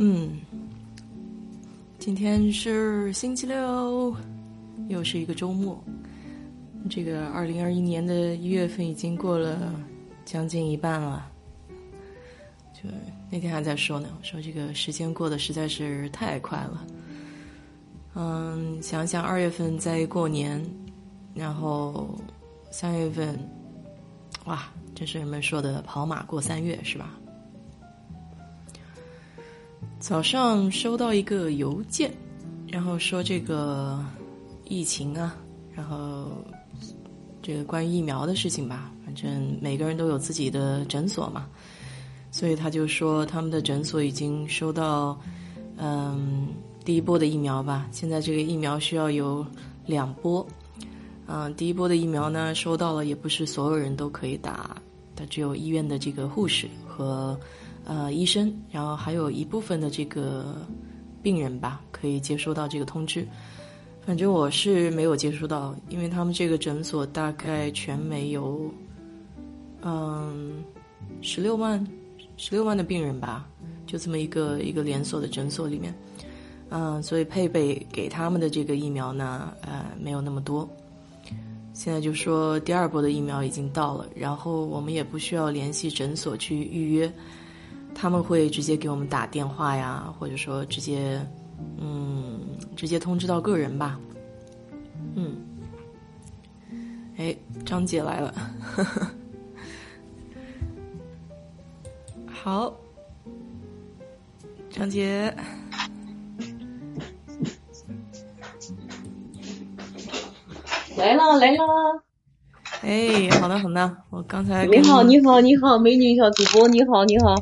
嗯，今天是星期六，又是一个周末。这个二零二一年的一月份已经过了将近一半了。就那天还在说呢，说这个时间过得实在是太快了。嗯，想想二月份在过年，然后三月份，哇，这是人们说的跑马过三月，是吧？早上收到一个邮件，然后说这个疫情啊，然后这个关于疫苗的事情吧，反正每个人都有自己的诊所嘛，所以他就说他们的诊所已经收到嗯第一波的疫苗吧，现在这个疫苗需要有两波，嗯，第一波的疫苗呢收到了，也不是所有人都可以打，它只有医院的这个护士和。呃，医生，然后还有一部分的这个病人吧，可以接收到这个通知。反正我是没有接收到，因为他们这个诊所大概全美有，嗯，十六万，十六万的病人吧，就这么一个一个连锁的诊所里面，嗯，所以配备给他们的这个疫苗呢，呃，没有那么多。现在就说第二波的疫苗已经到了，然后我们也不需要联系诊所去预约。他们会直接给我们打电话呀，或者说直接，嗯，直接通知到个人吧。嗯，哎，张姐来了，好，张姐，来了来了，哎，好的好的，我刚才你好你好你好，美女小主播你好你好。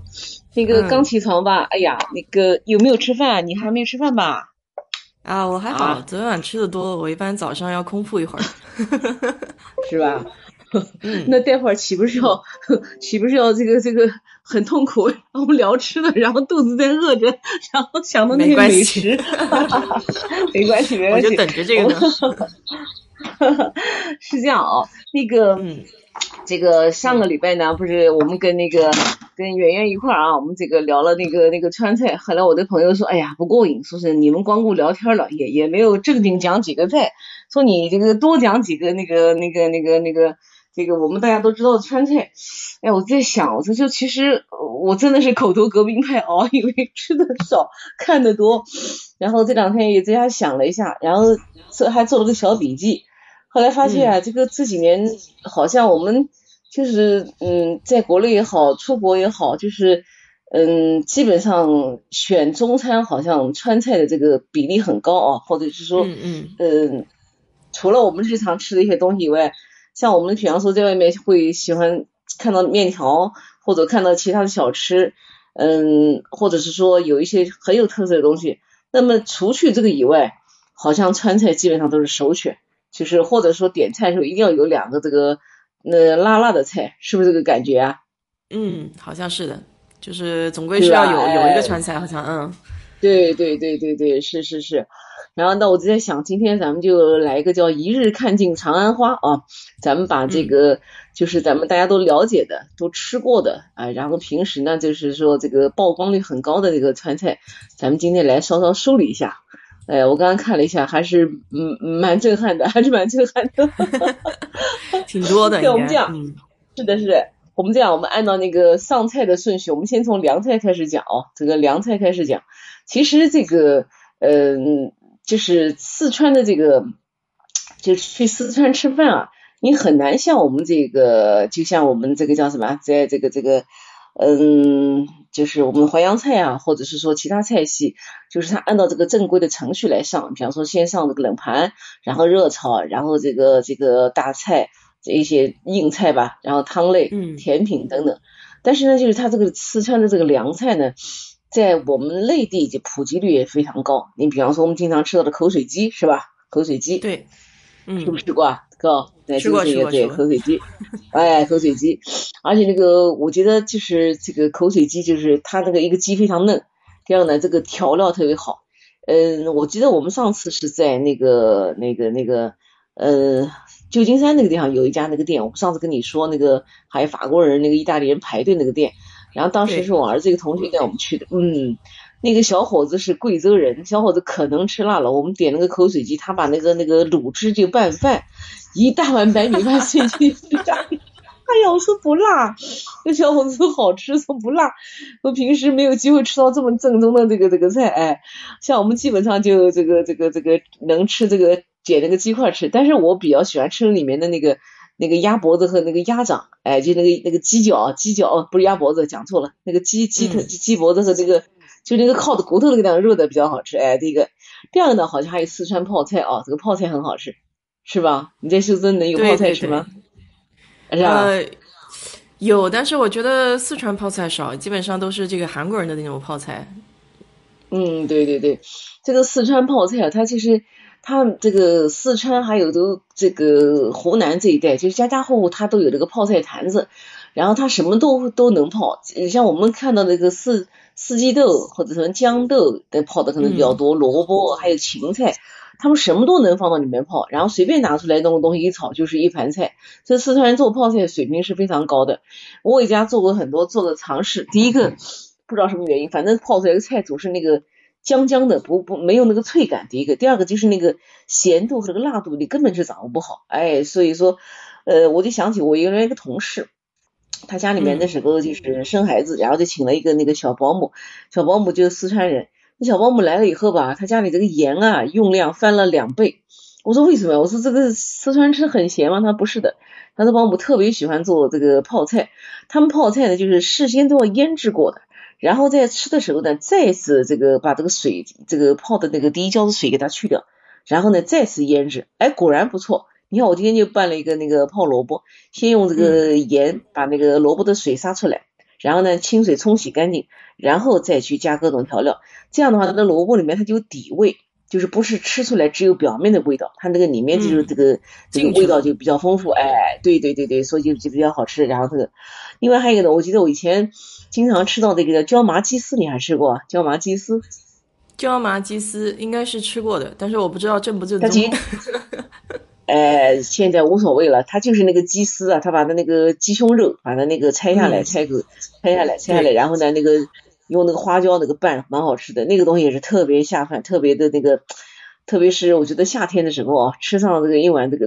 那个刚起床吧？哎呀，那个有没有吃饭？你还没吃饭吧？啊，我还好，昨天晚吃的多。我一般早上要空腹一会儿，是吧？那待会儿岂不是要 岂不是要这个这个很痛苦？然后聊吃的，然后肚子在饿着，然后想到那个美食，没关系，没关系，我就等着这个呢。是这样哦，那个。这个上个礼拜呢，不是我们跟那个跟圆圆一块儿啊，我们这个聊了那个那个川菜。后来我的朋友说，哎呀不过瘾，说是你们光顾聊天了，也也没有正经讲几个菜。说你这个多讲几个那个那个那个那个这个我们大家都知道的川菜。哎，我在想，我说就其实我真的是口头革命派哦，因为吃的少，看的多。然后这两天也在家想了一下，然后做还做了个小笔记。后来发现啊，这个这几年好像我们就是嗯，在国内也好，出国也好，就是嗯，基本上选中餐好像川菜的这个比例很高啊，或者是说嗯嗯，除了我们日常吃的一些东西以外，像我们比方说在外面会喜欢看到面条，或者看到其他的小吃，嗯，或者是说有一些很有特色的东西，那么除去这个以外，好像川菜基本上都是首选。就是或者说点菜的时候一定要有两个这个那辣辣的菜，是不是这个感觉啊？嗯，好像是的，就是总归是要有有一个川菜，好像嗯。对对对对对，是是是。然后那我就在想，今天咱们就来一个叫“一日看尽长安花”啊，咱们把这个就是咱们大家都了解的、都吃过的啊，然后平时呢就是说这个曝光率很高的这个川菜，咱们今天来稍稍梳理一下。哎，我刚刚看了一下，还是嗯蛮震撼的，还是蛮震撼的，挺多的。对，我们这样，是的，是的，我们这样，我们按照那个上菜的顺序，我们先从凉菜开始讲哦，这个凉菜开始讲。其实这个，嗯，就是四川的这个，就去四川吃饭啊，你很难像我们这个，就像我们这个叫什么，在这个这个。嗯，就是我们淮扬菜啊，或者是说其他菜系，就是它按照这个正规的程序来上，比方说先上这个冷盘，然后热炒，然后这个这个大菜这一些硬菜吧，然后汤类、甜品等等。但是呢，就是它这个四川的这个凉菜呢，在我们内地就普及率也非常高。你比方说我们经常吃到的口水鸡是吧？口水鸡，对，嗯，吃不吃过啊？哥，吃过吃过对口水鸡，哎，口水鸡，而且那个我觉得就是这个口水鸡，就是它那个一个鸡非常嫩，第二呢这个调料特别好。嗯，我记得我们上次是在那个那个那个呃旧金山那个地方有一家那个店，我上次跟你说那个还有法国人那个意大利人排队那个店，然后当时是我儿子一个同学带我们去的，嗯，那个小伙子是贵州人，小伙子可能吃辣了。我们点了个口水鸡，他把那个那个卤汁就拌饭，一大碗白米饭塞进去。哎呀，我说不辣，那小伙子说好吃，说不辣。我平时没有机会吃到这么正宗的这个这个菜，哎，像我们基本上就这个这个这个能吃这个捡那个鸡块吃，但是我比较喜欢吃里面的那个那个鸭脖子和那个鸭掌，哎，就那个那个鸡脚，鸡脚哦，不是鸭脖子，讲错了，那个鸡鸡腿鸡脖子和这个就那个靠的骨头那个地方肉的比较好吃，哎，这个第二个呢，好像还有四川泡菜哦，这个泡菜很好吃，是吧？你在修真能有泡菜吃吗？呃，有，但是我觉得四川泡菜少，基本上都是这个韩国人的那种泡菜。嗯，对对对，这个四川泡菜啊，它其实它这个四川还有都这个湖南这一带，就是家家户户它都有这个泡菜坛子，然后它什么都都能泡，像我们看到那个四四季豆或者说豇豆的泡的可能比较多，萝卜还有芹菜。他们什么都能放到里面泡，然后随便拿出来弄个东西一炒就是一盘菜。这四川人做泡菜水平是非常高的。我给家做过很多做的尝试。第一个不知道什么原因，反正泡出来的菜总是那个僵僵的，不不没有那个脆感。第一个，第二个就是那个咸度和这个辣度你根本就掌握不好。哎，所以说，呃，我就想起我原来一个同事，他家里面那时候就是生孩子，然后就请了一个那个小保姆，小保姆就是四川人。那小保姆来了以后吧，他家里这个盐啊用量翻了两倍。我说为什么？我说这个四川吃很咸吗？他不是的，他的保姆特别喜欢做这个泡菜。他们泡菜呢，就是事先都要腌制过的，然后在吃的时候呢，再次这个把这个水这个泡的那个第一浇的水给它去掉，然后呢再次腌制。哎，果然不错。你看我今天就拌了一个那个泡萝卜，先用这个盐把那个萝卜的水杀出来。然后呢，清水冲洗干净，然后再去加各种调料。这样的话，它的萝卜里面它就有底味，就是不是吃出来只有表面的味道，它那个里面就是这个这个味道就比较丰富。哎，对对对对，所以就就比较好吃。然后这个，另外还有一个呢，我记得我以前经常吃到这个椒麻鸡丝，你还吃过椒麻鸡丝？椒麻鸡丝应该是吃过的，但是我不知道正不正宗。哎，现在无所谓了，他就是那个鸡丝啊，他把他那个鸡胸肉，把它那个拆下来，拆个拆下来，拆下来，然后呢，那个用那个花椒那个拌，蛮好吃的，那个东西也是特别下饭，特别的那个，特别是我觉得夏天的时候啊，吃上这个一碗这个，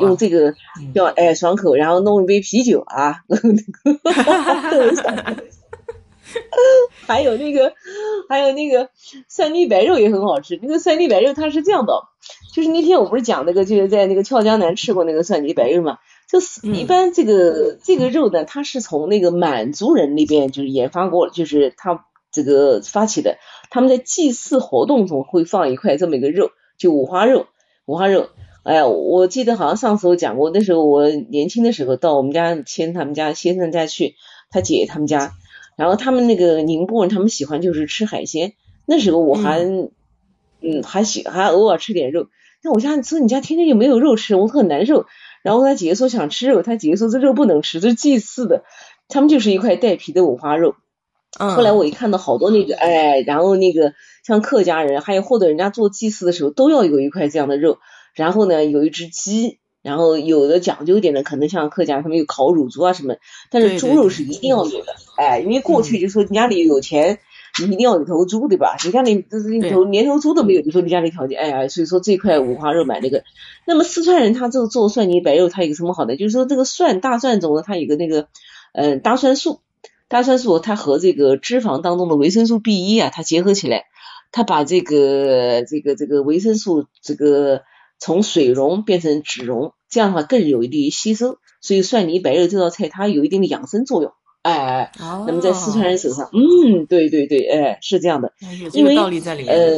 用这个叫哎爽口，然后弄一杯啤酒啊，还有那个，还有那个蒜泥白肉也很好吃，那个蒜泥白肉它是这样的。就是那天我不是讲那个，就是在那个俏江南吃过那个蒜泥白肉嘛？就是一般这个这个肉呢，它是从那个满族人那边就是研发过，就是他这个发起的。他们在祭祀活动中会放一块这么一个肉，就五花肉。五花肉，哎呀，我记得好像上次我讲过，那时候我年轻的时候到我们家先他们家先生家去，他姐他们家，然后他们那个宁波人他们喜欢就是吃海鲜，那时候我还嗯还喜还偶尔吃点肉。那我家说你家天天就没有肉吃，我很难受。然后他姐姐说想吃肉，他姐姐说这肉不能吃，这是祭祀的。他们就是一块带皮的五花肉。后来我一看到好多那个，哎，然后那个像客家人，还有或者人家做祭祀的时候都要有一块这样的肉。然后呢，有一只鸡，然后有的讲究一点的，可能像客家他们有烤乳猪啊什么，但是猪肉是一定要有的。哎，因为过去就说你家里有钱。你一定要有头猪对吧？你家里就是一头连头猪都没有，就说你家里条件，哎呀，所以说这块五花肉买那个。那么四川人他这个做蒜泥白肉，他有个什么好的？就是说这个蒜大蒜中呢，它有个那个嗯大蒜素，大蒜素它和这个脂肪当中的维生素 B 一啊，它结合起来，它把这个这个这个维生素这个从水溶变成脂溶，这样的话更有利于吸收。所以蒜泥白肉这道菜它有一定的养生作用。哎，那么在四川人手上，嗯，对对对，哎，是这样的，因为道理在里面，呃，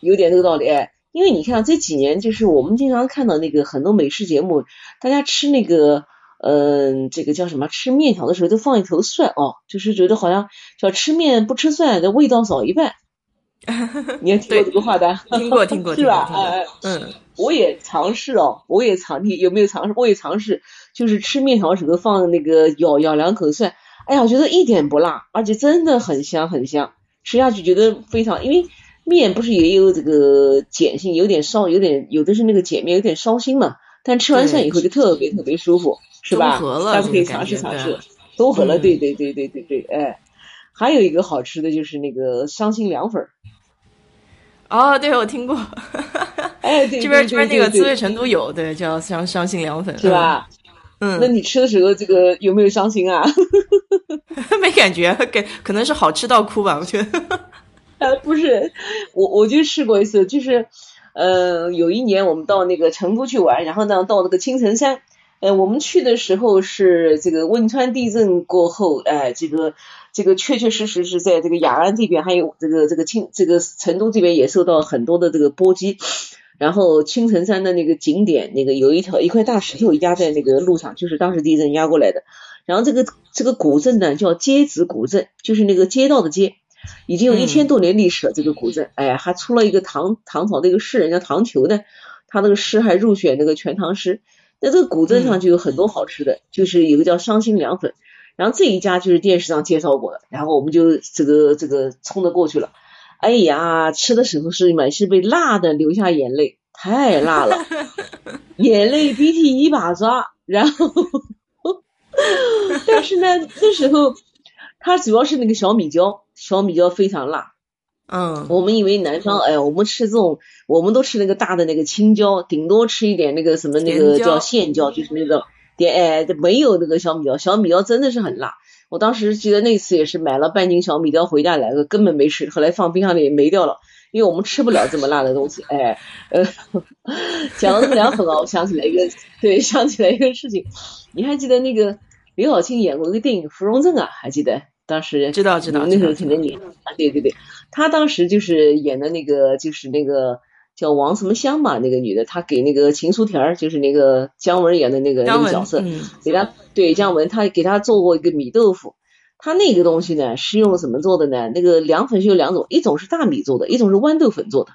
有点这个道理，哎，因为你看这几年，就是我们经常看到那个很多美食节目，大家吃那个，嗯，这个叫什么，吃面条的时候都放一头蒜哦，就是觉得好像叫吃面不吃蒜，的味道少一半。你也听过这个话的？听过听过 是吧？哎，嗯，我也尝试哦，我也尝，你有没有尝试？我也尝试，就是吃面条时候放那个咬咬两口蒜，哎呀，我觉得一点不辣，而且真的很香很香，吃下去觉得非常，因为面不是也有这个碱性，有点烧，有点有的是那个碱面，有点烧心嘛，但吃完蒜以后就特别特别舒服，是吧？下次可以尝试尝试，都合了，对对对对对对，哎。还有一个好吃的就是那个伤心凉粉儿。哦，对，我听过。哎，对，这边这边那个滋味成都有，对，叫伤伤心凉粉，是吧？嗯，那你吃的时候，这个有没有伤心啊？没感觉，给可能是好吃到哭吧，我觉得。呃，不是，我我就试过一次，就是，呃，有一年我们到那个成都去玩，然后呢到那个青城山，呃，我们去的时候是这个汶川地震过后，哎，这个这个确确实实是在这个雅安这边，还有这个这个青这个成都这边也受到很多的这个波及。然后青城山的那个景点，那个有一条一块大石头压在那个路上，就是当时地震压过来的。然后这个这个古镇呢叫街子古镇，就是那个街道的街，已经有一千多年历史了。这个古镇，哎，还出了一个唐唐朝的一个诗人叫唐求的，他那个诗还入选那个全唐诗。那这个古镇上就有很多好吃的，就是有个叫伤心凉粉，然后这一家就是电视上介绍过的，然后我们就这个这个冲着过去了。哎呀，吃的时候是满是被辣的，流下眼泪，太辣了，眼泪鼻涕一把抓。然后，但是呢，那时候它主要是那个小米椒，小米椒非常辣。嗯，我们以为南方，哎，我们吃这种，我们都吃那个大的那个青椒，顶多吃一点那个什么那个叫线椒，就是那个点，哎，没有那个小米椒，小米椒真的是很辣。我当时记得那次也是买了半斤小米椒回家来了，根本没吃，后来放冰箱里没掉了，因为我们吃不了这么辣的东西。哎，呃，讲到这么凉粉啊，我想起来一个，对，想起来一个事情，你还记得那个刘晓庆演过一个电影《芙蓉镇》啊？还记得当时？知道知道，那时候挺能演啊，对对对，他当时就是演的那个，就是那个。叫王什么香嘛，那个女的，她给那个秦书田儿，就是那个姜文演的那个那个角色，给她对姜文，她给她做过一个米豆腐。他那个东西呢，是用什么做的呢？那个凉粉是有两种，一种是大米做的，一种是豌豆粉做的。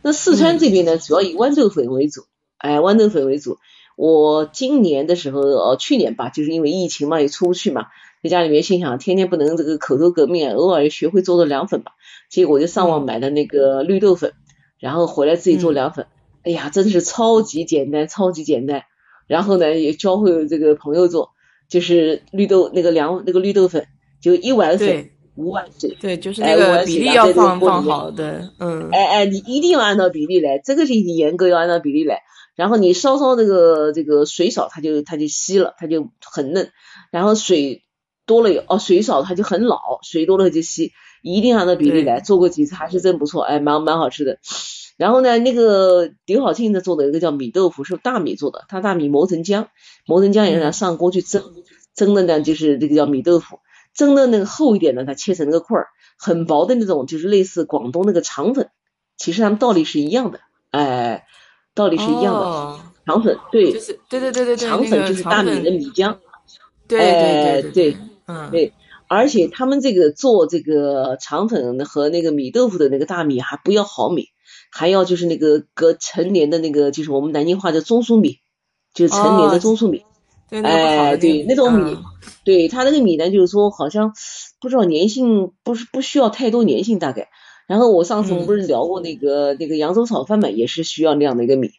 那四川这边呢，主要以豌豆粉为主，哎，豌豆粉为主。我今年的时候，呃，去年吧，就是因为疫情嘛，也出不去嘛，在家里面心想，天天不能这个口头革命，偶尔学会做做凉粉吧。结果就上网买的那个绿豆粉。然后回来自己做凉粉，哎呀，真的是超级简单，超级简单。然后呢，也教会这个朋友做，就是绿豆那个凉那个绿豆粉，就一碗水，五碗水，对，就是那个比例要放放好的，嗯，哎哎，你一定要按照比例来，这个是严格要按照比例来。然后你稍稍那个这个水少，它就它就稀了，它就很嫩。然后水多了哦，水少它就很老，水多了就稀。一定按照比例来，做过几次还是真不错，哎，蛮蛮好吃的。然后呢，那个刘晓庆他做的一个叫米豆腐，是大米做的，他大米磨成浆，磨成浆以后呢上锅去蒸，蒸的呢就是这个叫米豆腐，蒸的那个厚一点的，它切成那个块儿，很薄的那种，就是类似广东那个肠粉，其实他们道理是一样的，哎，道理是一样的，肠粉对，就是对对对对对，肠粉就是大米的米浆，对对对对，嗯。对。而且他们这个做这个肠粉和那个米豆腐的那个大米还不要好米，还要就是那个隔陈年的那个，就是我们南京话叫中苏米，就是陈年的中苏米。哎，对，那种米，对他那个米呢，就是说好像不知道粘性，不是不需要太多粘性大概。然后我上次我们不是聊过那个那个扬州炒饭嘛，也是需要那样的一个米，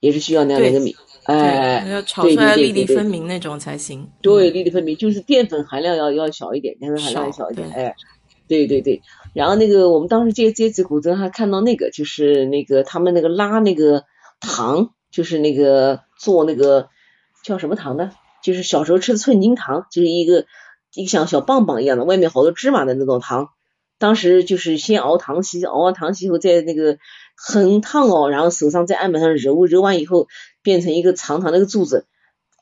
也是需要那样的一个米。哎，要炒出来粒粒分明那种才行。对，粒粒分明，就是淀粉含量要要小一点，淀粉含量要小一点。哎，对对对。然后那个我们当时接接子古镇还看到那个，就是那个他们那个拉那个糖，就是那个做那个叫什么糖呢？就是小时候吃的寸金糖，就是一个一个像小棒棒一样的，外面好多芝麻的那种糖。当时就是先熬糖稀，熬完糖稀以后，在那个很烫哦，然后手上在案板上揉，揉完以后变成一个长长的一个柱子，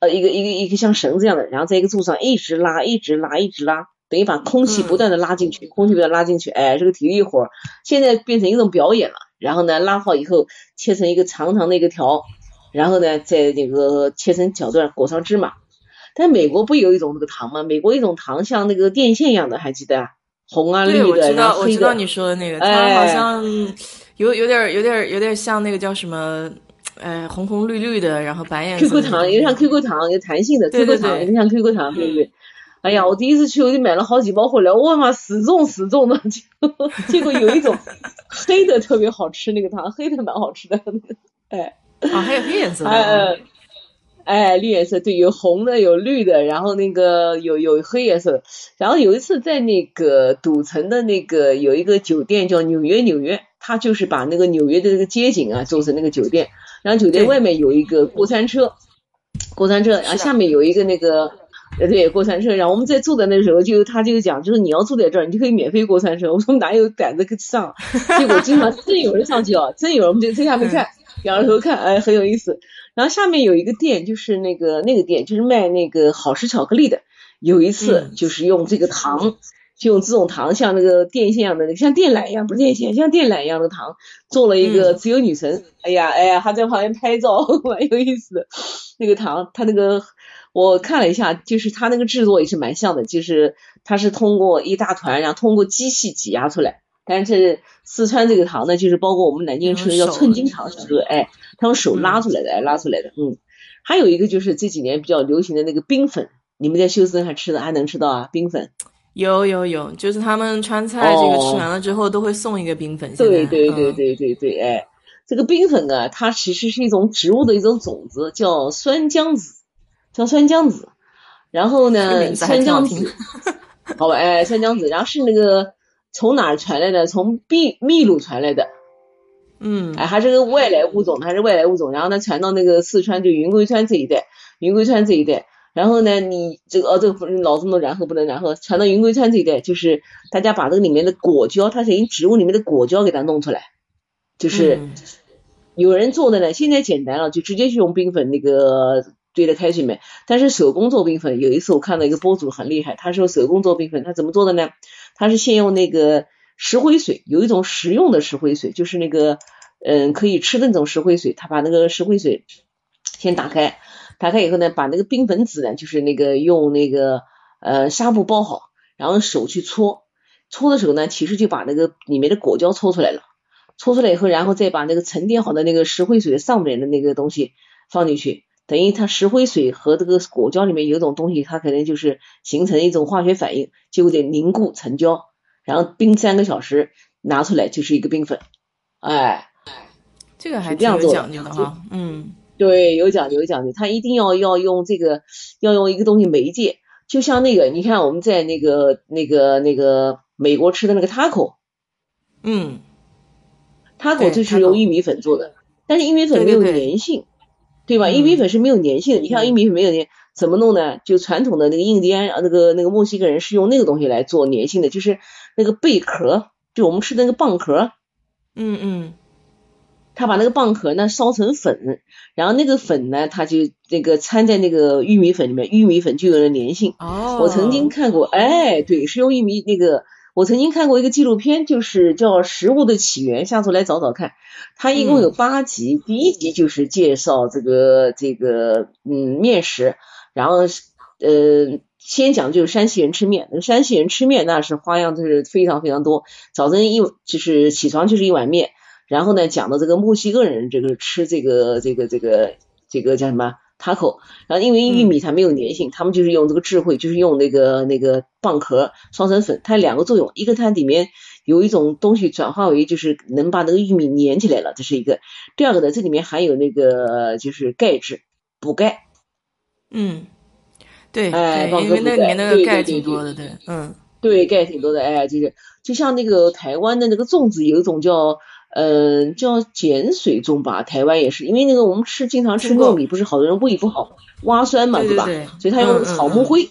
呃，一个一个一个像绳子一样的，然后在一个柱子上一直拉，一直拉，一直拉，等于把空气不断的拉进去，空气不断拉进去，哎，这个体力活，现在变成一种表演了。然后呢，拉好以后切成一个长长的一个条，然后呢，再那个切成小段，裹上芝麻。但美国不有一种那个糖吗？美国一种糖像那个电线一样的，还记得啊？红啊绿的，然后黑的。我知道你说的那个，它好像有有点有点有点像那个叫什么，呃，红红绿绿的，然后白颜色。QQ 糖有点像 QQ 糖，有弹性的 QQ 糖，有点像 QQ 糖，对不对？哎呀，我第一次去我就买了好几包回来，我妈死重死重的，结果有一种黑的特别好吃，那个糖黑的蛮好吃的，哎。啊，还有黑颜色。哎哎，绿颜色对，有红的，有绿的，然后那个有有黑颜色。然后有一次在那个赌城的那个有一个酒店叫纽约纽约，他就是把那个纽约的那个街景啊做成那个酒店，然后酒店外面有一个过山车，过山车，然后下面有一个那个。呃，对，过山车，然后我们在坐的那时候，就他就讲，就是你要坐在这儿，你就可以免费过山车。我说哪有胆子上？结果经常真有人上去哦，真有人，我们就在下面看，仰着头看，哎，很有意思。然后下面有一个店，就是那个那个店，就是卖那个好时巧克力的。有一次就是用这个糖，就用这种糖，像那个电线一样的，像电缆一样，不是电线，像电缆一样的糖，做了一个自由女神。哎呀，哎呀，还在旁边拍照，蛮有意思的。那个糖，它那个。我看了一下，就是它那个制作也是蛮像的，就是它是通过一大团，然后通过机器挤压出来。但是四川这个糖呢，就是包括我们南京吃的叫寸金糖，是个哎，他用手拉出来的，哎，拉出来的。嗯，还有一个就是这几年比较流行的那个冰粉，你们在休斯顿还吃的还能吃到啊？冰粉有有有，就是他们川菜这个吃完了之后都会送一个冰粉。对对对对对对，哎，这个冰粉啊，它其实是一种植物的一种种子，叫酸浆子。叫酸浆子，然后呢，酸浆子，好吧，哎，酸浆子，然后是那个从哪儿传来的？从秘秘鲁传来的，嗯，哎，还是个外来物种，还是外来物种，然后呢，传到那个四川就云贵川这一带，云贵川这一带，然后呢，你这个哦，这个脑子么然后不能然后，传到云贵川这一带，就是大家把这个里面的果胶，它是用植物里面的果胶给它弄出来，就是有人做的呢，现在简单了，就直接去用冰粉那个。兑在开水里面，但是手工做冰粉，有一次我看到一个博主很厉害，他说手工做冰粉，他怎么做的呢？他是先用那个石灰水，有一种食用的石灰水，就是那个嗯可以吃的那种石灰水，他把那个石灰水先打开，打开以后呢，把那个冰粉纸呢，就是那个用那个呃纱布包好，然后手去搓，搓的时候呢，其实就把那个里面的果胶搓出来了，搓出来以后，然后再把那个沉淀好的那个石灰水上面的那个东西放进去。等于它石灰水和这个果胶里面有一种东西，它可能就是形成一种化学反应，就得凝固成胶，然后冰三个小时拿出来就是一个冰粉。哎，这个还挺有讲究的哈。嗯，对，有讲究有讲究，他一定要要用这个要用一个东西媒介，就像那个你看我们在那个那个那个美国吃的那个 taco，嗯，taco 就是用玉米粉做的，但是玉米粉没有粘性。对吧？玉米粉是没有粘性的，你看玉米粉没有粘，怎么弄呢？就传统的那个印第安那个那个墨西哥人是用那个东西来做粘性的，就是那个贝壳，就我们吃的那个蚌壳。嗯嗯。他把那个蚌壳呢烧成粉，然后那个粉呢，他就那个掺在那个玉米粉里面，玉米粉就有了粘性。哦。我曾经看过，哎，对，是用玉米那个。我曾经看过一个纪录片，就是叫《食物的起源》，下次来找找看。它一共有八集，第一集就是介绍这个这个嗯面食，然后呃先讲就是山西人吃面，那山西人吃面那是花样就是非常非常多。早晨一就是起床就是一碗面，然后呢讲到这个墨西哥人这个吃这个这个这个这个叫什么？塔口，然后因为玉米它没有粘性，他们就是用这个智慧，就是用那个那个蚌壳烧成粉，它两个作用，一个它里面有一种东西转化为就是能把那个玉米粘起来了，这是一个；第二个呢，这里面含有那个就是钙质，补钙。嗯，对，哎，因为那里面那个钙挺多的，对，嗯，对，钙挺多的，哎，就是就像那个台湾的那个粽子，有一种叫。嗯，叫碱水粽吧，台湾也是，因为那个我们吃经常吃糯米，不是好多人胃不好，挖酸嘛，对吧？所以他用草木灰，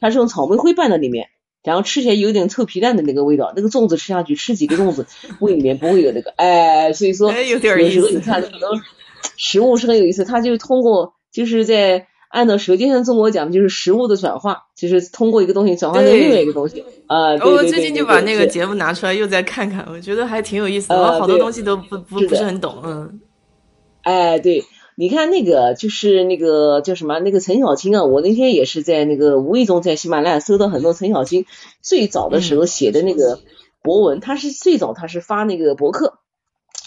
他是用草木灰拌在里面，然后吃起来有点臭皮蛋的那个味道。那个粽子吃下去，吃几个粽子，胃里面不会有那个，哎，所以说有时候你看可能食物是很有意思，它就通过就是在。按照《舌尖上中国讲的，就是食物的转化，就是通过一个东西转化成另外一个东西啊。我最近就把那个节目拿出来又再看看，我觉得还挺有意思的。我好多东西都不不不是很懂，嗯。哎，对，你看那个就是那个叫什么那个陈小青啊，我那天也是在那个无意中在喜马拉雅搜到很多陈小青最早的时候写的那个博文，他是最早他是发那个博客，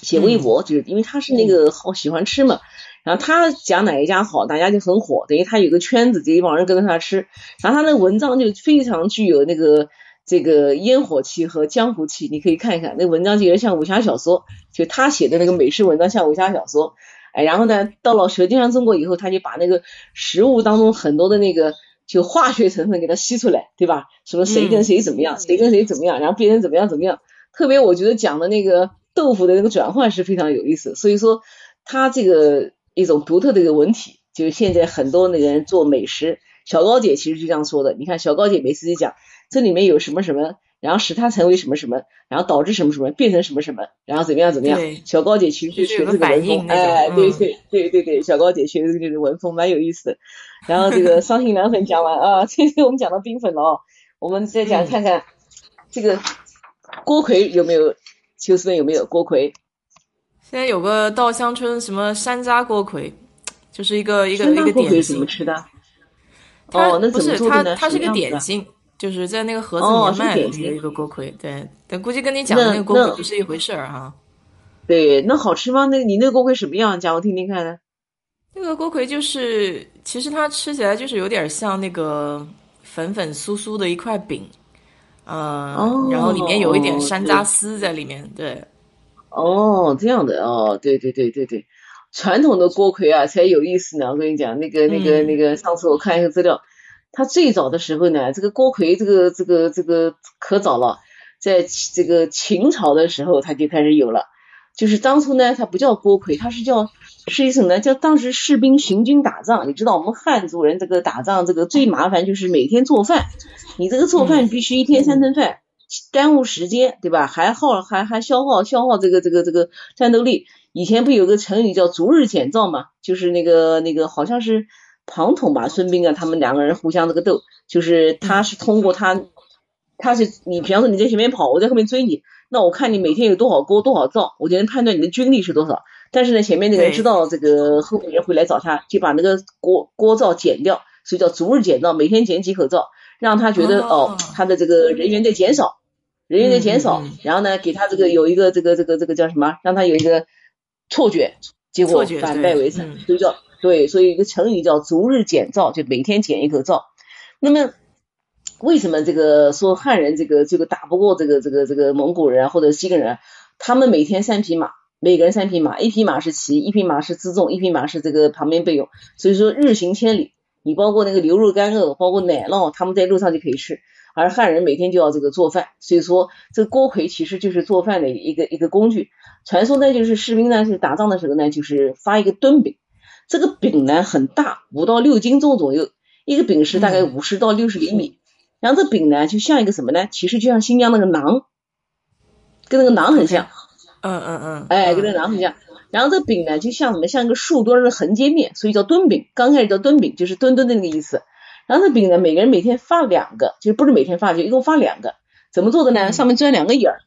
写微博，就是因为他是那个好喜欢吃嘛。然后他讲哪一家好，哪家就很火，等于他有个圈子，这一帮人跟着他吃。然后他那个文章就非常具有那个这个烟火气和江湖气，你可以看一看那文章，就有点像武侠小说，就他写的那个美食文章像武侠小说。哎，然后呢，到了《舌尖上中国》以后，他就把那个食物当中很多的那个就化学成分给它吸出来，对吧？什么谁跟谁怎么样，谁跟谁怎么样，然后别人怎么样怎么样。特别我觉得讲的那个豆腐的那个转换是非常有意思，所以说他这个一种独特的一个文体，就是现在很多那个人做美食，小高姐其实就这样说的。你看小高姐每次就讲这里面有什么什么。然后使它成为什么什么，然后导致什么什么变成什么什么，然后怎么样怎么样？小高姐其实就学这个文风，哎，对对对对对，小高姐学的这个文风蛮有意思的。然后这个伤心凉粉讲完啊，这次我们讲到冰粉了哦，我们再讲看看这个锅盔有没有？秋思问有没有锅盔？现在有个稻香村什么山楂锅盔，就是一个一个一个点心。怎么吃的？哦，那不是它？它是个点心。就是在那个盒子里面卖的一个锅盔，对，但估计跟你讲的那个锅盔不是一回事儿哈。对，那好吃吗？那你那个锅盔什么样？讲我听听看。那个锅盔就是，其实它吃起来就是有点像那个粉粉酥酥的一块饼，嗯，然后里面有一点山楂丝在里面，对。哦，这样的哦，对对对对对，传统的锅盔啊才有意思呢。我跟你讲，那个那个那个，上次我看一个资料。它最早的时候呢，这个锅盔，这个这个这个可早了，在这个秦朝的时候它就开始有了。就是当初呢，它不叫锅盔，它是叫是一种呢，叫当时士兵行军打仗。你知道我们汉族人这个打仗这个最麻烦就是每天做饭，你这个做饭必须一天三顿饭，耽误时间，对吧？还耗还还消耗消耗这个这个这个战斗力。以前不有个成语叫逐日减灶嘛？就是那个那个好像是。庞统吧，孙膑啊，他们两个人互相这个斗，就是他是通过他，他是你，比方说你在前面跑，我在后面追你，那我看你每天有多少锅多少灶，我就能判断你的军力是多少。但是呢，前面那个人知道这个后面人会来找他，就把那个锅锅灶减掉，所以叫逐日减灶，每天减几口灶，让他觉得哦，他的这个人员在减少，人员的减少，然后呢，给他这个有一个这个这个这个叫什么，让他有一个错觉，结果反败为胜，所以叫。对，所以一个成语叫逐日减灶，就每天减一口灶。那么为什么这个说汉人这个这个打不过这个这个这个蒙古人或者西格人？他们每天三匹马，每个人三匹马，一匹马是骑，一匹马是辎重，一匹马是这个旁边备用。所以说日行千里，你包括那个牛肉干肉，包括奶酪，他们在路上就可以吃。而汉人每天就要这个做饭，所以说这个锅盔其实就是做饭的一个一个工具。传说呢，就是士兵呢是打仗的时候呢，就是发一个盾饼。这个饼呢很大，五到六斤重左右，一个饼是大概五十到六十厘米。然后这饼呢就像一个什么呢？其实就像新疆那个馕，跟那个馕很像。嗯嗯嗯。哎，跟那个馕很像。然后这饼呢就像什么？像一个树墩的横截面，所以叫墩饼。刚开始叫墩饼，就是墩墩的那个意思。然后这饼呢，每个人每天发两个，就是不是每天发，就一共发两个。怎么做的呢？上面钻两个眼儿，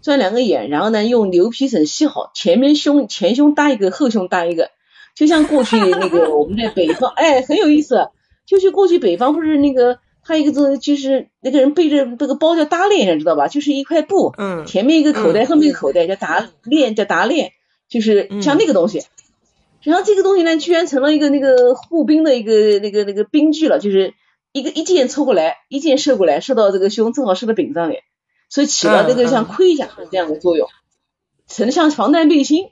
钻两个眼，然后呢用牛皮绳系好，前面胸前胸搭一个，后胸搭一个。就像过去 那个我们在北方，哎，很有意思。就是过去北方不是那个，他一个字就是那个人背着那个包叫搭链，知道吧？就是一块布，嗯，前面一个口袋，后面一个口袋叫搭链，叫搭链，就是像那个东西。然后这个东西呢，居然成了一个那个护兵的一个那个那个兵具了，就是一个一箭抽过来，一箭射过来，射到这个胸，正好射到柄上面，所以起了这个像盔甲的这样的作用，成了像防弹背心。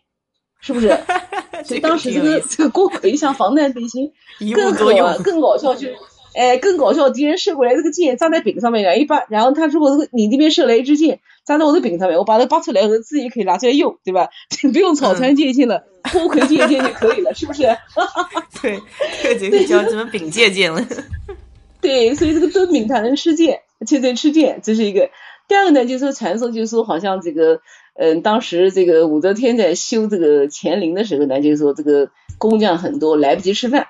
是不是？所以当时这个这个锅盔像防弹背心，更搞更搞笑就是，哎，更搞笑，敌人射过来这个箭扎在柄上面，然后一般，然后他如果这个你那边射来一支箭扎在我的饼上面，我把它拔出来，我自己可以拿出来用，对吧？不用草船借箭了，锅盔借箭就可以了，是不是？对，这就叫什么饼借箭了。对，所以这个敦饼它能吃箭，且在吃箭，这是一个。第二个呢，就是说传说，就是说好像这个。嗯，当时这个武则天在修这个乾陵的时候呢，就是说这个工匠很多，来不及吃饭，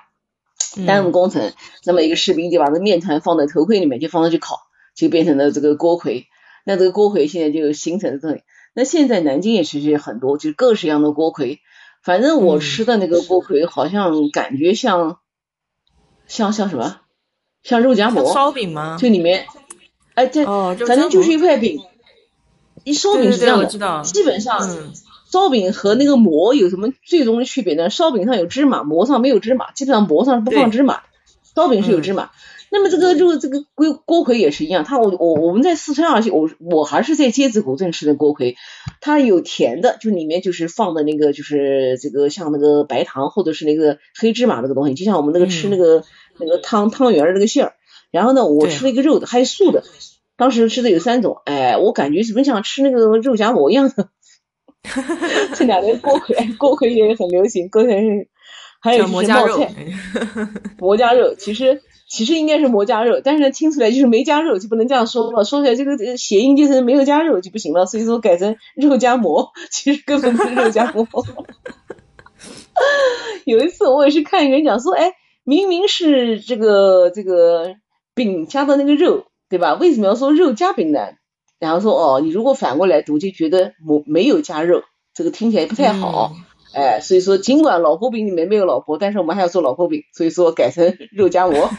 耽误工程。那么一个士兵就把这面团放在头盔里面，就放上去烤，就变成了这个锅盔。那这个锅盔现在就形成这里。那现在南京也其实很多，就是各式样的锅盔。反正我吃的那个锅盔，好像感觉像像像什么？像肉夹馍？烧饼吗？就里面，哎，这反正就是一块饼。一烧饼是这样的，基本上烧饼和那个馍有什么最终的区别呢？烧饼上有芝麻，馍上没有芝麻，基本上馍上是不放芝麻，烧饼是有芝麻。那么这个肉这个锅锅盔也是一样，它我我我们在四川啊，我我还是在街子古镇吃的锅盔，它有甜的，就里面就是放的那个就是这个像那个白糖或者是那个黑芝麻那个东西，就像我们那个吃那个那个汤汤圆儿那个馅儿。然后呢，我吃了一个肉的，还有素的。当时吃的有三种，哎，我感觉怎么像吃那个肉夹馍一样的。这两年锅盔，锅盔也很流行，锅盔还有就是冒菜，馍夹肉，其实其实应该是馍夹肉，但是呢听出来就是没加肉，就不能这样说了，说起来这个谐音就是没有加肉就不行了，所以说改成肉夹馍，其实根本不是肉夹馍。有一次我也是看一个人讲说，哎，明明是这个这个饼加的那个肉，对吧？为什么要说肉夹饼呢？然后说哦，你如果反过来读，就觉得馍没有加肉，这个听起来不太好，哎，所以说尽管老婆饼里面没有老婆，但是我们还要做老婆饼，所以说改成 肉夹馍，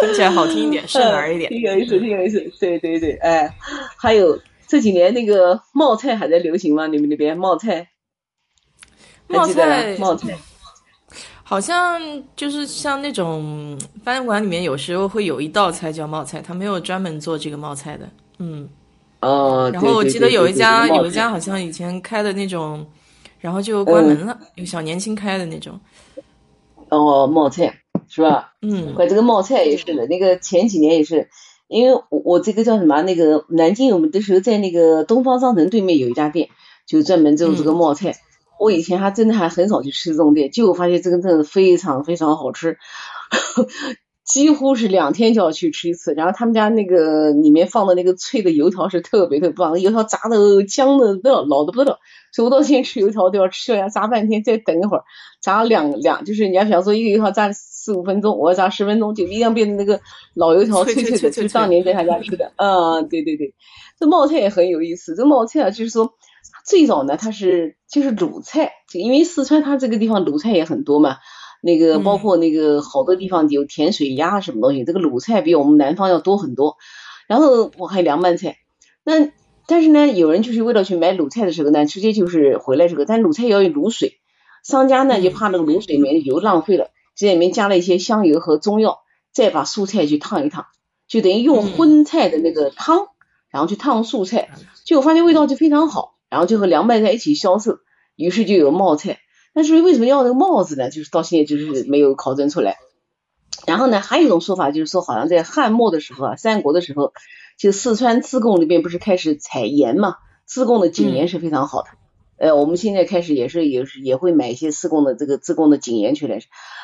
听起来好听一点，顺耳一点，挺有意思，挺有意思，对对对，哎，还有这几年那个冒菜还在流行吗？你们那边冒菜？冒菜，冒菜。好像就是像那种饭馆里面有时候会有一道菜叫冒菜，他没有专门做这个冒菜的，嗯，哦，然后我记得有一家有一家好像以前开的那种，然后就关门了，有小年轻开的那种，哦，冒菜是吧？嗯，怪这个冒菜也是的，那个前几年也是，因为我我这个叫什么？那个南京我们的时候在那个东方商城对面有一家店，就专门做这个冒菜。我以前还真的还很少去吃这种店，结果发现这个真的非常非常好吃，几乎是两天就要去吃一次。然后他们家那个里面放的那个脆的油条是特别特别棒，油条炸的香的不老的不得了。所以我到现在吃油条都要吃要炸半天，再等一会儿炸两两，就是你要想说一个油条炸四五分钟，我要炸十分钟，就一定要变成那个老油条脆脆的，就是当年在他家吃的。嗯，对对对，这冒菜也很有意思。这冒菜啊，就是说。最早呢，它是就是鲁菜，就因为四川它这个地方鲁菜也很多嘛，那个包括那个好多地方有甜水鸭什么东西，这个鲁菜比我们南方要多很多。然后我还有凉拌菜，那但是呢，有人就是为了去买鲁菜的时候呢，直接就是回来这个，但鲁菜要有卤水，商家呢就怕那个卤水里面油浪费了，在里面加了一些香油和中药，再把素菜去烫一烫，就等于用荤菜的那个汤，然后去烫素菜，结果发现味道就非常好。然后就和凉拌菜一起销售，于是就有冒菜。但是为什么要那个帽子呢？就是到现在就是没有考证出来。然后呢，还有一种说法就是说，好像在汉末的时候啊，三国的时候，就四川自贡那边不是开始采盐嘛？自贡的井盐是非常好的。呃，我们现在开始也是也是也会买一些自贡的这个自贡的井盐去来。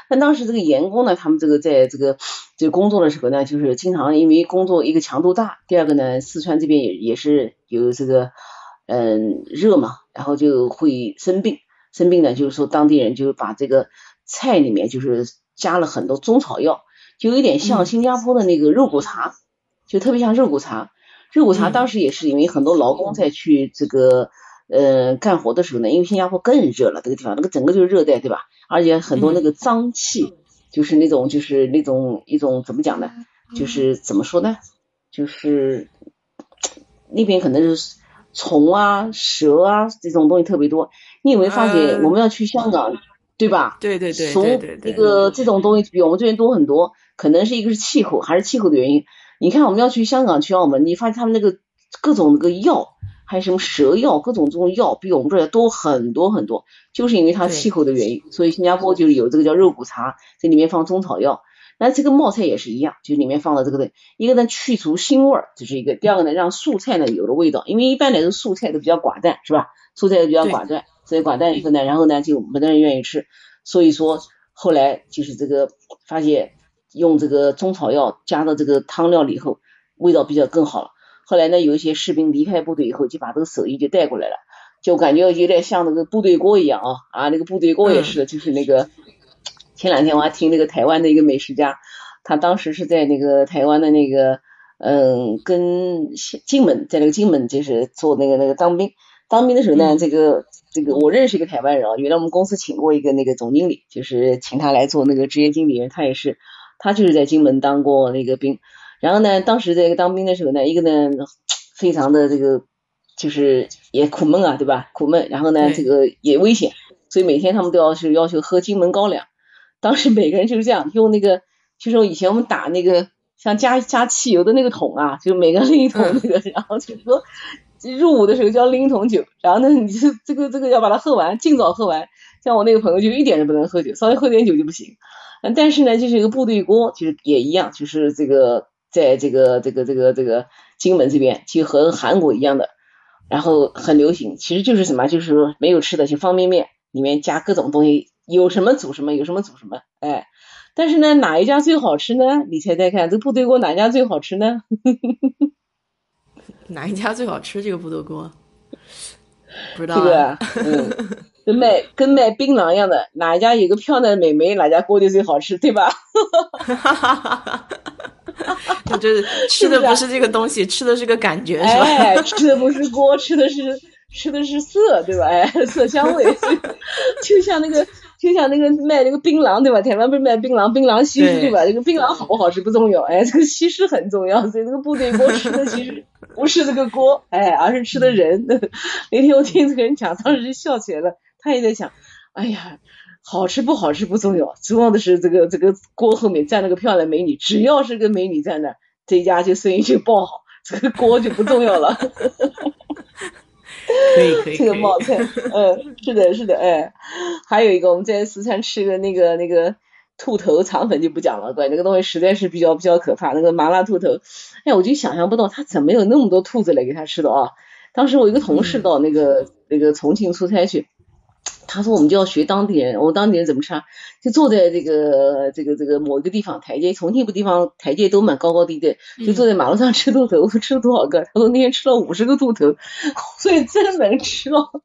但当时这个盐工呢，他们这个在这个这工作的时候呢，就是经常因为工作一个强度大，第二个呢，四川这边也也是有这个。嗯，热嘛，然后就会生病，生病呢，就是说当地人就把这个菜里面就是加了很多中草药，就有点像新加坡的那个肉骨茶，就特别像肉骨茶。肉骨茶当时也是因为很多劳工在去这个呃干活的时候呢，因为新加坡更热了这个地方，那个整个就是热带，对吧？而且很多那个脏气，就是那种就是那种一种怎么讲呢？就是怎么说呢？就是那边可能是。虫啊、蛇啊这种东西特别多，你有没有发现我们要去香港，对吧？对对对，从那个这种东西比我们这边多很多，可能是一个是气候，还是气候的原因。你看我们要去香港、去澳门，你发现他们那个各种那个药，还有什么蛇药，各种这种药比我们这要多很多很多，就是因为它气候的原因。所以新加坡就是有这个叫肉骨茶，这里面放中草药。那这个冒菜也是一样，就里面放了这个的，一个呢去除腥味儿，这是一个；第二个呢让素菜呢有了味道，因为一般来说素菜都比较寡淡，是吧？素菜都比较寡淡，所以寡淡以后呢，然后呢就没得人愿意吃，所以说后来就是这个发现用这个中草药加到这个汤料里以后，味道比较更好了。后来呢有一些士兵离开部队以后，就把这个手艺就带过来了，就感觉有点像那个部队锅一样啊啊，那个部队锅也是，就是那个。前两天我还听那个台湾的一个美食家，他当时是在那个台湾的那个，嗯，跟金门在那个金门就是做那个那个当兵，当兵的时候呢，这个这个我认识一个台湾人啊，原来我们公司请过一个那个总经理，就是请他来做那个职业经理人，他也是，他就是在金门当过那个兵，然后呢，当时在当兵的时候呢，一个呢非常的这个就是也苦闷啊，对吧？苦闷，然后呢这个也危险，所以每天他们都要是要求喝金门高粱。当时每个人就是这样用那个，就是以前我们打那个像加加汽油的那个桶啊，就每个人一桶那个，然后就说入伍的时候就要拎一桶酒，然后呢，你就这个这个要把它喝完，尽早喝完。像我那个朋友就一点都不能喝酒，稍微喝点酒就不行。嗯，但是呢，就是一个部队锅，就是也一样，就是这个在这个这个这个这个金门这边，就和韩国一样的，然后很流行。其实就是什么，就是没有吃的，就方便面里面加各种东西，有什么煮什么，有什么煮什么。哎，但是呢，哪一家最好吃呢？你猜猜看，这部队锅哪家最好吃呢？哪一家最好吃？这个部队锅不知道。这个，嗯。跟卖跟卖槟榔一样的，哪一家有个漂亮的美眉，哪家锅就最好吃，对吧？哈哈哈哈哈！就 是吃的不是这个东西，吃的是个感觉，是吧？哎，吃的不是锅，吃的是吃的是色，对吧？哎，色香味，就像那个就像那个卖那个槟榔，对吧？台湾不是卖槟榔，槟榔西施，对吧？这个槟榔好不好吃不重要，哎，这个西施很重要，所以这个部队锅吃的其实不是这个锅，哎，而是吃的人。那天我听这个人讲，当时就笑起来了。他也在想，哎呀，好吃不好吃不重要，重要的是这个这个锅后面站了个漂亮美女，只要是个美女在那，这家就生意就爆好，这个锅就不重要了。可以可以，这个冒菜，嗯，是的是的，哎，还有一个我们在四川吃的那个那个兔头肠粉就不讲了，对，那个东西实在是比较比较可怕，那个麻辣兔头，哎，我就想象不到他怎么有那么多兔子来给他吃的啊！当时我一个同事到那个那个重庆出差去。他说我们就要学当地人，我当地人怎么吃？就坐在这个这个这个某一个地方台阶，重庆不地方台阶都蛮高高低低，就坐在马路上吃兔头，吃了多少个？他说那天吃了五十个兔头，所以真能吃哦。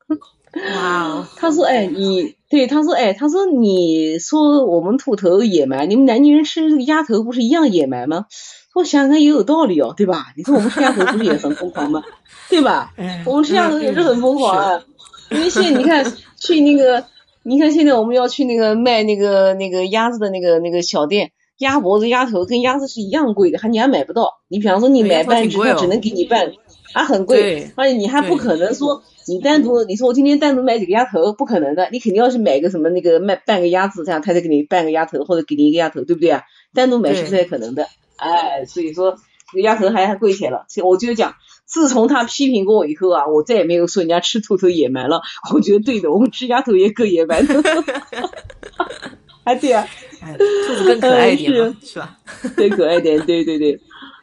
哇！他说哎你对他说哎他说你说我们兔头野蛮，你们南京人吃这个鸭头不是一样野蛮吗？我想想也有道理哦，对吧？你说我们吃鸭头不是也很疯狂吗？对吧？我们吃鸭头也是很疯狂啊。因为现在你看去那个，你看现在我们要去那个卖那个那个鸭子的那个那个小店，鸭脖子、鸭头跟鸭子是一样贵的，还你还买不到。你比方说你买半只，他只能给你半，还很贵，而且你还不可能说你单独，你说我今天单独买几个鸭头，不可能的，你肯定要是买个什么那个卖半个鸭子，这样他才给你半个鸭头或者给你一个鸭头，对不对啊？单独买是不太可能的，哎，所以说这个鸭头还还贵起来了。所以我就讲。自从他批评过我以后啊，我再也没有说人家吃兔头野蛮了。我觉得对的，我们吃鸭头也够野蛮的。还 对啊，兔子更可爱一点是吧？更可爱一点，对对对。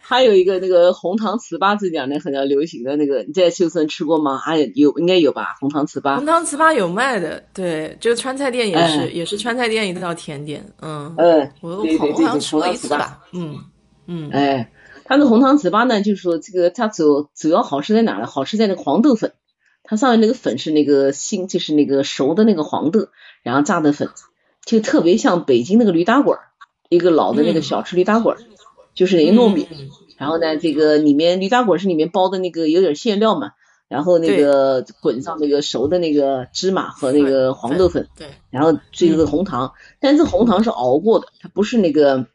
还有一个那个红糖糍粑，这两年很流行的那个，你在秀森吃过吗？还有应该有吧？红糖糍粑。红糖糍粑有卖的，对，就川菜店也是，也是川菜店一道甜点。嗯嗯，我好像吃过一次吧。嗯嗯，哎。它的红糖糍粑呢，就是说这个它主主要好吃在哪呢？好吃在那个黄豆粉，它上面那个粉是那个新，就是那个熟的那个黄豆，然后炸的粉，就特别像北京那个驴打滚儿，一个老的那个小吃驴打滚儿，就是那个糯米，然后呢，这个里面驴打滚是里面包的那个有点馅料嘛，然后那个滚上那个熟的那个芝麻和那个黄豆粉，对，然后这个红糖，但这红糖是熬过的，它不是那个。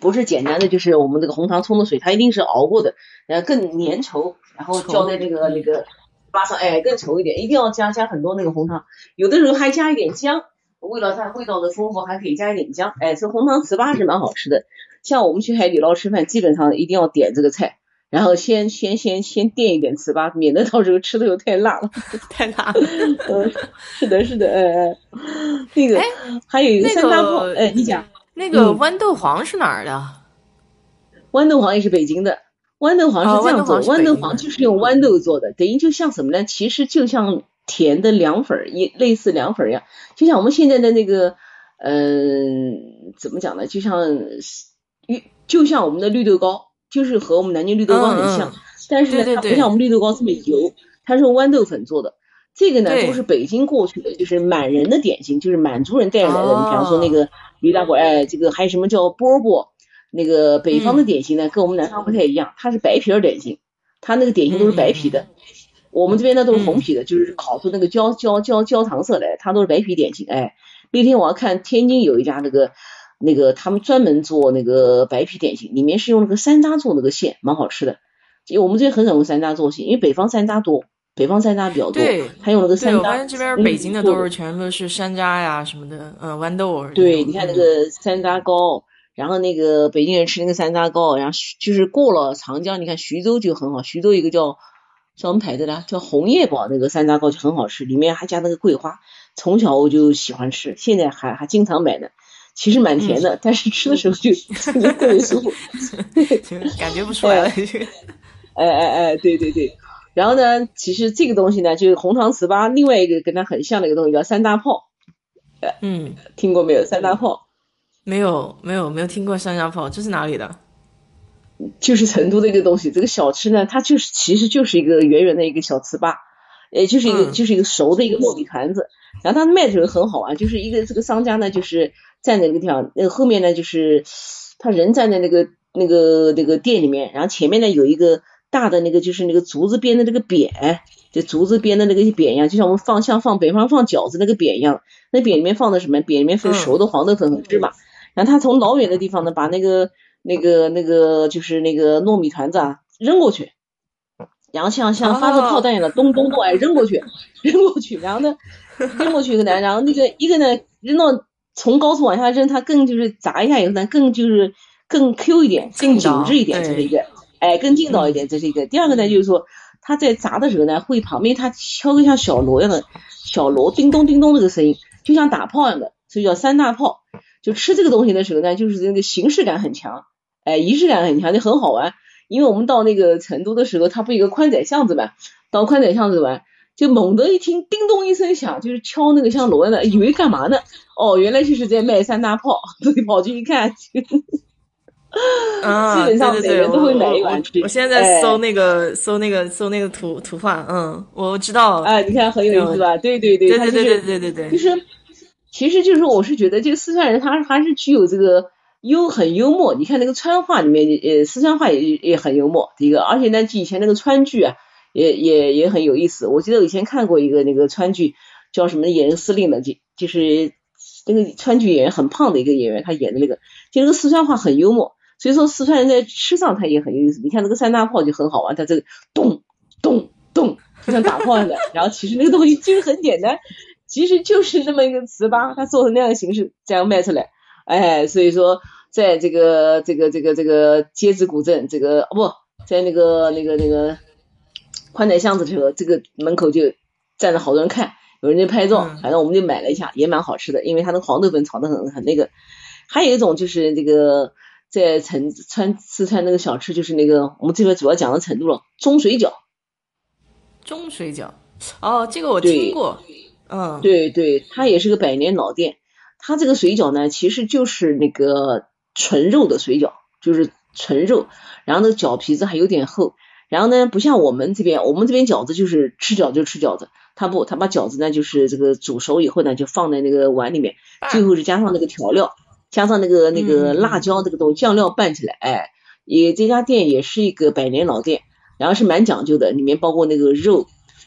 不是简单的，就是我们这个红糖冲的水，它一定是熬过的，然后更粘稠，然后浇在那个那个粑上，哎，更稠一点，一定要加加很多那个红糖，有的时候还加一点姜，为了它味道的丰富，还可以加一点姜，哎，这红糖糍粑是蛮好吃的。像我们去海底捞吃饭，基本上一定要点这个菜，然后先 先先先垫一点糍粑，免得到时候吃的又 太辣了，太辣。嗯，是的，是的，哎哎，那个还有一个三大炮，哎，你讲。那个豌豆黄是哪儿的？豌豆黄也是北京的。豌豆黄是这样做，豌豆黄就是用豌豆做的，等于就像什么呢？其实就像甜的凉粉儿，一类似凉粉儿一样。就像我们现在的那个，嗯，怎么讲呢？就像绿，就像我们的绿豆糕，就是和我们南京绿豆糕很像，但是呢，它不像我们绿豆糕这么油，它是用豌豆粉做的。这个呢，都是北京过去的，就是满人的点心，就是满族人带来的。你比方说那个。驴打滚，哎，这个还有什么叫饽饽？那个北方的点心呢，跟我们南方不太一样，它是白皮儿点心，它那个点心都是白皮的。我们这边呢都是红皮的，就是烤出那个焦焦焦焦糖色来，它都是白皮点心。哎，那天我要看天津有一家那个那个他们专门做那个白皮点心，里面是用那个山楂做那个馅，蛮好吃的。因为我们这边很少用山楂做馅，因为北方山楂多。北方山楂比较多。对，他用了个山楂。我发现这边北京的都是全部是山楂呀什么的，嗯，豌豆。对，你看那个山楂糕，然后那个北京人吃那个山楂糕，然后就是过了长江，你看徐州就很好，徐州一个叫叫什么牌子的，叫红叶宝那个山楂糕就很好吃，里面还加那个桂花。从小我就喜欢吃，现在还还经常买呢。其实蛮甜的，但是吃的时候就 特别舒服，感觉不出来。哎哎哎，对对对。然后呢，其实这个东西呢，就是红糖糍粑，另外一个跟它很像的一个东西叫三大炮。嗯，听过没有？三大炮？没有，没有，没有听过三大炮。这是哪里的？就是成都的一个东西。这个小吃呢，它就是其实就是一个圆圆的一个小糍粑，也就是一个就是一个熟的一个糯米团子。然后它卖的时候很好玩，就是一个这个商家呢，就是站在那个地方，那个后面呢就是他人站在那个那个那个店里面，然后前面呢有一个大的那个就是那个竹子编的那个扁，就竹子编的那个扁一样，就像我们放像放北方放饺子那个扁一样，那扁里面放的什么？扁里面放熟的黄豆粉和芝麻。然后他从老远的地方呢，把那个那个那个就是那个糯米团子啊扔过去。然后像像发射炮弹一样的咚咚咚哎扔过去，扔过去，然后呢扔过去一个呢，然后那个一个呢扔到从高速往下扔，它更就是砸一下以后呢更就是更 Q 一点，更紧致一点，这是一个，哎更劲道一点，这是一个。第二个呢就是说它在砸的时候呢会旁边它敲个像小锣一样的小锣叮咚叮咚那个声音，就像打炮一样的，所以叫三大炮。就吃这个东西的时候呢，就是那个形式感很强，哎仪式感很强，就很好玩。因为我们到那个成都的时候，它不有个宽窄巷子嘛？到宽窄巷子玩，就猛地一听叮咚一声响，就是敲那个像锣的，以为干嘛呢？哦，原来就是在卖三大炮，所以跑去一看，啊，基本上每人都会买一碗我现在在搜那个搜那个搜那个图图画，嗯，我知道。哎，你看很有意思吧？对对对，对对对对对对对，就是，其实就是我是觉得这个四川人他还是具有这个。幽很幽默，你看那个川话里面，呃，四川话也也很幽默。第一个，而且呢，以前那个川剧啊，也也也很有意思。我记得我以前看过一个那个川剧，叫什么《野人司令》的，就就是那个川剧演员很胖的一个演员，他演的那个，就那个四川话很幽默。所以说四川人在吃上他也很有意思。你看那个三大炮就很好玩，它这个咚咚咚，就像打炮似的。然后其实那个东西其实很简单，其实就是那么一个糍粑，它做成那样的形式，这样卖出来。哎，所以说，在这个这个这个这个街子古镇，这个哦不在那个那个那个宽窄巷子时候，这个门口就站着好多人看，有人在拍照，反正我们就买了一下，也蛮好吃的，因为它的黄豆粉炒的很很那个。还有一种就是这个在成川四川那个小吃，就是那个我们这边主要讲的成都了，中水饺。中水饺，哦，这个我听过，嗯，对对，它也是个百年老店。它这个水饺呢，其实就是那个纯肉的水饺，就是纯肉，然后那个饺皮子还有点厚，然后呢，不像我们这边，我们这边饺子就是吃饺就吃饺子，他不，他把饺子呢就是这个煮熟以后呢，就放在那个碗里面，最后是加上那个调料，加上那个那个辣椒这个东西酱料拌起来，哎，也这家店也是一个百年老店，然后是蛮讲究的，里面包括那个肉，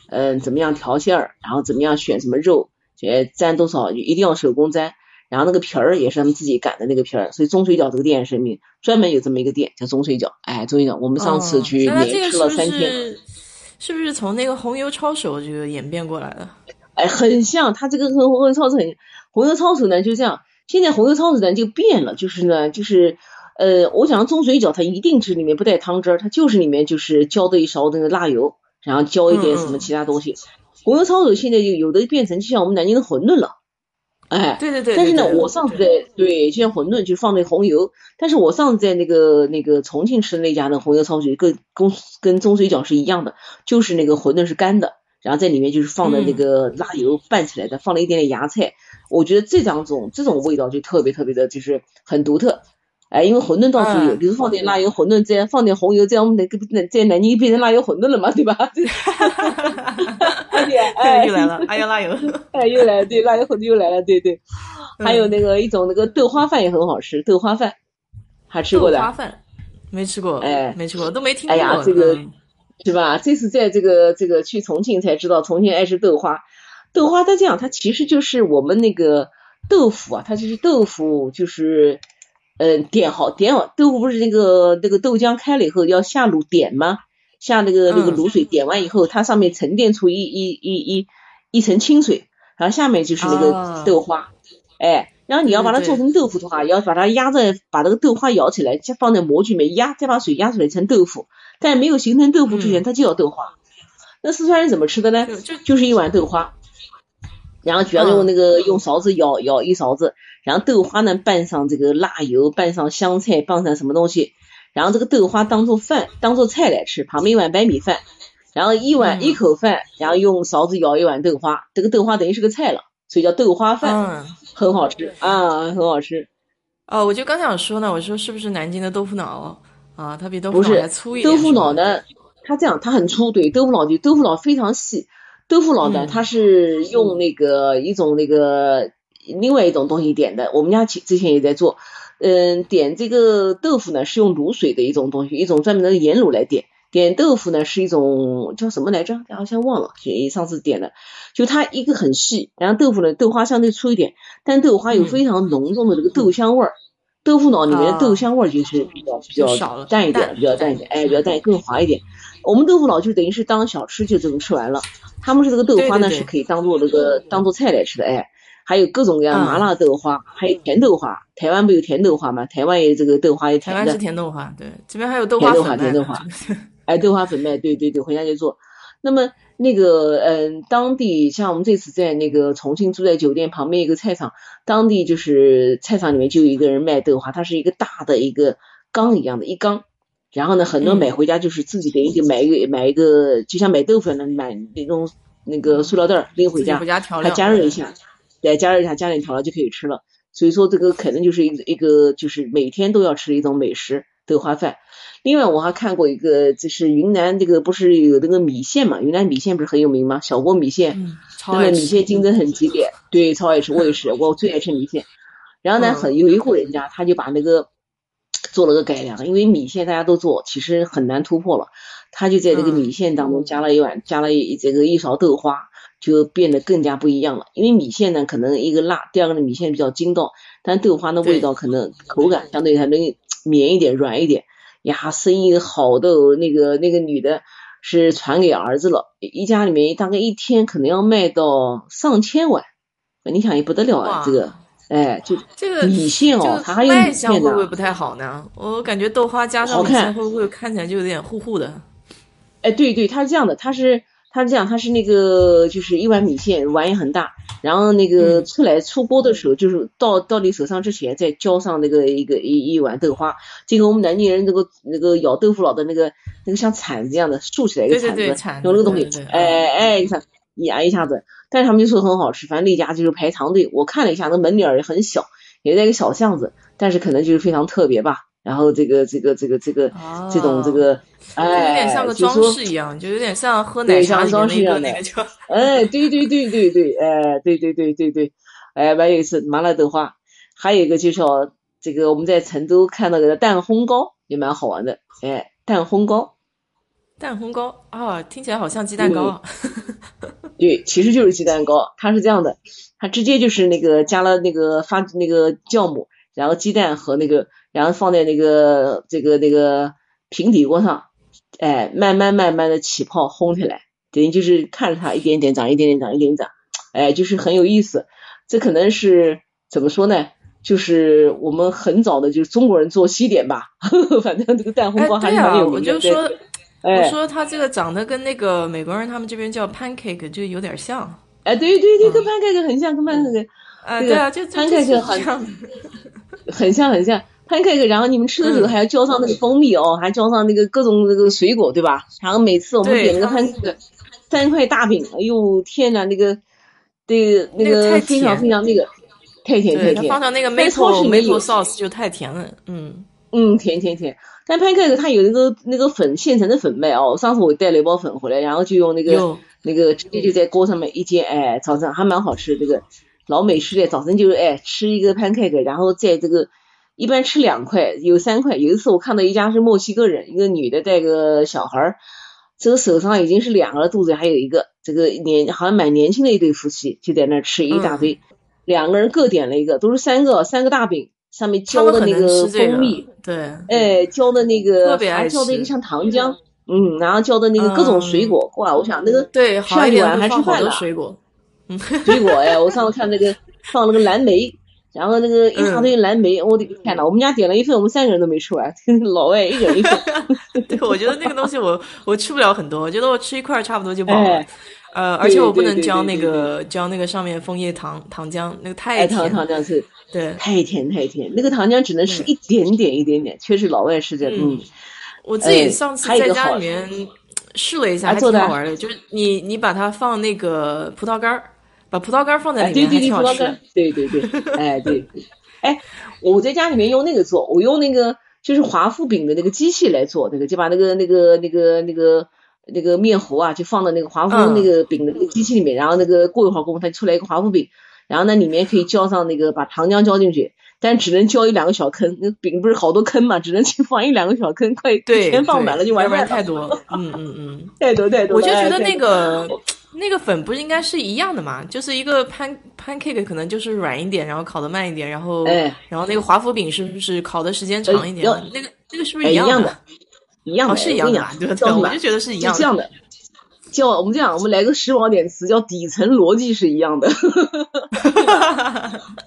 嗯，怎么样调馅儿，然后怎么样选什么肉，呃，沾多少一定要手工沾。然后那个皮儿也是他们自己擀的那个皮儿，所以中水饺这个店是名，专门有这么一个店叫中水饺。哎，钟水饺，我们上次去连吃了三天。是不是从那个红油抄手这个演变过来的？哎，很像，它这个和红油抄手很，红油抄手呢就这样。现在红油抄手呢就变了，就是呢，就是呃，我想中水饺它一定是里面不带汤汁儿，它就是里面就是浇的一勺那个辣油，然后浇一点什么其他东西。红油抄手现在就有的变成就像我们南京的馄饨了。哎，对对对，但是呢，我上次在对，就像馄饨就放那红油，但是我上次在那个那个重庆吃的那家的红油抄手，跟跟跟中水饺是一样的，就是那个馄饨是干的，然后在里面就是放的那个辣油拌起来的，放了一点点芽菜，我觉得这两种这种味道就特别特别的，就是很独特。哎，因为馄饨到处有，比如放点辣油馄饨，这样放点红油，这样我们那个在南京变成辣油馄饨了嘛，对吧？哈哈哈哎，又来了，哎呀，辣油，哎，又来了，对，辣油馄饨又来了，对对。还有那个一种那个豆花饭也很好吃，豆花饭还吃过的？豆花饭没吃过，哎，没吃过，都没听过。哎呀，这个是吧？这次在这个这个去重庆才知道，重庆爱吃豆花。豆花它这样，它其实就是我们那个豆腐啊，它就是豆腐就是。嗯，点好点好，豆腐不是那个那个豆浆开了以后要下卤点吗？下那个那个卤水点完以后，它上面沉淀出一一一一一层清水，然后下面就是那个豆花，哎，然后你要把它做成豆腐的话，要把它压在把那个豆花舀起来，再放在模具里面压，再把水压出来成豆腐。但没有形成豆腐之前，它就要豆花。那四川人怎么吃的呢？就就是一碗豆花，然后主要用那个用勺子舀舀一勺子，然后豆花呢拌上这个辣油，拌上香菜，拌上什么东西，然后这个豆花当做饭当做菜来吃，旁边一碗白米饭，然后一碗一口饭，然后用勺子舀一碗豆花，这个豆花等于是个菜了，所以叫豆花饭，很好吃啊，很好吃。哦，我就刚想说呢，我说是不是南京的豆腐脑？啊，它比豆腐脑还粗一点。豆腐脑呢，它这样，它很粗，对，豆腐脑就豆腐脑非常细。豆腐脑呢，它是用那个一种那个另外一种东西点的。我们家之前也在做，嗯，点这个豆腐呢是用卤水的一种东西，一种专门的盐卤来点。点豆腐呢是一种叫什么来着？好像忘了，上次点的。就它一个很细，然后豆腐呢豆花相对粗一点，但豆花有非常浓重的这个豆香味儿。豆腐脑里面的豆香味儿就是比较比较淡一点，比较淡一点，哎，比较淡，更滑一点。我们豆腐脑就等于是当小吃就这么吃完了。他们是这个豆花呢是可以当做那个当做菜来吃的，哎，还有各种各样麻辣豆花，还有甜豆花。台湾不有甜豆花吗？台湾也这个豆花也甜的。台湾是甜豆花，对，这边还有豆花粉甜豆花，哎，豆花粉卖，对对对，回家就做。那么。那个嗯，当地像我们这次在那个重庆住在酒店旁边一个菜场，当地就是菜场里面就有一个人卖豆花，它是一个大的一个缸一样的一缸，然后呢，很多买回家就是自己等于就买一个买一个，就像买豆腐一样的买那种那个塑料袋拎回家，它加热一下，再，加热一下加点调料就可以吃了。所以说这个可能就是一一个就是每天都要吃的一种美食豆花饭。另外我还看过一个，就是云南这个不是有那个米线嘛？云南米线不是很有名吗？小锅米线，那个米线竞争很激烈，对，超爱吃，我也是，我最爱吃米线。然后呢，很有一户人家，他就把那个做了个改良，因为米线大家都做，其实很难突破了。他就在这个米线当中加了一碗，加了一这个一勺豆花，就变得更加不一样了。因为米线呢，可能一个辣，第二个呢，米线比较筋道，但豆花的味道可能口感相对还能绵一点、软一点。呀，生意好的那个那个女的，是传给儿子了，一家里面大概一天可能要卖到上千碗，你想也不得了啊，这个，哎，就这个米线哦，它还有米线会不会不太好呢？我感觉豆花加上米线会不会看起来就有点糊糊的？哎，对对，它是这样的，它是。它是这样，它是那个就是一碗米线，碗也很大，然后那个出来出锅的时候，就是到到你手上之前，再浇上那个一个一一碗豆花，这个我们南京人那个那个舀豆腐脑的那个那个像铲子一样的竖起来一个铲子，用那个东西，哎哎，你看压一下子，但是他们就说很好吃，反正那家就是排长队，我看了一下，那门脸也很小，也在一个小巷子，但是可能就是非常特别吧。然后这个这个这个这个这种这个，哎，有点像个装饰一样，就有点像喝奶茶装饰一样的，哎，对对对对对，哎，对对对对对，哎，还有一次麻辣豆花，还有一个就是这个我们在成都看到的蛋烘糕也蛮好玩的，哎，蛋烘糕，蛋烘糕啊，听起来好像鸡蛋糕，对，其实就是鸡蛋糕，它是这样的，它直接就是那个加了那个发那个酵母，然后鸡蛋和那个。然后放在那个这个那个平底锅上，哎，慢慢慢慢的起泡烘起来，等于就是看着它一点点长，一点点长，一点点长，哎，就是很有意思。这可能是怎么说呢？就是我们很早的，就是中国人做西点吧。反正这个蛋烘糕还是很有名的。我就说，我说他这个长得跟那个美国人他们这边叫 pancake 就有点像。哎，对对对，跟 pancake 很像，跟 pancake。啊，对啊，就 pancake 很像，很像很像。pancake，然后你们吃的时候还要浇上那个蜂蜜哦，还浇上那个各种那个水果，对吧？然后每次我们点那个 pancake，三块大饼，哎呦天呐，那个，对，那个非常非常那个，太甜太甜。放上那个 maple maple sauce 就太甜了，嗯嗯，甜甜甜。但 pancake 它有那个那个粉现成的粉卖哦，上次我带了一包粉回来，然后就用那个那个直接就在锅上面一煎，哎，早上还蛮好吃，这个老美式的，早晨就是哎吃一个 pancake，然后在这个。一般吃两块，有三块。有一次我看到一家是墨西哥人，一个女的带个小孩儿，这个手上已经是两个了，肚子还有一个。这个年好像蛮年轻的一对夫妻就在那吃一大堆，两个人各点了一个，都是三个三个大饼，上面浇的那个蜂蜜，对，哎，浇的那个还浇的一个像糖浆，嗯，然后浇的那个各种水果，哇，我想那个对，上一碗还吃饭了。水果，嗯，水果哎，我上次看那个 放了个蓝莓，然后那个一大堆蓝莓，我的个天呐，我们家点了一份，我们三个人都没吃完，老外一人一份。对，我觉得那个东西我我吃不了很多，我觉得我吃一块差不多就饱了。呃，而且我不能浇那个浇那个上面枫叶糖糖浆，那个太甜。糖糖浆是，对，太甜太甜，那个糖浆只能吃一点点一点点，确实老外是这样。嗯，我自己上次在家里面试了一下，还挺好玩的，就是你你把它放那个葡萄干儿，把葡萄干放在里面，对对对，葡萄干，对对对，哎对，哎，我在家里面用那个做，我用那个就是华夫饼的那个机器来做那个，就把那个那个那个那个。那个面糊啊，就放到那个华夫那个饼的那个机器里面，然后那个过一会儿功夫，它出来一个华夫饼，然后那里面可以浇上那个把糖浆浇进去，但只能浇一两个小坑，那饼不是好多坑嘛，只能去放一两个小坑，快全放满了就完蛋。太多，嗯嗯嗯，太多太多。我就觉得那个那个粉不是应该是一样的嘛，就是一个 pan pancake 可能就是软一点，然后烤的慢一点，然后然后那个华夫饼是不是烤的时间长一点？那个那个是不是一样的？一样的，是一样的，对吧？我就觉得是一样的。叫我们这样，我们来个时髦点词，叫底层逻辑是一样的。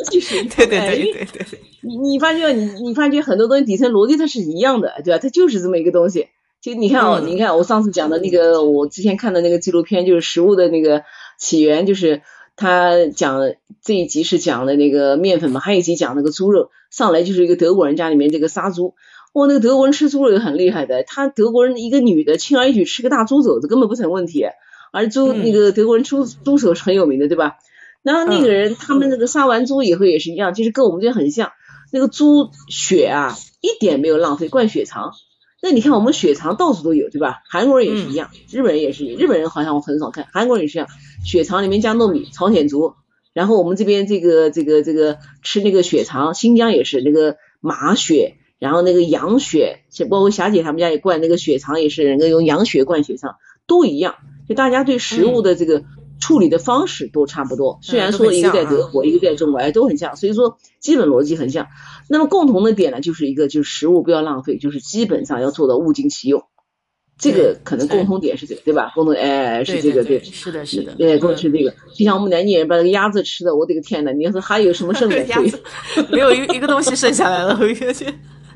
就是，对对对对对。你你发觉你你发觉很多东西底层逻辑它是一样的，对吧？它就是这么一个东西。就你看哦，你看我上次讲的那个，我之前看的那个纪录片，就是食物的那个起源，就是他讲这一集是讲的那个面粉嘛，还有一集讲那个猪肉，上来就是一个德国人家里面这个杀猪。哇，那个德国人吃猪肉也很厉害的，他德国人一个女的轻而易举吃个大猪肘子根本不成问题，而猪那个德国人猪猪手是很有名的，对吧？然后那个人他们那个杀完猪以后也是一样，就是跟我们这很像，那个猪血啊一点没有浪费，灌血肠。那你看我们血肠到处都有，对吧？韩国人也是一样，日本人也是，日本人好像我很少看，韩国人也是一样，血肠里面加糯米，朝鲜族。然后我们这边这个这个这个吃那个血肠，新疆也是那个马血。然后那个羊血，包括霞姐他们家也灌那个血肠，也是人家用羊血灌血肠，都一样。就大家对食物的这个处理的方式都差不多，虽然说一个在德国，一个在中国，哎，都很像。所以说基本逻辑很像。那么共同的点呢，就是一个就是食物不要浪费，就是基本上要做到物尽其用。这个可能共同点是这个，对吧？共同哎是这个对，是的是的，对，共同是这个。就像我们南京人把那个鸭子吃的，我的个天呐，你要是还有什么剩的？没有一一个东西剩下来了，我感觉。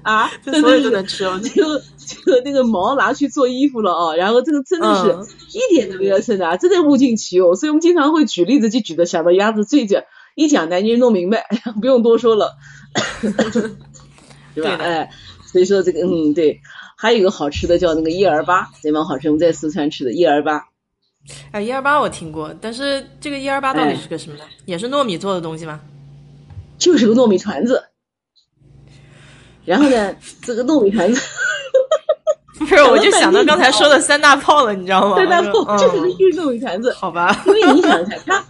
啊，所有都能吃哦！就就那个毛拿去做衣服了哦，然后这个真的是一点都没有剩的，真的物尽其用。所以我们经常会举例子，就举的想到鸭子醉着，一讲南京人弄明白，不用多说了，对吧？哎，所以说这个嗯对，还有一个好吃的叫那个叶儿粑，也蛮好吃。我们在四川吃的叶儿粑。哎，叶儿粑我听过，但是这个叶儿粑到底是个什么呢？也是糯米做的东西吗？就是个糯米团子。然后呢，这个糯米团子，不是，我就想到刚才说的三大炮了，你知道吗？三大炮就是个玉糯米团子，好吧？因为你想想，它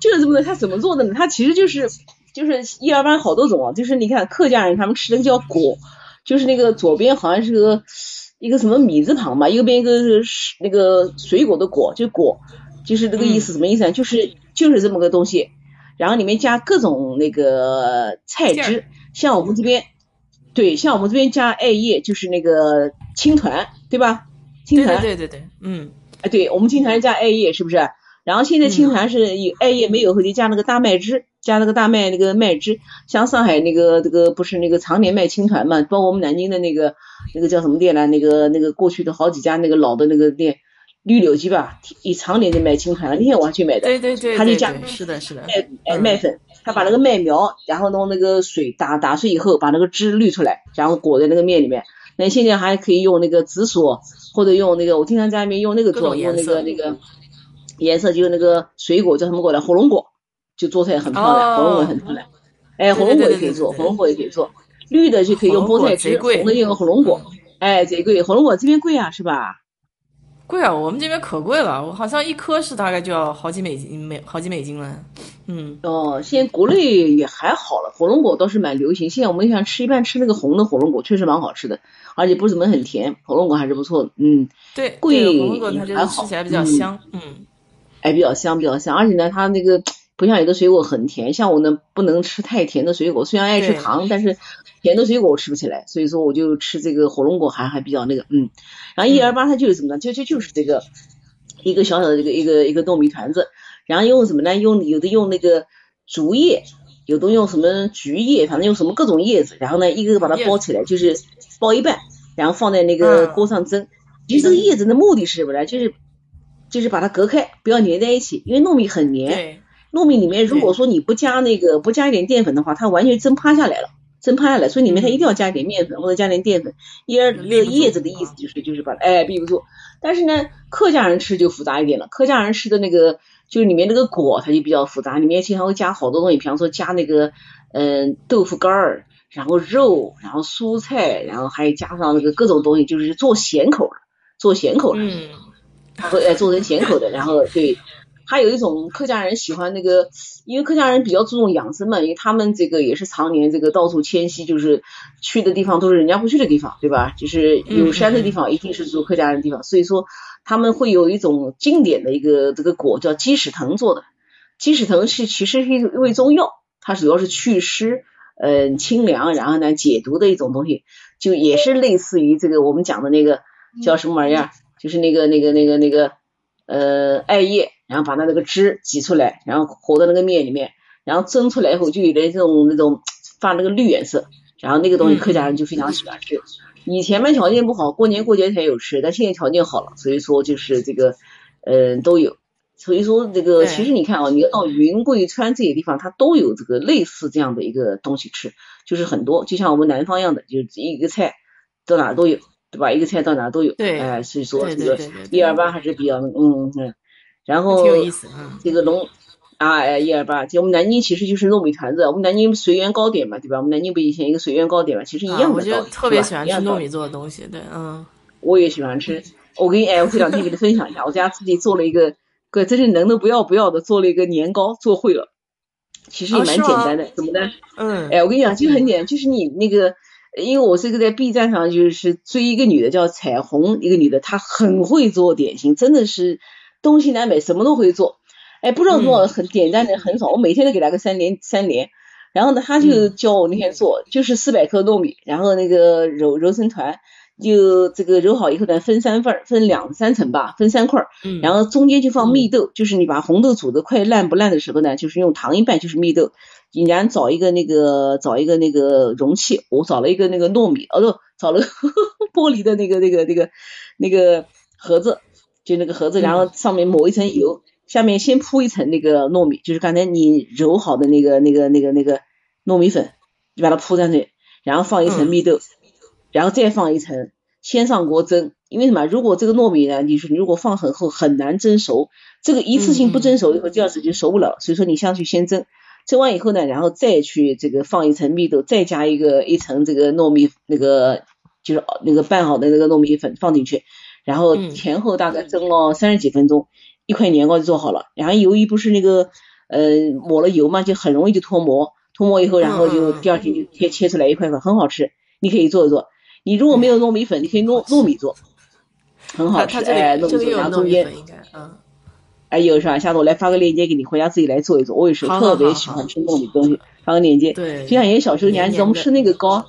就是这么的，它怎么做的呢？它其实就是就是一二班好多种啊，就是你看客家人他们吃的叫果，就是那个左边好像是个一个什么米字旁吧，右边一个是那个水果的果，就果，就是这个意思，什么意思啊？就是就是这么个东西，然后里面加各种那个菜汁，像我们这边。对，像我们这边加艾叶，就是那个青团，对吧？青团，对对对对，嗯，哎，对我们青团加艾叶，是不是？然后现在青团是有艾叶没有，后就加那个大麦汁，加那个大麦那个麦汁。像上海那个这个不是那个常年卖青团嘛？包括我们南京的那个那个叫什么店呢？那个那个过去的好几家那个老的那个店，绿柳鸡吧，一常年就卖青团，那天我还去买的。对对对，他就加是的是的，麦麦粉。他把那个麦苗，然后弄那个水打打碎以后，把那个汁滤出来，然后裹在那个面里面。那现在还可以用那个紫薯，或者用那个我经常在外面用那个做，用那个那个颜色就是那个水果叫什么果来？火龙果，就做出来很漂亮，火龙果很漂亮。哎，火龙果也可以做，火龙果也可以做。绿的就可以用菠菜汁，红的用火龙果。哎，贼贵，火龙果这边贵啊，是吧？贵啊，我们这边可贵了，我好像一颗是大概就要好几美金，美好几美金了。嗯，哦，现在国内也还好了，火龙果倒是蛮流行。现在我们想吃，一般吃那个红的火龙果，确实蛮好吃的，而且不怎么很甜，火龙果还是不错的。嗯，对，贵火龙果它就是吃起来比较香。嗯，哎，比较香，比较香，而且呢，它那个不像有的水果很甜，像我呢不能吃太甜的水果，虽然爱吃糖，但是甜的水果我吃不起来，所以说我就吃这个火龙果还还比较那个，嗯，然后一二八它就是什么呢？就就就是这个一个小小的这个一个一个糯米团子，然后用什么呢？用有的用那个竹叶，有的用什么菊叶，反正用什么各种叶子，然后呢一个个把它包起来，就是包一半，然后放在那个锅上蒸。其实这个叶子的目的是什么呢？就是就是把它隔开，不要粘在一起，因为糯米很粘。糯米里面如果说你不加那个不加一点淀粉的话，它完全蒸趴下来了，蒸趴了，所以里面它一定要加一点面粉或者加点淀粉。叶那个叶子的意思就是就是把哎闭不住。但是呢，客家人吃就复杂一点了。客家人吃的那个就是里面那个果，它就比较复杂，里面经常会加好多东西，比方说加那个嗯豆腐干儿，然后肉，然后蔬菜，然后还加上那个各种东西，就是做咸口的，做咸口的，嗯，他会哎做成咸口的，然后对。还有一种客家人喜欢那个，因为客家人比较注重养生嘛，因为他们这个也是常年这个到处迁徙，就是去的地方都是人家不去的地方，对吧？就是有山的地方一定是住客家人的地方，所以说他们会有一种经典的一个这个果叫鸡屎藤做的，鸡屎藤是其实是一味中药，它主要是祛湿、嗯清凉，然后呢解毒的一种东西，就也是类似于这个我们讲的那个叫什么玩意儿，就是那个那个那个那个呃艾叶。然后把它那个汁挤出来，然后和到那个面里面，然后蒸出来以后就有点这种那种发那个绿颜色，然后那个东西客家人就非常喜欢吃。以前嘛条件不好，过年过节才有吃，但现在条件好了，所以说就是这个嗯都有。所以说这个其实你看啊，你要到云贵川这些地方，它都有这个类似这样的一个东西吃，就是很多，就像我们南方一样的，就一个菜到哪都有，对吧？一个菜到哪都有。对。哎，所以说这个一二八还是比较嗯嗯。然后这个龙啊，一二八，就我们南京其实就是糯米团子，我们南京随园糕点嘛，对吧？我们南京不以前一个随园糕点嘛，其实一样的。我觉得特别喜欢吃糯米做的东西，对，嗯。我也喜欢吃，我给你哎，我这两天给你分享一下，我家自己做了一个，个真是能的不要不要的，做了一个年糕，做会了。其实也蛮简单的，怎么呢？嗯。哎，我跟你讲，就很简单，就是你那个，因为我是个在 B 站上就是追一个女的叫彩虹，一个女的，她很会做点心，真的是。东西南北什么都会做，哎，不知道做很简单的很少，我每天都给他个三连三连，然后呢，他就教我那天做，就是四百克糯米，然后那个揉揉成团，就这个揉好以后呢，分三份，分两三层吧，分三块儿，然后中间就放蜜豆，就是你把红豆煮的快烂不烂的时候呢，就是用糖一拌就是蜜豆，然后找一个那个找一个那个容器，我找了一个那个糯米，哦不，找了 玻璃的那个那个那个那个盒子。就那个盒子，然后上面抹一层油，下面先铺一层那个糯米，就是刚才你揉好的那个那个那个那个糯米粉，你把它铺上去，然后放一层蜜豆，然后再放一层，先上锅蒸。因为什么？如果这个糯米呢，你说如果放很厚，很难蒸熟。这个一次性不蒸熟以后，第二次就熟不了。所以说你上去先蒸，蒸完以后呢，然后再去这个放一层蜜豆，再加一个一层这个糯米那个就是那个拌好的那个糯米粉放进去。然后前后大概蒸了三十几分钟，一块年糕就做好了。然后由于不是那个呃抹了油嘛，就很容易就脱模。脱模以后，然后就第二天就切切出来一块块，很好吃。你可以做一做。你如果没有糯米粉，你可以糯糯米做，很好吃。哎，糯米然后中间嗯，哎有是吧？下次我来发个链接给你，回家自己来做一做。我也是特别喜欢吃糯米东西，发个链接。对，就像以前小时候，你还记得我们吃那个糕，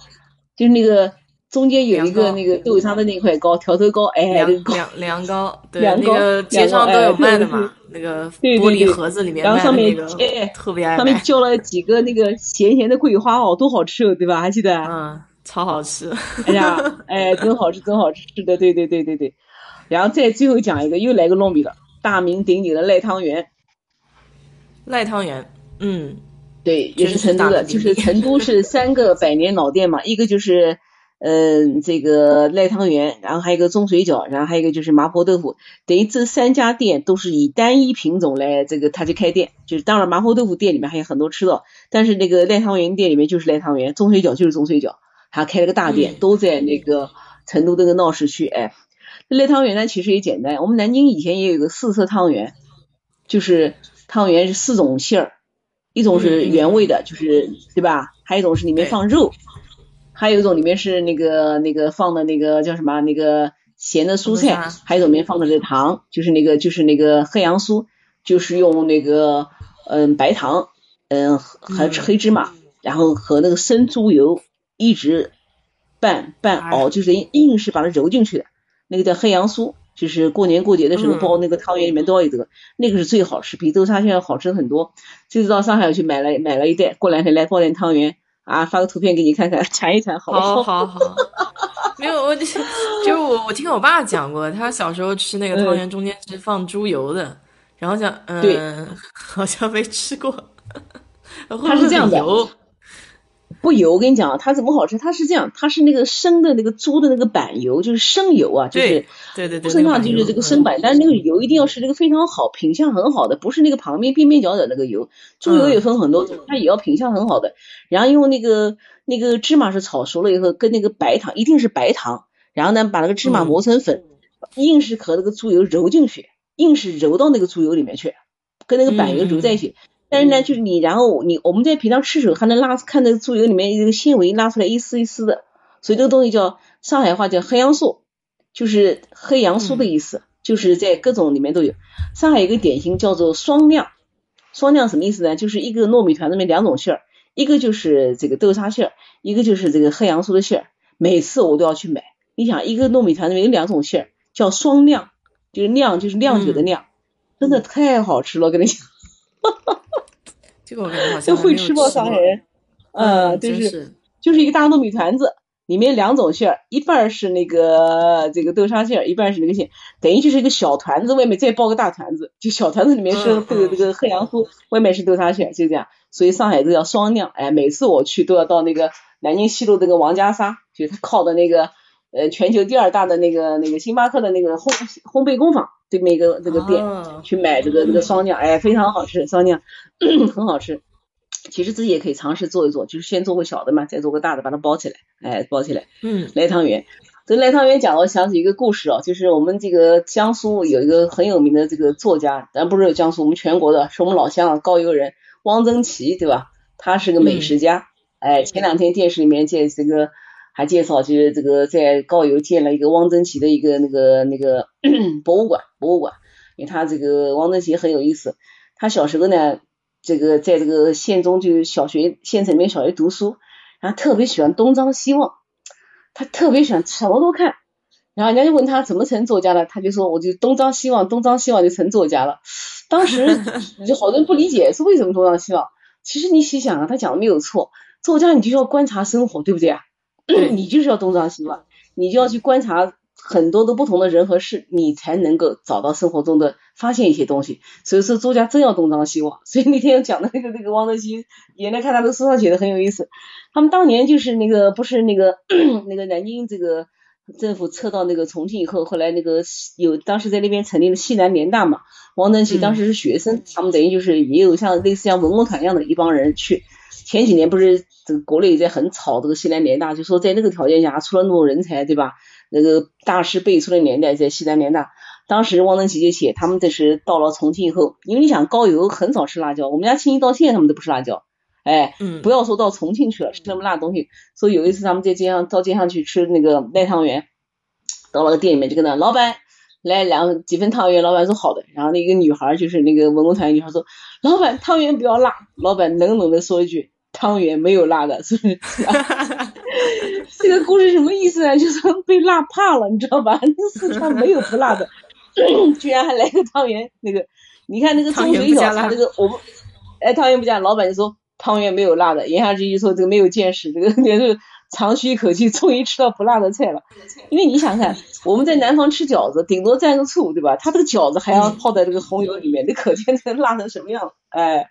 就是那个。中间有一个那个豆沙的那块糕，条头糕，哎，凉凉凉糕，对，那个街上都有卖的嘛，那个玻璃盒子里面，然后上面哎，特别爱上面浇了几个那个咸咸的桂花哦，多好吃哦，对吧？还记得？嗯，超好吃。哎呀，哎，真好吃，真好吃，是的，对对对对对。然后再最后讲一个，又来个糯米了，大名鼎鼎的赖汤圆。赖汤圆，嗯，对，也是成都的，就是成都是三个百年老店嘛，一个就是。嗯，这个赖汤圆，然后还有一个中水饺，然后还有一个就是麻婆豆腐，等于这三家店都是以单一品种来这个他去开店，就是当然麻婆豆腐店里面还有很多吃的，但是那个赖汤圆店里面就是赖汤圆，中水饺就是中水饺，他开了个大店，都在那个成都这个闹市区。哎，赖汤圆呢其实也简单，我们南京以前也有个四色汤圆，就是汤圆是四种馅儿，一种是原味的，就是对吧？还有一种是里面放肉。还有一种里面是那个那个放的那个叫什么那个咸的蔬菜，还有一种里面放的是糖，就是那个就是那个黑杨酥，就是用那个嗯白糖，嗯和黑芝麻，然后和那个生猪油一直拌拌熬，就是硬是把它揉进去的，那个叫黑杨酥，就是过年过节的时候包那个汤圆里面都要有这个，那个是最好吃，比豆沙馅要好吃很多。这次到上海去买了买了一袋，过两天来包点汤圆啊，发个图片给你看看，馋一馋，好不好好好。没有，我就就我我听我爸讲过，他小时候吃那个汤圆中间是放猪油的，然后讲嗯，好像没吃过。他是这样的，不油。我跟你讲，它怎么好吃？它是这样，它是那个生的那个猪的那个板油，就是生油啊，就是对对对，身上就是这个生板，但是那个油一定要是那个非常好，品相很好的，不是那个旁边边边角角那个油。猪油也分很多种，它也要品相很好的，然后用那个。那个芝麻是炒熟了以后，跟那个白糖一定是白糖，然后呢把那个芝麻磨成粉，硬是和那个猪油揉进去，硬是揉到那个猪油里面去，跟那个板油揉在一起。但是呢，就是你然后你我们在平常吃时候还能拉看那个猪油里面这个纤维拉出来一丝一丝的，所以这个东西叫上海话叫黑杨酥，就是黑杨酥的意思，就是在各种里面都有。上海有个点心叫做双酿，双酿什么意思呢？就是一个糯米团里面两种馅儿。一个就是这个豆沙馅儿，一个就是这个黑杨酥的馅儿。每次我都要去买。你想，一个糯米团里面有两种馅儿，叫双酿，就是酿就是酿酒的酿，真的太好吃了。跟你讲，这个我感觉好像会吃不上海人。嗯，就是就是一个大糯米团子，里面两种馅儿，一半是那个这个豆沙馅儿，一半是那个馅，等于就是一个小团子，外面再包个大团子，就小团子里面是这个这个黑洋酥，外面是豆沙馅，就这样。所以上海这叫双酿，哎，每次我去都要到那个南京西路那个王家沙，就是他靠的那个呃全球第二大的那个那个星巴克的那个烘烘焙工坊对面一个这个店去买这个这个双酿，哎，非常好吃，双酿 很好吃。其实自己也可以尝试做一做，就是先做个小的嘛，再做个大的，把它包起来，哎，包起来。嗯，来汤圆，这来汤圆讲，我想起一个故事哦，就是我们这个江苏有一个很有名的这个作家，咱不是江苏，我们全国的，是我们老乡高邮人。汪曾祺对吧？他是个美食家，哎，前两天电视里面见这个还介绍，就是这个在高邮建了一个汪曾祺的一个那个那个 博物馆，博物馆。因为他这个汪曾祺很有意思，他小时候呢，这个在这个县中就是小学县城里面小学读书，然后特别喜欢东张西望，他特别喜欢什么都看，然后人家就问他怎么成作家了，他就说我就东张西望，东张西望就成作家了。当时 就好多人不理解，是为什么东张西望？其实你细想啊，他讲的没有错。作家你就要观察生活，对不对啊？你就是要东张西望，你就要去观察很多的不同的人和事，你才能够找到生活中的发现一些东西。所以说，作家真要东张西望。所以那天讲的那个那个汪曾祺，原来看他的书上写的很有意思。他们当年就是那个不是那个 那个南京这个。政府撤到那个重庆以后，后来那个有当时在那边成立了西南联大嘛，王曾祺当时是学生，他们等于就是也有像类似像文工团一样的一帮人去。前几年不是这个国内在很吵这个西南联大，就说在那个条件下出了那种人才，对吧？那个大师辈出的年代在西南联大，当时汪曾祺就写，他们这是到了重庆以后，因为你想高邮很少吃辣椒，我们家亲戚到现在他们都不吃辣椒。哎，嗯，不要说到重庆去了，吃那么辣的东西。所以有一次他们在街上到街上去吃那个卖汤圆，到了个店里面就跟那老板来两几份汤圆，老板说好的。然后那个女孩就是那个文工团女孩说，老板汤圆不要辣。老板冷冷的说一句，汤圆没有辣的，是不是？这个故事什么意思呢？就是被辣怕了，你知道吧？四川没有不辣的，居然还来个汤圆。那个你看那个中水饺，他这个我们。哎，汤圆不加，老板就说汤圆没有辣的，言下之意说这个没有见识，这个 也是长吁一口气，终于吃到不辣的菜了。因为你想看，我们在南方吃饺子，顶多蘸个醋，对吧？他这个饺子还要泡在这个红油里面，你可见这辣成什么样？哎，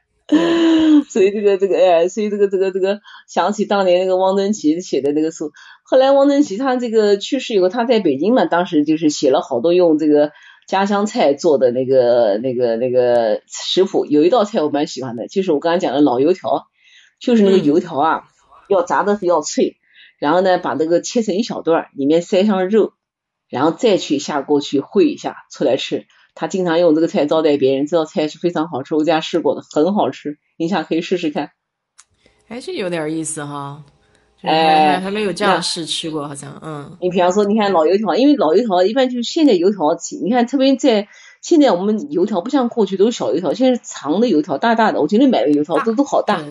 所以这个这个哎，所以这个这个这个想起当年那个汪曾祺写的那个书，后来汪曾祺他这个去世以后，他在北京嘛，当时就是写了好多用这个。家乡菜做的那个、那个、那个食谱，有一道菜我蛮喜欢的，就是我刚才讲的老油条，就是那个油条啊，要炸的是要脆，然后呢，把那个切成一小段，里面塞上肉，然后再去下锅去烩一下出来吃。他经常用这个菜招待别人，这道菜是非常好吃，我家试过的，很好吃，你想可以试试看。还是有点意思哈。哎，还没有这样试吃过，好像，嗯。你比方说，你看老油条，因为老油条一般就是现在油条，你看特别在现在我们油条不像过去都是小油条，现在是长的油条，大大的。我今天买的油条都都好大。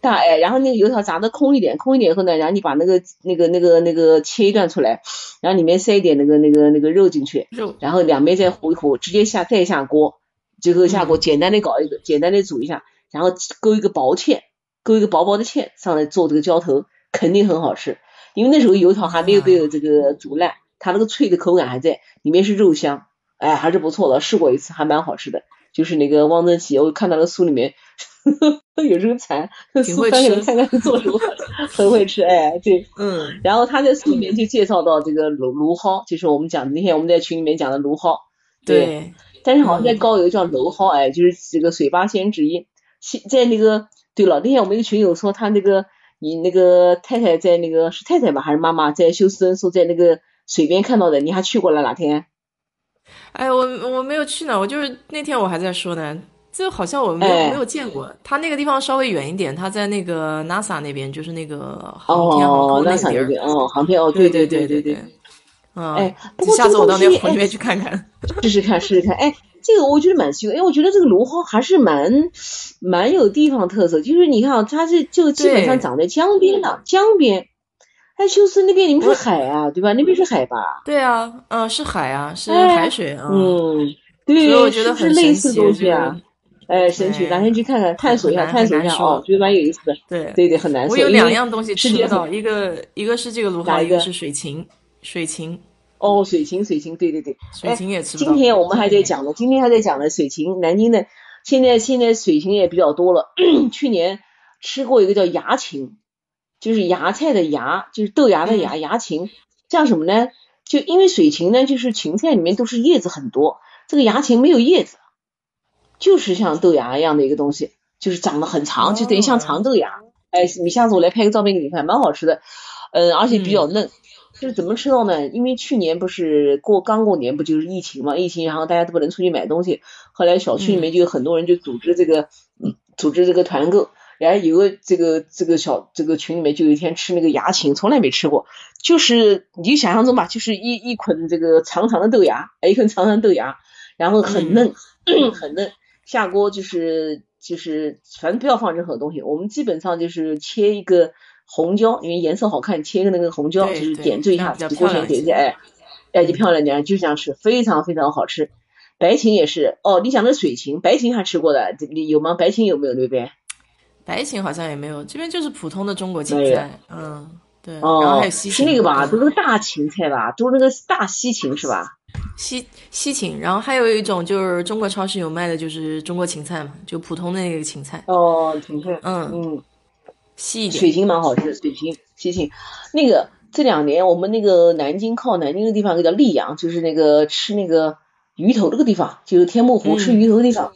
大哎，然后那个油条炸的空一点，空一点以后呢，然后你把那个那个那个那个切一段出来，然后里面塞一点那个那个那个肉进去，肉，然后两边再糊一糊，直接下再下锅，最后下锅简单的搞一个，简单的煮一下，然后勾一个薄芡，勾一个薄薄的芡上来做这个浇头，肯定很好吃。因为那时候油条还没有被这个煮烂，它那个脆的口感还在，里面是肉香，哎，还是不错的，试过一次还蛮好吃的。就是那个汪曾祺，我看到了书里面。有时候馋，书翻给他看看做什么，很会吃哎，对，嗯，然后他在书里面就介绍到这个芦芦蒿，就是我们讲那天我们在群里面讲的芦蒿，对，但是好像在高邮叫蒌蒿，哎，就是这个水八仙之一。现在那个，对了，那天我们一个群友说他那个你那个太太在那个是太太吧还是妈妈在休斯顿说在那个水边看到的，你还去过了哪天？哎，我我没有去呢，我就是那天我还在说呢。这好像我没有没有见过，他那个地方稍微远一点，他在那个 NASA 那边，就是那个航天航空那边。哦，航天哦，对对对对对。嗯，哎，下次我到那湖里面去看看，试试看，试试看。哎，这个我觉得蛮奇怪，因为我觉得这个芦蒿还是蛮蛮有地方特色，就是你看啊，它是就基本上长在江边的，江边。哎，休斯那边你们是海啊，对吧？那边是海吧？对啊，嗯，是海啊，是海水啊。嗯，对，所以我觉得很类似东西啊。哎，神奇，哪天去看看，探索一下，探索一下哦，觉得蛮有意思的。对对对，很难受。我有两样东西吃不到，一个一个是这个芦蒿，一个是水芹。水芹。哦，水芹，水芹，对对对，水芹也吃。今天我们还在讲呢，今天还在讲呢，水芹，南京的现在现在水芹也比较多了。去年吃过一个叫芽芹，就是芽菜的芽，就是豆芽的芽，芽芹。像什么呢？就因为水芹呢，就是芹菜里面都是叶子很多，这个芽芹没有叶子。就是像豆芽一样的一个东西，就是长得很长，就等于像长豆芽。哎，你下次我来拍个照片给你看，蛮好吃的。嗯，而且比较嫩。就是怎么吃到呢？因为去年不是过刚过年，不就是疫情嘛？疫情，然后大家都不能出去买东西。后来小区里面就有很多人就组织这个，组织这个团购。然后有个这个这个小这个群里面就有一天吃那个牙芹，从来没吃过。就是你就想象中吧，就是一一捆这个长长的豆芽，一捆长长的豆芽，然后很嫩，很嫩。下锅就是就是反正不要放任何东西，我们基本上就是切一个红椒，因为颜色好看，切个那个红椒，就是点缀一下，锅前点缀，哎，哎就漂亮点，就这样吃，非常非常好吃。白芹也是，哦，你讲的水芹，白芹还吃过的，有吗？白芹有没有那边？白芹好像也没有，这边就是普通的中国芹菜，嗯，对，然后还有西芹，是那个吧？都是大芹菜吧？都是那个大西芹是吧？西西芹，然后还有一种就是中国超市有卖的，就是中国芹菜嘛，就普通的那个芹菜。哦，芹菜，嗯嗯，细一点。水芹蛮好吃，水芹、西芹。那个这两年我们那个南京靠南京的地方，那个叫溧阳，就是那个吃那个鱼头这个地方，就是天目湖吃鱼头的地方。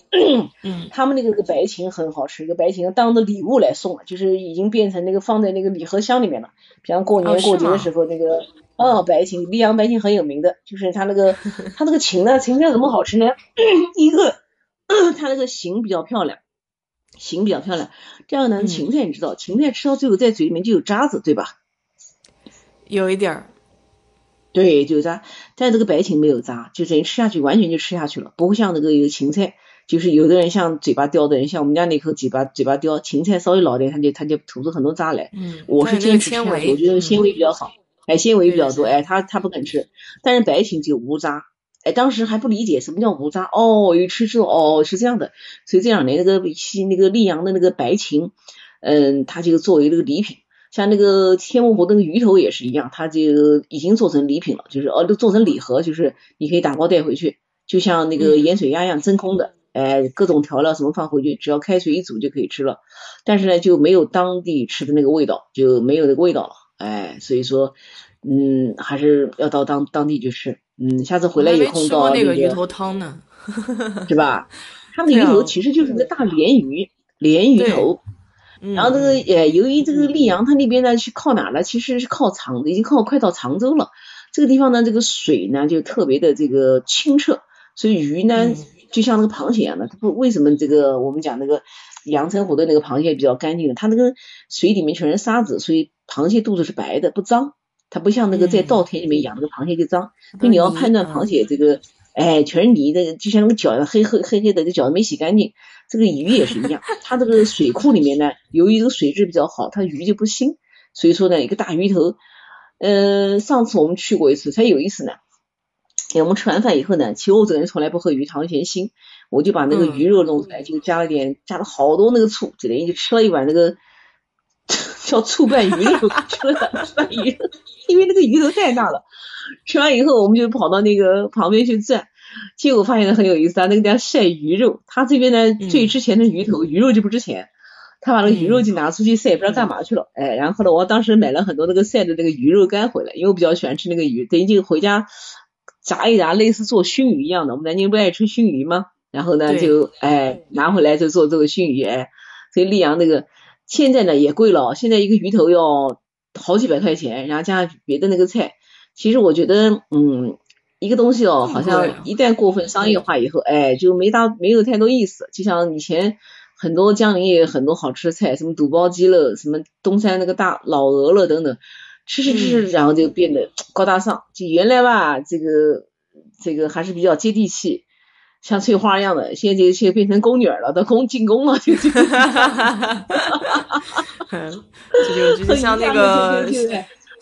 嗯，他们那个个白芹很好吃，一个白芹当着礼物来送了，就是已经变成那个放在那个礼盒箱里面了，比方过年过节的时候那个。哦，白芹，溧阳白芹很有名的，就是它那个，它那个芹呢，芹菜怎么好吃呢？一个，它那个形比较漂亮，形比较漂亮。这样呢，芹菜你知道，芹菜吃到最后在嘴里面就有渣子，对吧？有一点儿。对，就有渣。但这个白芹没有渣，就等于吃下去完全就吃下去了，不会像那个有芹菜，就是有的人像嘴巴刁的人，像我们家那口嘴巴嘴巴刁，芹菜稍微老点，他就他就吐出很多渣来。嗯。我是坚持吃，我觉得纤维比较好。哎，纤维比较多，哎，他他不肯吃，但是白芹就无渣，哎，当时还不理解什么叫无渣，哦，一吃之后，哦，是这样的，所以这两年那个西那个溧阳的那个白芹，嗯，它就作为那个礼品，像那个天目湖那个鱼头也是一样，它就已经做成礼品了，就是哦，都做成礼盒，就是你可以打包带回去，就像那个盐水鸭一样真空的，哎，各种调料什么放回去，只要开水一煮就可以吃了，但是呢就没有当地吃的那个味道，就没有那个味道了。哎，所以说，嗯，还是要到当当地去吃。嗯，下次回来有空到那个鱼头汤呢，是吧？它那个鱼头其实就是个大鲢鱼，鲢鱼头。然后这个，呃，由于这个溧阳它那边呢，是靠哪呢？其实是靠长，已经靠快到常州了。这个地方呢，这个水呢就特别的这个清澈，所以鱼呢就像那个螃蟹一样的。它不为什么这个我们讲那个。阳澄湖的那个螃蟹比较干净的，它那个水里面全是沙子，所以螃蟹肚子是白的，不脏。它不像那个在稻田里面养那个螃蟹就脏。所以你要判断螃蟹这个哎，全是泥的，就像那个脚黑黑黑黑的，这脚没洗干净。这个鱼也是一样，它这个水库里面呢，由于这个水质比较好，它鱼就不腥，所以说呢，一个大鱼头。嗯，上次我们去过一次，才有意思呢。哎，我们吃完饭以后呢，其实我这个人从来不喝鱼汤嫌腥，我就把那个鱼肉弄出来，就加了点，加了好多那个醋，就等于就吃了一碗那个叫醋拌鱼肉，吃了醋拌鱼，因为那个鱼头太大了。吃完以后，我们就跑到那个旁边去转。结果发现很有意思啊，那个叫晒鱼肉，他这边呢最值钱的鱼头，鱼肉就不值钱。他把那个鱼肉就拿出去晒，不知道干嘛去了。哎，然后呢，我当时买了很多那个晒的那个鱼肉干回来，因为我比较喜欢吃那个鱼，等于就回家炸一炸，类似做熏鱼一样的。我们南京不爱吃熏鱼吗？然后呢，就哎拿回来就做这个熏鱼。哎，所以溧阳那个现在呢也贵了，现在一个鱼头要好几百块钱，然后加上别的那个菜。其实我觉得，嗯。一个东西哦，好像一旦过分商业化以后，哎，就没大没有太多意思。就像以前很多江陵也有很多好吃的菜，什么肚包鸡了，什么东山那个大老鹅了等等，吃吃吃，然后就变得高大上。就原来吧，这个这个还是比较接地气，像翠花一样的，现在就就变成宫女了，都宫进宫了，就就就就 像那个。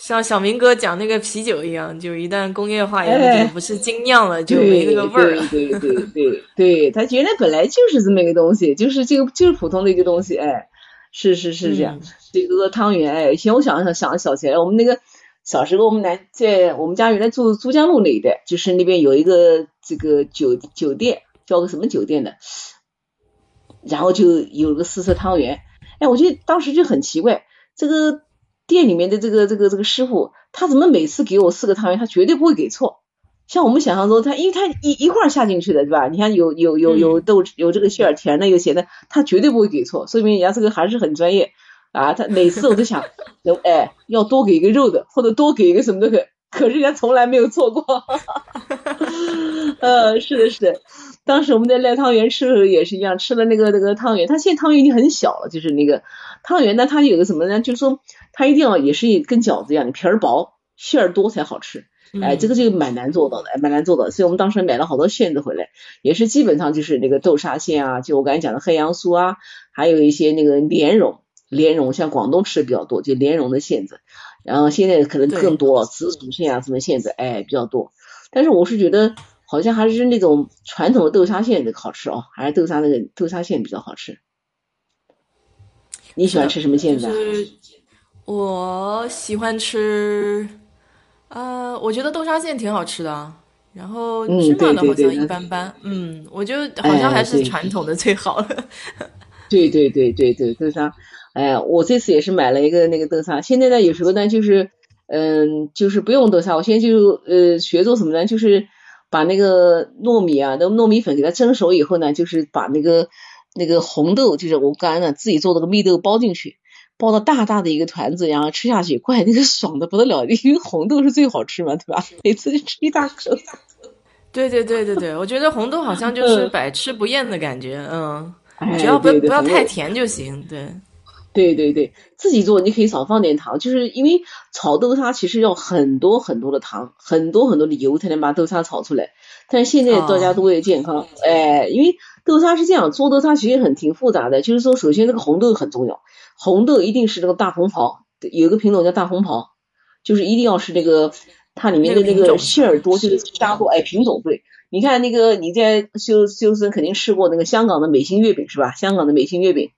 像小明哥讲那个啤酒一样，就一旦工业化以后，就不是精酿了，就没那个味儿了。对对对对对，它原来本来就是这么一个东西，就是这个就是普通的一个东西，哎，是是是这样。这个汤圆，哎，以前我想想想想起来，我们那个小时候，我们南在我们家原来住珠江路那一带，就是那边有一个这个酒酒店，叫个什么酒店的，然后就有个四色汤圆，哎，我觉得当时就很奇怪，这个。店里面的这个这个这个师傅，他怎么每次给我四个汤圆，他绝对不会给错。像我们想象中，他因为他一一块下进去的，对吧？你看有有有有豆有这个馅儿甜的有咸的，他绝对不会给错，说明人家这个还是很专业啊。他每次我都想，哎，要多给一个肉的，或者多给一个什么的，可是人家从来没有错过。呃，是的，是的。当时我们在赖汤圆吃的时候也是一样，吃了那个那个汤圆，它现在汤圆已经很小了，就是那个汤圆呢，它有个什么呢？就是说它一定要也是跟饺子一样的皮儿薄，馅儿多才好吃。哎，这个就蛮难做到的，蛮难做到。所以我们当时买了好多馅子回来，也是基本上就是那个豆沙馅啊，就我刚才讲的黑杨酥啊，还有一些那个莲蓉，莲蓉像广东吃的比较多，就莲蓉的馅子。然后现在可能更多了，紫薯馅啊什么馅子，哎比较多。但是我是觉得。好像还是那种传统的豆沙馅的好吃哦，还是豆沙那个豆沙馅比较好吃。你喜欢吃什么馅子？我喜欢吃，呃，我觉得豆沙馅挺好吃的，然后芝麻的好像一般般。嗯，我觉得好像还是传统的最好了。对对对对对，豆沙。哎，我这次也是买了一个那个豆沙。现在呢，有时候呢，就是嗯，就是不用豆沙，我现在就呃学做什么呢？就是。把那个糯米啊，那糯米粉给它蒸熟以后呢，就是把那个那个红豆，就是我刚才呢自己做的个蜜豆包进去，包到大大的一个团子，然后吃下去，怪那个爽的不得了，因为红豆是最好吃嘛，对吧？每次吃一大口。对对对对对，我觉得红豆好像就 是百吃不厌的感觉，嗯，只要不不要太甜就行，对。对对对，自己做你可以少放点糖，就是因为炒豆沙其实要很多很多的糖，很多很多的油才能把豆沙炒出来。但是现在大家都为了健康，哎，因为豆沙是这样做豆沙其实很挺复杂的，就是说首先这个红豆很重要，红豆一定是这个大红袍，有一个品种叫大红袍，就是一定要是这个它里面的那个馅儿多，就是沙多，哎，品种对。你看那个你在休休斯顿肯定吃过那个香港的美心月饼是吧？香港的美心月饼。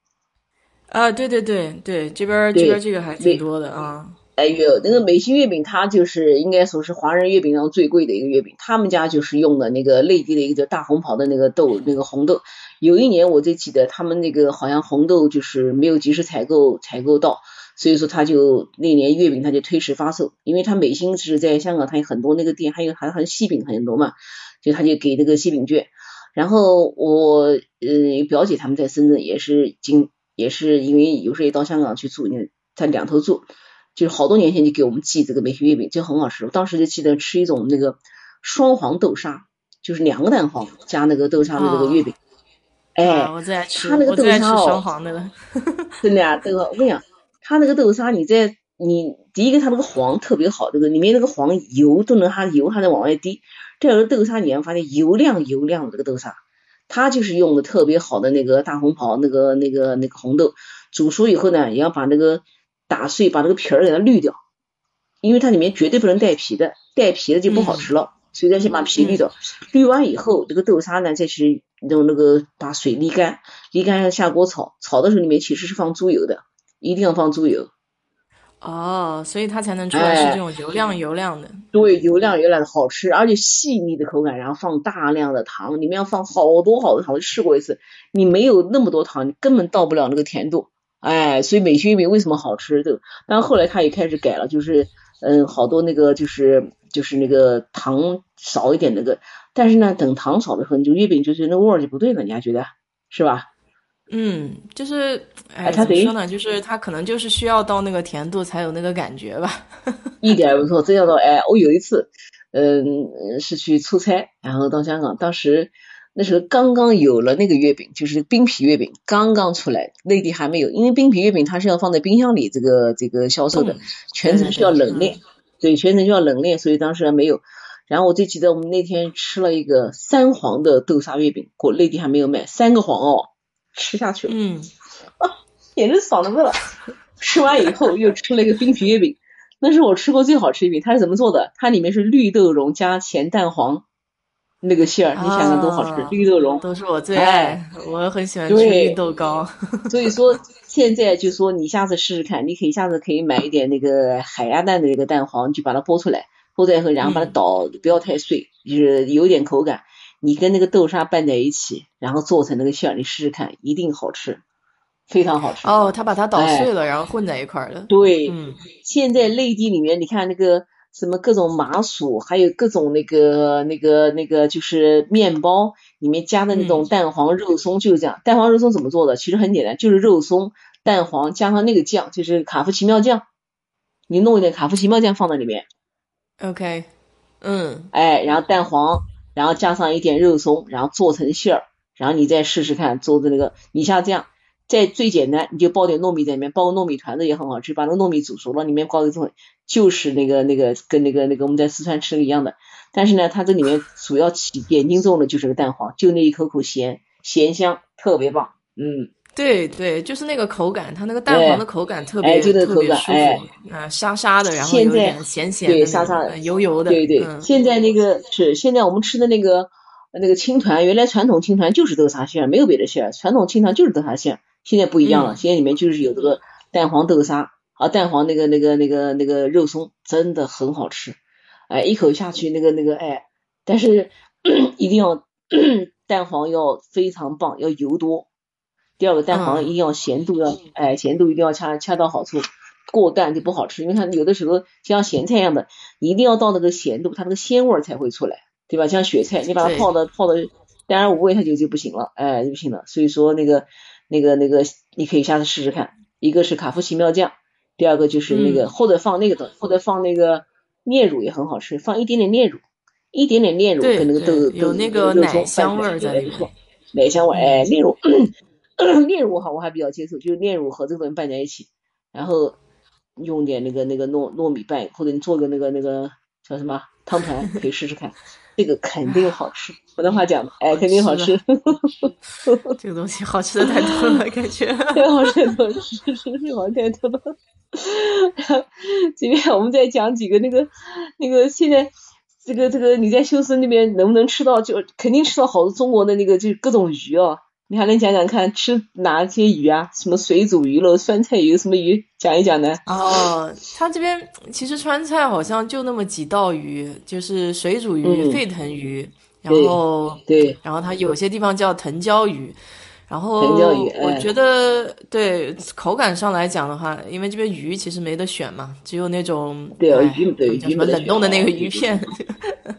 啊，对对对对，这边这边这个还挺多的啊。哎呦，那个美心月饼，它就是应该说是华人月饼中最贵的一个月饼。他们家就是用的那个内地的一个叫大红袍的那个豆，那个红豆。有一年我就记得他们那个好像红豆就是没有及时采购采购到，所以说他就那年月饼他就推迟发售，因为他美心是在香港，他有很多那个店，还有还还西饼很多嘛，就他就给那个西饼券。然后我呃表姐他们在深圳也是经。也是因为有时候也到香港去住，你在两头住，就是好多年前就给我们寄这个美心月饼，就很好吃。我当时就记得吃一种那个双黄豆沙，就是两个蛋黄加那个豆沙的那个月饼。哎，我最爱吃，他那个豆沙哦，双黄的了。真的呀，这个我跟你讲，他那个豆沙，你在你第一个，它那个黄特别好，这个里面那个黄油都能它油还能往外滴。第二个豆沙你会发现油亮油亮的这个豆沙，它就是用的特别好的那个大红袍那个那个那个红豆，煮熟以后呢，也要把那个打碎，把那个皮儿给它滤掉，因为它里面绝对不能带皮的，带皮的就不好吃了，所以要先把皮滤掉。滤完以后，这个豆沙呢再去用那个把水沥干，沥干下锅炒，炒的时候里面其实是放猪油的，一定要放猪油。哦，所以它才能出来是这种油亮油亮的。对，油亮油亮的好吃，而且细腻的口感，然后放大量的糖，里面要放好多好多糖。我试过一次，你没有那么多糖，你根本到不了那个甜度。哎，所以美心月饼为什么好吃？对，但后来他也开始改了，就是嗯，好多那个就是就是那个糖少一点那个，但是呢，等糖少的时候，你就月饼就是那味儿就不对了，你还觉得是吧？嗯，就是哎，怎么说呢？就是他可能就是需要到那个甜度才有那个感觉吧。一点不错，这叫做哎，我有一次，嗯，是去出差，然后到香港，当时那时候刚刚有了那个月饼，就是冰皮月饼刚刚出来，内地还没有，因为冰皮月饼它是要放在冰箱里这个这个销售的，全程需要冷链，对，全程需要冷链，所以当时还没有。然后我就记得我们那天吃了一个三黄的豆沙月饼，国内地还没有卖，三个黄哦。吃下去了，嗯，简直爽的不了。吃完以后又吃了一个冰皮月饼，那是我吃过最好吃月饼。它是怎么做的？它里面是绿豆蓉加咸蛋黄那个馅儿，你想想多好吃。绿豆蓉都是我最爱，我很喜欢吃绿豆糕。所以说现在就说你下次试试看，你可以下次可以买一点那个海鸭蛋的那个蛋黄，你就把它剥出来，剥出来以后然后把它捣，不要太碎，就是有点口感。你跟那个豆沙拌在一起，然后做成那个馅儿，你试试看，一定好吃，非常好吃。哦，他把它捣碎了，然后混在一块儿的。对，嗯，现在内地里面，你看那个什么各种麻薯，还有各种那个那个那个就是面包里面加的那种蛋黄肉松，就是这样。蛋黄肉松怎么做的？其实很简单，就是肉松、蛋黄加上那个酱，就是卡夫奇妙酱，你弄一点卡夫奇妙酱放在里面。OK，嗯，哎，然后蛋黄。然后加上一点肉松，然后做成馅儿，然后你再试试看做的那个，你像这样，再最简单，你就包点糯米在里面，包个糯米团子也很好吃，把那个糯米煮熟了，里面包一种，就是那个那个跟那个那个我们在四川吃的一样的，但是呢，它这里面主要起点睛作用的就是个蛋黄，就那一口口咸咸香，特别棒，嗯。对对，就是那个口感，它那个蛋黄的口感特别特别舒服，啊沙沙的，然后有点咸咸的，对沙沙的，油油的。对对，现在那个是现在我们吃的那个那个青团，原来传统青团就是豆沙馅，没有别的馅，传统青团就是豆沙馅，现在不一样了，现在里面就是有这个蛋黄豆沙啊，蛋黄那个那个那个那个肉松，真的很好吃，哎，一口下去那个那个哎，但是 一定要 蛋黄要非常棒，要油多。第二个蛋黄一定要咸度要，哎，咸度一定要恰恰到好处，过淡就不好吃。因为它有的时候像咸菜一样的，一定要到那个咸度，它那个鲜味才会出来，对吧？像雪菜，你把它泡的泡的淡而无味，它就就不行了，哎，就不行了。所以说那个那个那个，你可以下次试试看，一个是卡夫奇妙酱，第二个就是那个或者放那个的，或者放那个炼乳也很好吃，放一点点炼乳，一点点炼乳跟那个豆有那个奶香味在里面，奶香味，哎，炼乳。炼乳哈，我还比较接受，就是炼乳和这个东西拌在一起，然后用点那个那个糯糯米拌，或者你做个那个那个叫什么汤团，可以试试看，这个肯定好吃。我的话讲，哎，肯定好吃。这个东西好吃的太多了，感觉。太好吃了，是是是，好太多了。今天我们再讲几个那个那个现在这个这个你在休斯那边能不能吃到？就肯定吃到好多中国的那个就各种鱼啊。你还能讲讲看吃哪些鱼啊？什么水煮鱼了、酸菜鱼，什么鱼？讲一讲呢？哦，他这边其实川菜好像就那么几道鱼，就是水煮鱼、沸腾鱼，然后对，然后它有些地方叫藤椒鱼。然后我觉得，对口感上来讲的话，因为这边鱼其实没得选嘛，只有那种对啊鱼对什么冷冻的那个鱼片，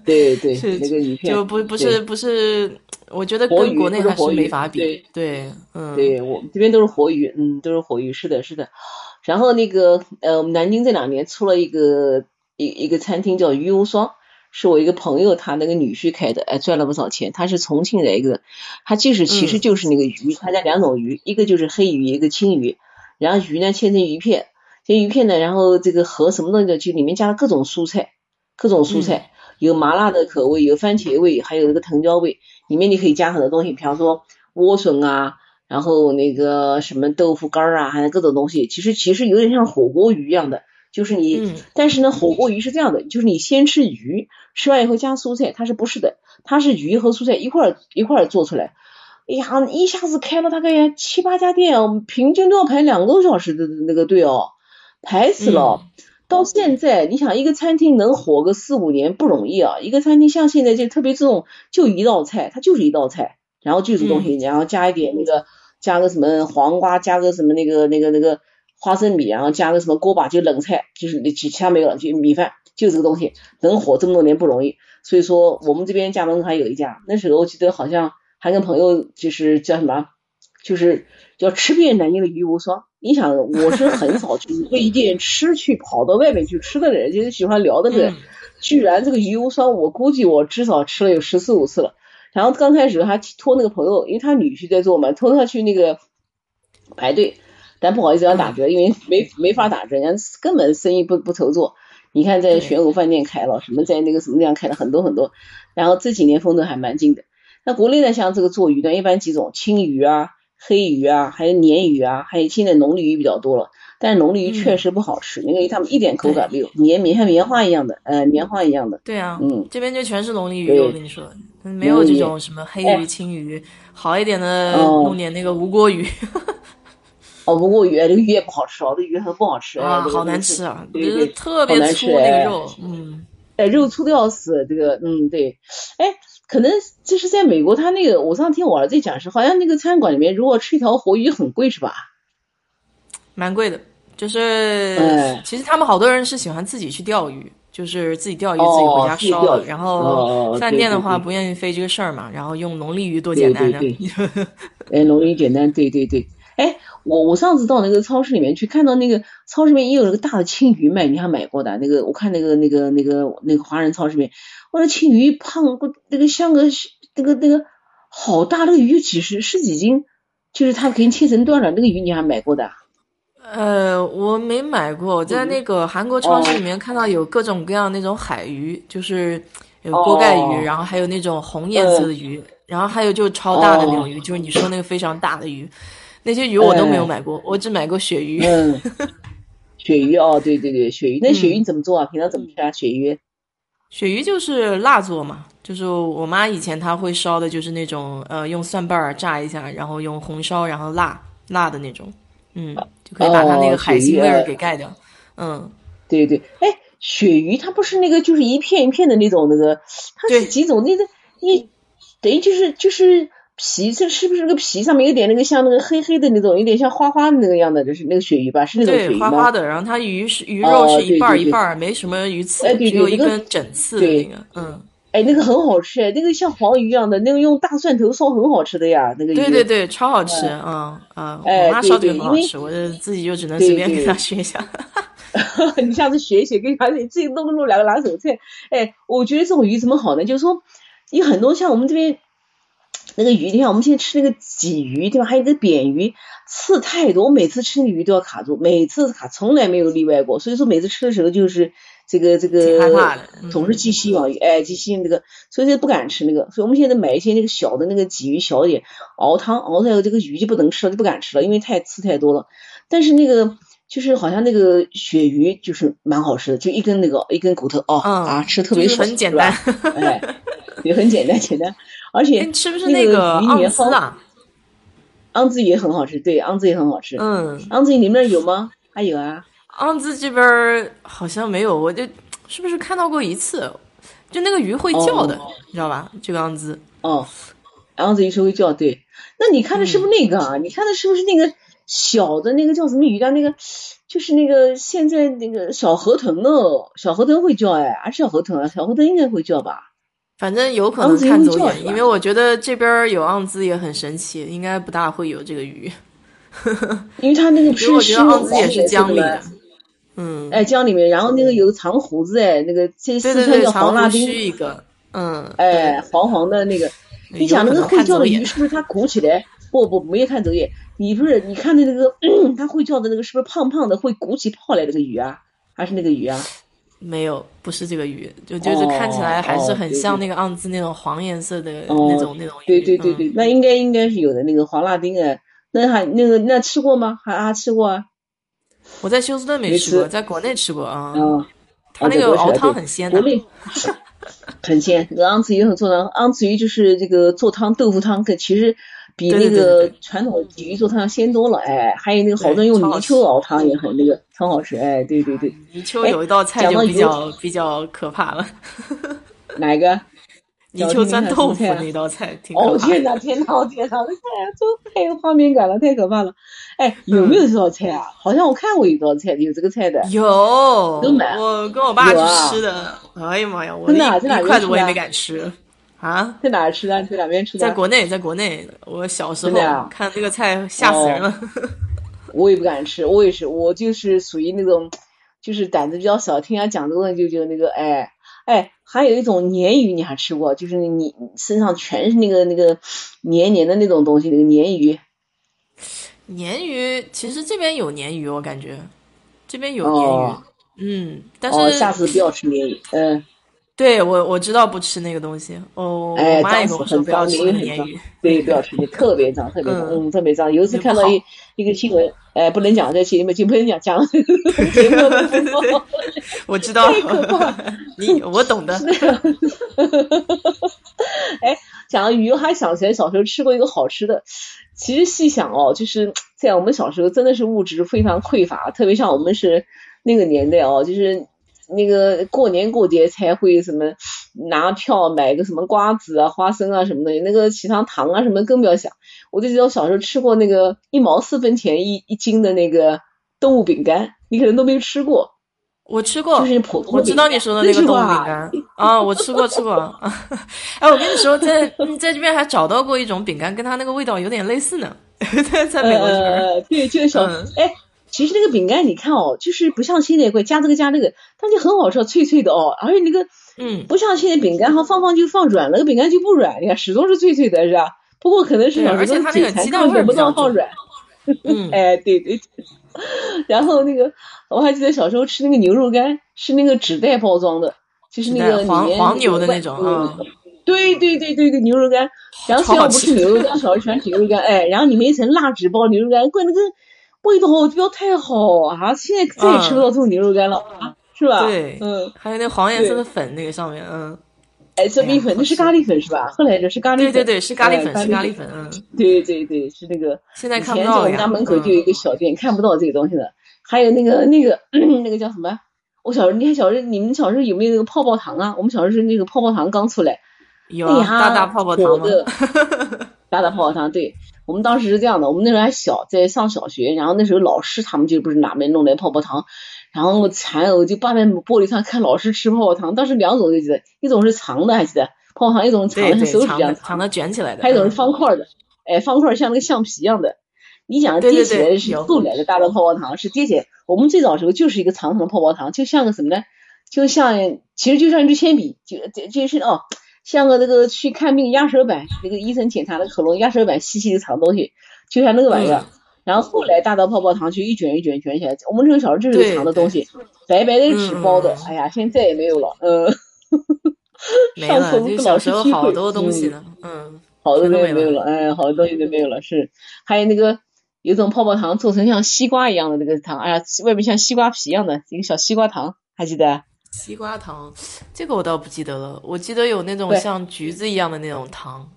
对对是那个鱼片就不不是不是，我觉得跟国内还是没法比，对对嗯，对我们这边都是活鱼，嗯，都是活鱼，是的，是的。然后那个呃，我们南京这两年出了一个一一个餐厅叫鱼无双。是我一个朋友，他那个女婿开的，哎，赚了不少钱。他是重庆的一个，他就是其实就是那个鱼，他家两种鱼，一个就是黑鱼，一个青鱼。然后鱼呢切成鱼片，切鱼片呢，然后这个和什么东西就里面加了各种蔬菜，各种蔬菜，有麻辣的口味，有番茄味，还有那个藤椒味，里面你可以加很多东西，比方说莴笋啊，然后那个什么豆腐干啊，还有各种东西，其实其实有点像火锅鱼一样的，就是你，但是呢，火锅鱼是这样的，就是你先吃鱼，吃完以后加蔬菜，它是不是的？它是鱼和蔬菜一块一块做出来。哎呀，一下子开了大概七八家店，平均都要排两个多小时的那个队哦，排死了。到现在，你想一个餐厅能火个四五年不容易啊。一个餐厅像现在就特别这种，就一道菜，它就是一道菜，然后就这东西，然后加一点那个，加个什么黄瓜，加个什么那个那个那个花生米，然后加个什么锅巴，就冷菜，就是其他没有了，就米饭，就这个东西能火这么多年不容易。所以说，我们这边家门口还有一家，那时候我记得好像。还跟朋友就是叫什么，就是叫吃遍南京的鱼无双。你想，我是很少去 为一件吃去跑到外面去吃的人，就是喜欢聊的人。居然这个鱼无双，我估计我至少吃了有十四五次了。然后刚开始还托那个朋友，因为他女婿在做嘛，托他去那个排队，但不好意思要打折，因为没没法打折，人家根本生意不不愁做。你看在玄武饭店开了，什么在那个什么地方开了很多很多，然后这几年风头还蛮劲的。那国内呢，像这个做鱼的，一般几种青鱼啊、黑鱼啊，还有鲶鱼啊，还有现在龙利鱼比较多了。但是龙利鱼确实不好吃，因为它们一点口感没有，绵绵像棉花一样的，呃，棉花一样的。对啊，嗯，这边就全是龙利鱼，我跟你说，没有这种什么黑鱼、青鱼，好一点的弄点那个无锅鱼。哦，无锅鱼，这个鱼也不好吃哦，这鱼很不好吃啊，好难吃啊，对，特别粗那个肉，嗯，哎，肉粗的要死，这个，嗯，对，哎。可能就是在美国，他那个我上次听我儿子讲是，好像那个餐馆里面如果吃一条活鱼很贵是吧？蛮贵的，就是其实他们好多人是喜欢自己去钓鱼，就是自己钓鱼自己回家烧，然后饭店的话不愿意费这个事儿嘛，然后用龙利鱼多简单的。哎，龙利鱼简单，对对对。哎，我我上次到那个超市里面去，看到那个超市里面也有那个大的青鱼卖，你还买过的？那个我看那个那个那个那个华人超市里面。我说青鱼胖个那个像个那个那个好大那个鱼几十十几斤，就是它给你切成段了。那个鱼你还买过的？呃，我没买过，我在那个韩国超市里面看到有各种各样那种海鱼，就是有锅盖鱼，然后还有那种红颜色的鱼，然后还有就超大的那种鱼，就是你说那个非常大的鱼，那些鱼我都没有买过，我只买过鳕鱼。嗯，鳕鱼哦，对对对，鳕鱼，那鳕鱼你怎么做啊？平常怎么吃啊？鳕鱼？鳕鱼就是辣做嘛，就是我妈以前她会烧的，就是那种呃用蒜瓣儿炸一下，然后用红烧，然后辣辣的那种，嗯，就可以把它那个海腥味儿给盖掉。嗯，对对，哎，鳕鱼它不是那个就是一片一片的那种那个，它是几种那个一等于就是就是。皮这是不是那个皮上面有点那个像那个黑黑的那种，有点像花花的那个样的，就是那个鳕鱼吧？是那种鳕鱼吗？花花的，然后它鱼是鱼肉是一半一半，没什么鱼刺，只有一根整刺的那个。嗯，哎，那个很好吃，那个像黄鱼一样的，那个用大蒜头烧很好吃的呀，那个鱼。对对对，超好吃，嗯嗯，我妈烧的很好吃，我自己就只能随便给她学一下。你下次学一学，给他自己弄弄两个拿手菜。哎，我觉得这种鱼怎么好呢？就是说有很多像我们这边。那个鱼，你看我们现在吃那个鲫鱼，对吧？还有个扁鱼，刺太多，我每次吃鱼都要卡住，每次卡，从来没有例外过。所以说每次吃的时候就是这个这个，总是寄希望，哎，寄希望这个，所以就不敢吃那个。所以我们现在买一些那个小的那个鲫鱼，小一点，熬汤熬出来这个鱼就不能吃了，就不敢吃了，因为太刺太多了。但是那个就是好像那个鳕鱼就是蛮好吃的，就一根那个一根骨头哦啊，吃特别爽，很简单，哎，也很简单简单。而且是不是那个鱼子啊？昂子也很好吃，对，昂子也很好吃。嗯，昂子你们那儿有吗？还有啊？昂子这边好像没有，我就是不是看到过一次？就那个鱼会叫的，你知道吧？这个昂子。哦，昂子有时候会叫，对。那你看的是不是那个啊？你看的是不是那个小的那个叫什么鱼的？那个就是那个现在那个小河豚哦，小河豚会叫哎，还是小河豚啊？小河豚应该会叫吧？反正有可能看走眼，因为我觉得这边有昂兹也很神奇，应该不大会有这个鱼。因为它那个是我觉得昂兹也是江里的，嗯，哎，江里面，然后那个有长胡子哎，那个这四川叫黄辣丁一个，嗯，哎，黄黄的那个，你想那个会叫的鱼是不是它鼓起来？不不，没有看走眼，你不是你看的那个它会叫的那个是不是胖胖的会鼓起泡来那个鱼啊？还是那个鱼啊？没有，不是这个鱼，就就是看起来还是很像那个盎子那种黄颜色的那种那种鱼。对对对对，那应该应该是有的那个黄辣丁哎，那还那个那吃过吗？还还吃过啊？我在休斯顿没吃过，在国内吃过啊。嗯，他那个熬汤很鲜的。国内 很鲜，这个盎子鱼很做汤，昂子鱼就是这个做汤豆腐汤，跟其实。比那个传统鲫鱼做汤要鲜多了，哎，还有那个好多人用泥鳅熬汤也很那个，很好吃，哎，对对对。泥鳅有一道菜就比较比较可怕了。哪个？泥鳅钻豆腐那道菜，挺哦天哪天哪天哪！这太有画面感了，太可怕了。哎，有没有这道菜啊？好像我看过一道菜，有这个菜的。有，我跟我爸去吃的。哎呀妈呀，我一一筷子我也没敢吃。啊，在哪儿吃的？在哪边吃的？在国内，在国内。我小时候看那个菜，吓死人了。我也不敢吃，我也是，我就是属于那种，就是胆子比较小，听人家讲这个就就那个，哎哎，还有一种鲶鱼，你还吃过？就是你身上全是那个那个黏黏的那种东西，那个鲶鱼。鲶鱼其实这边有鲶鱼，我感觉这边有鲶鱼，嗯，但是下次不要吃鲶鱼，嗯。对我我知道不吃那个东西哦，哎，妈也跟我说不要吃鲶鱼，对，不要吃，特别脏，特别脏，嗯，特别脏。有一次看到一一个新闻，哎，不能讲在节目就不能讲讲节目 我知道，你我懂的。哎，讲到鱼，我还想起来小时候吃过一个好吃的。其实细想哦，就是在我们小时候真的是物质非常匮乏，特别像我们是那个年代哦，就是。那个过年过节才会什么拿票买个什么瓜子啊、花生啊什么的，那个其他糖啊什么更不要想。我就记得我小时候吃过那个一毛四分钱一一斤的那个动物饼干，你可能都没有吃过。我吃过，就是普通。我知道你说的那个动物饼干啊，我吃过吃过。哎，我跟你说，在在这边还找到过一种饼干，跟它那个味道有点类似呢。在在美国这边，对，就是小哎。其实那个饼干，你看哦，就是不像现在会加这个加那个，但就很好吃，脆脆的哦。而且那个，嗯，不像现在饼干哈放放就放软，那个饼干就不软，你看始终是脆脆的，是吧？不过可能是而且它那个鸡蛋味不到放软。嗯，哎，对对。然后那个我还记得小时候吃那个牛肉干，是那个纸袋包装的，就是那个黄黄牛的那种啊。对对对对对，牛肉干。然后虽然不吃牛肉干，小时候喜欢吃牛肉干，哎，然后里面一层蜡纸包牛肉干，怪那个。味道不要太好啊！现在再也吃不到这种牛肉干了啊，是吧？对，嗯，还有那黄颜色的粉，那个上面，嗯，哎，这米粉那是咖喱粉是吧？后来这是咖喱粉，对对对，是咖喱粉，是咖喱粉，嗯，对对对，是那个。现在看不到我们家门口就有一个小店，看不到这个东西的。还有那个那个 那个叫什么？我小时候，你看小时候，你们小时候有没有那个泡泡糖啊？我们小时候是那个泡泡糖刚出来，有大大泡泡糖吗？大大泡泡糖，对。我们当时是这样的，我们那时候还小，在上小学，然后那时候老师他们就不是哪边弄来泡泡糖，然后我馋，我就扒在玻璃上看老师吃泡泡糖。当时两种就记得，一种是长的，还记得泡泡糖，一种长的像手指一样长的卷起来的，还有一种是方块的，哎，方块像那个橡皮一样的。你想叠起来是后来的大的泡泡糖，是叠起来。我们最早时候就是一个长长的泡泡糖，就像个什么呢？就像其实就像一支铅笔，就就是哦。像个那个去看病压舌板，那个医生检查的喉咙压舌板细细的长东西，就像那个玩意儿。然后后来大到泡泡糖就一卷一卷卷起来。我们这个小时候就是长的东西，白白的纸包的。哎呀，现在再也没有了。嗯，没了。就小时候好多东西呢。嗯，好多东西没有了。哎，好多东西都没有了。是，还有那个有种泡泡糖做成像西瓜一样的那个糖，哎呀，外面像西瓜皮一样的一个小西瓜糖，还记得？西瓜糖，这个我倒不记得了。我记得有那种像橘子一样的那种糖。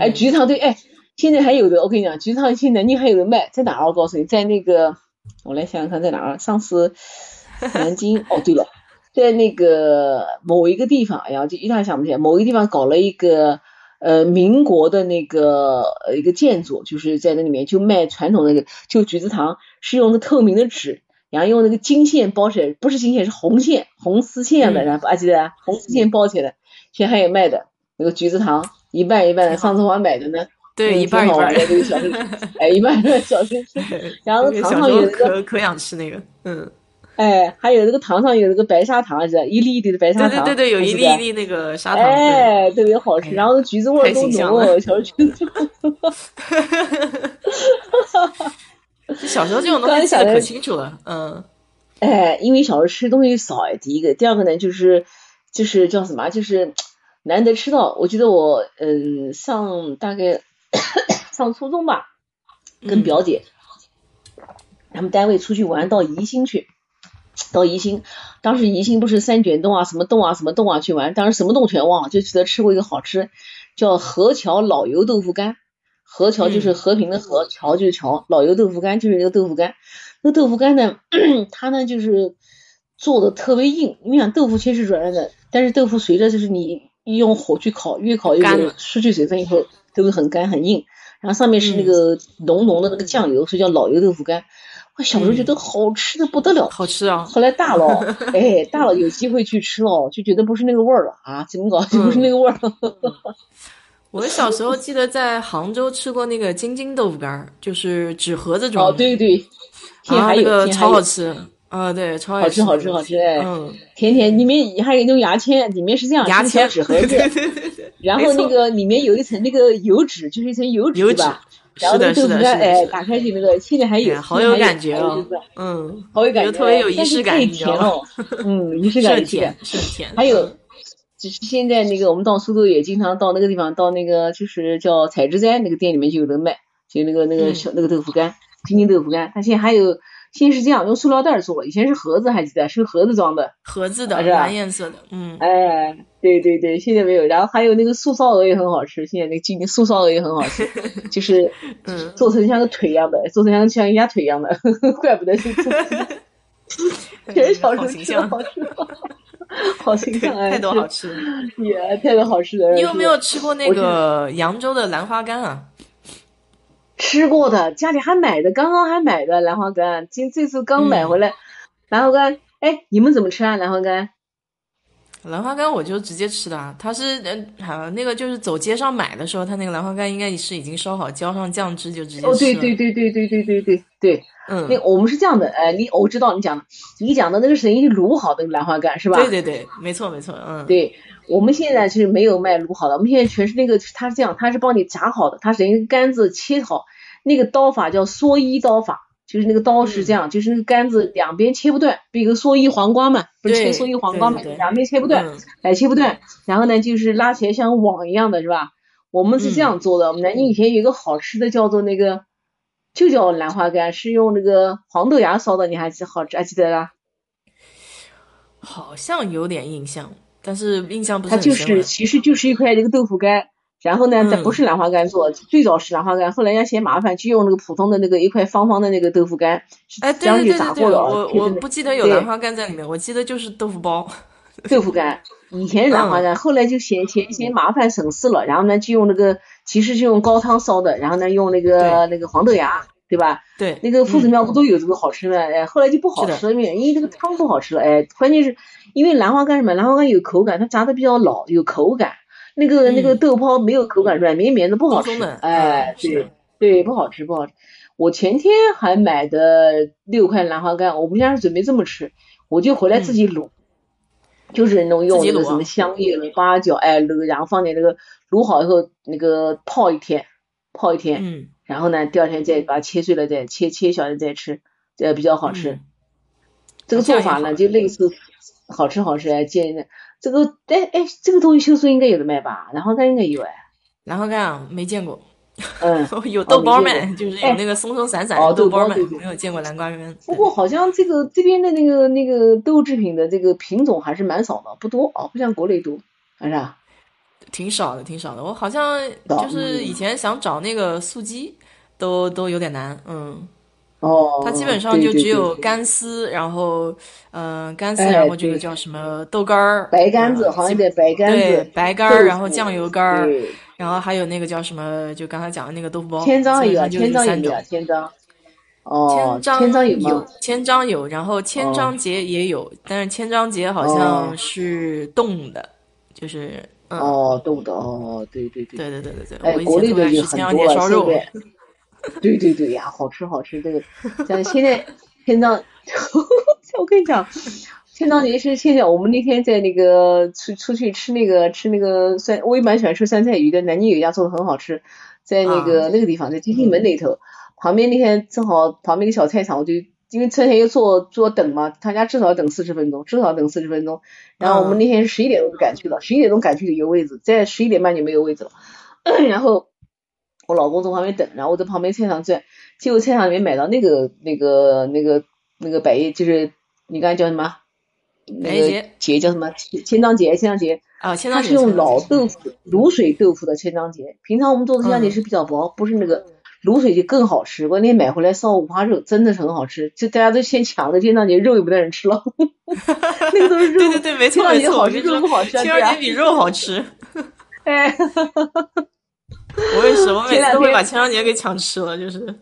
哎，橘子糖对，哎，现在还有的。我跟你讲，橘子糖现在你还有人卖，在哪儿？我告诉你，在那个，我来想想看，在哪儿？上次 南京，哦，对了，在那个某一个地方，哎呀，就一下想不起来。某一个地方搞了一个呃民国的那个呃一个建筑，就是在那里面就卖传统那个就橘子糖，是用的透明的纸。然后用那个金线包起来，不是金线，是红线，红丝线的，然后还记得红丝线包起来的。现在还有卖的那个橘子糖，一半一半的。上次我还买的呢，对，一半一半的那个小吃，哎，一半一半小吃。然后糖上有那个，可想吃那个，嗯，哎，还有那个糖上有那个白砂糖，是一粒一粒的白砂糖，对对对，有一粒一粒那个砂糖，哎，特别好吃。然后橘子味儿都浓哦，小橘子。小时候这种东西记得可清楚了，嗯，哎，因为小时候吃东西少哎，第一个，第二个呢就是就是叫什么，就是难得吃到。我记得我嗯上大概上初中吧，跟表姐他们单位出去玩到宜兴去，到宜兴，当时宜兴不是三卷洞啊，什么洞啊，什么洞啊去玩，当时什么洞全忘了，就记得吃过一个好吃叫河桥老油豆腐干。河桥就是和平的和，桥就是桥，老油豆腐干就是那个豆腐干。那豆腐干呢，它呢就是做的特别硬，你想豆腐其实软软的，但是豆腐随着就是你用火去烤，越烤越干失去水分以后都会很干很硬。然后上面是那个浓浓的那个酱油，所以叫老油豆腐干。我小时候觉得好吃的不得了，好吃啊！后来大了，哎，大了有机会去吃了，就觉得不是那个味儿了啊，怎么搞就不是那个味儿了。我小时候记得在杭州吃过那个京津豆腐干儿，就是纸盒子装的。哦，对对，啊，那个超好吃。啊，对，超好吃，好吃，好吃，哎，嗯，甜甜，里面还有那种牙签，里面是这样，牙签纸盒子，然后那个里面有一层那个油脂，就是一层油纸吧。然后豆腐干，哎，打开就那个，现在还有，好有感觉哦。嗯，好有感觉，特别有仪式感，太甜了。嗯，仪式感是甜，是甜。还有。只是现在那个，我们到苏州也经常到那个地方，到那个就是叫采芝斋那个店里面就有人卖，就那个那个小那个豆腐干，天津豆腐干。它现在还有，现在是这样，用塑料袋做，以前是盒子，还记得是盒子装的，盒子的，蓝颜色的，嗯，哎，对对对，现在没有。然后还有那个素烧鹅也很好吃，现在那个京津素烧鹅也很好吃，就是嗯，做成像个腿一样的，做成像像鸭腿一样的，怪不得是，好吃。好形象啊！太多好吃，也太多好吃的。你有没有吃过那个扬州的兰花干啊？吃过的，家里还买的，刚刚还买的兰花干，今这次刚买回来。兰花干，哎，你们怎么吃啊？兰花干？兰花干我就直接吃的啊，它是那个就是走街上买的时候，它那个兰花干应该是已经烧好，浇上酱汁就直接吃哦，对对对对对对对对对。嗯，那我们是这样的，哎，你我知道你讲的，你讲的那个是已经卤好的兰花干是吧？对对对，没错没错，嗯，对，我们现在是没有卖卤好的，我们现在全是那个，它是这样，它是帮你炸好的，它等于杆子切好，那个刀法叫蓑衣刀法，就是那个刀是这样，就是那个杆子两边切不断，比如蓑衣黄瓜嘛，不是切蓑衣黄瓜嘛，两边切不断，哎，切不断，然后呢就是拉起来像网一样的是吧？我们是这样做的，我们南京以前有一个好吃的叫做那个。就叫兰花干，是用那个黄豆芽烧的，你还记好还记得啦？好像有点印象，但是印象不是它就是其实就是一块那个豆腐干，然后呢，它不是兰花干做，最早是兰花干，后来人家嫌麻烦，就用那个普通的那个一块方方的那个豆腐干，哎，对对对对，我我不记得有兰花干在里面，我记得就是豆腐包。豆腐干以前是兰花干，后来就嫌嫌嫌麻烦省事了，然后呢就用那个。其实是用高汤烧的，然后呢用那个那个黄豆芽，对吧？对，那个夫子庙不都有这个好吃吗？哎，后来就不好吃了，因为这个汤不好吃了。哎，关键是因为兰花干什么？兰花干有口感，它炸的比较老，有口感。那个那个豆泡没有口感，软绵绵的，不好吃。哎，对对，不好吃，不好吃。我前天还买的六块兰花干，我们家是准备这么吃，我就回来自己卤。就是弄用那个什么香叶、八角，哎，那个然后放点那个卤好以后，那个泡一天，泡一天，嗯，然后呢，第二天再把它切碎了，再切切小的再吃，这比较好吃。这个做法呢，就类似，好吃好吃哎，建议这个哎哎，这个东西修苏应该有的卖吧？然后干应该有哎，然后干没见过。嗯，有豆包卖，就是有那个松松散散的豆包卖，没有见过南瓜圆。不过好像这个这边的那个那个豆制品的这个品种还是蛮少的，不多啊，不像国内多，还是啊，挺少的，挺少的。我好像就是以前想找那个素鸡，都都有点难，嗯。哦。它基本上就只有干丝，然后嗯，干丝，然后这个叫什么豆干儿，白干子，好像得白干子，白干儿，然后酱油干儿。然后还有那个叫什么？就刚才讲的那个豆腐包，千张有，千张有，千张。哦，千张有，千张有，然后千张节也有，但是千张节好像是冻的，就是哦，冻的哦，对对对，对对对对对。哎，国内的就很多烧肉。对对对呀，好吃好吃，这个 像现在天葬，我跟你讲。天葬节是现在我们那天在那个出出去吃那个吃那个酸，我也蛮喜欢吃酸菜鱼的。南京有一家做的很好吃，在那个那个地方，在天定门那头旁边那天正好旁边一个小菜场，我就因为车前又坐坐等嘛，他家至少要等四十分钟，至少等四十分钟。然后我们那天是十一点钟赶去的，十一点钟赶去的有位置，在十一点半就没有位置了。然后我老公在旁边等，然后我在旁边菜场转，结果菜场里面买到那个那个那个那个百叶，就是你刚才叫什么？那个节叫什么？千张节，千张节。啊，千张节。它是用老豆腐卤水豆腐的千张节，平常我们做的千张节是比较薄，不是那个。卤水就更好吃，关键买回来烧五花肉真的是很好吃，就大家都先抢着，千张节肉也不带人吃了，那个都是肉，对对对，没错没错，好吃肉不好吃，千张节比肉好吃，哎，我也是，我每次都会把千张节给抢吃了，就是。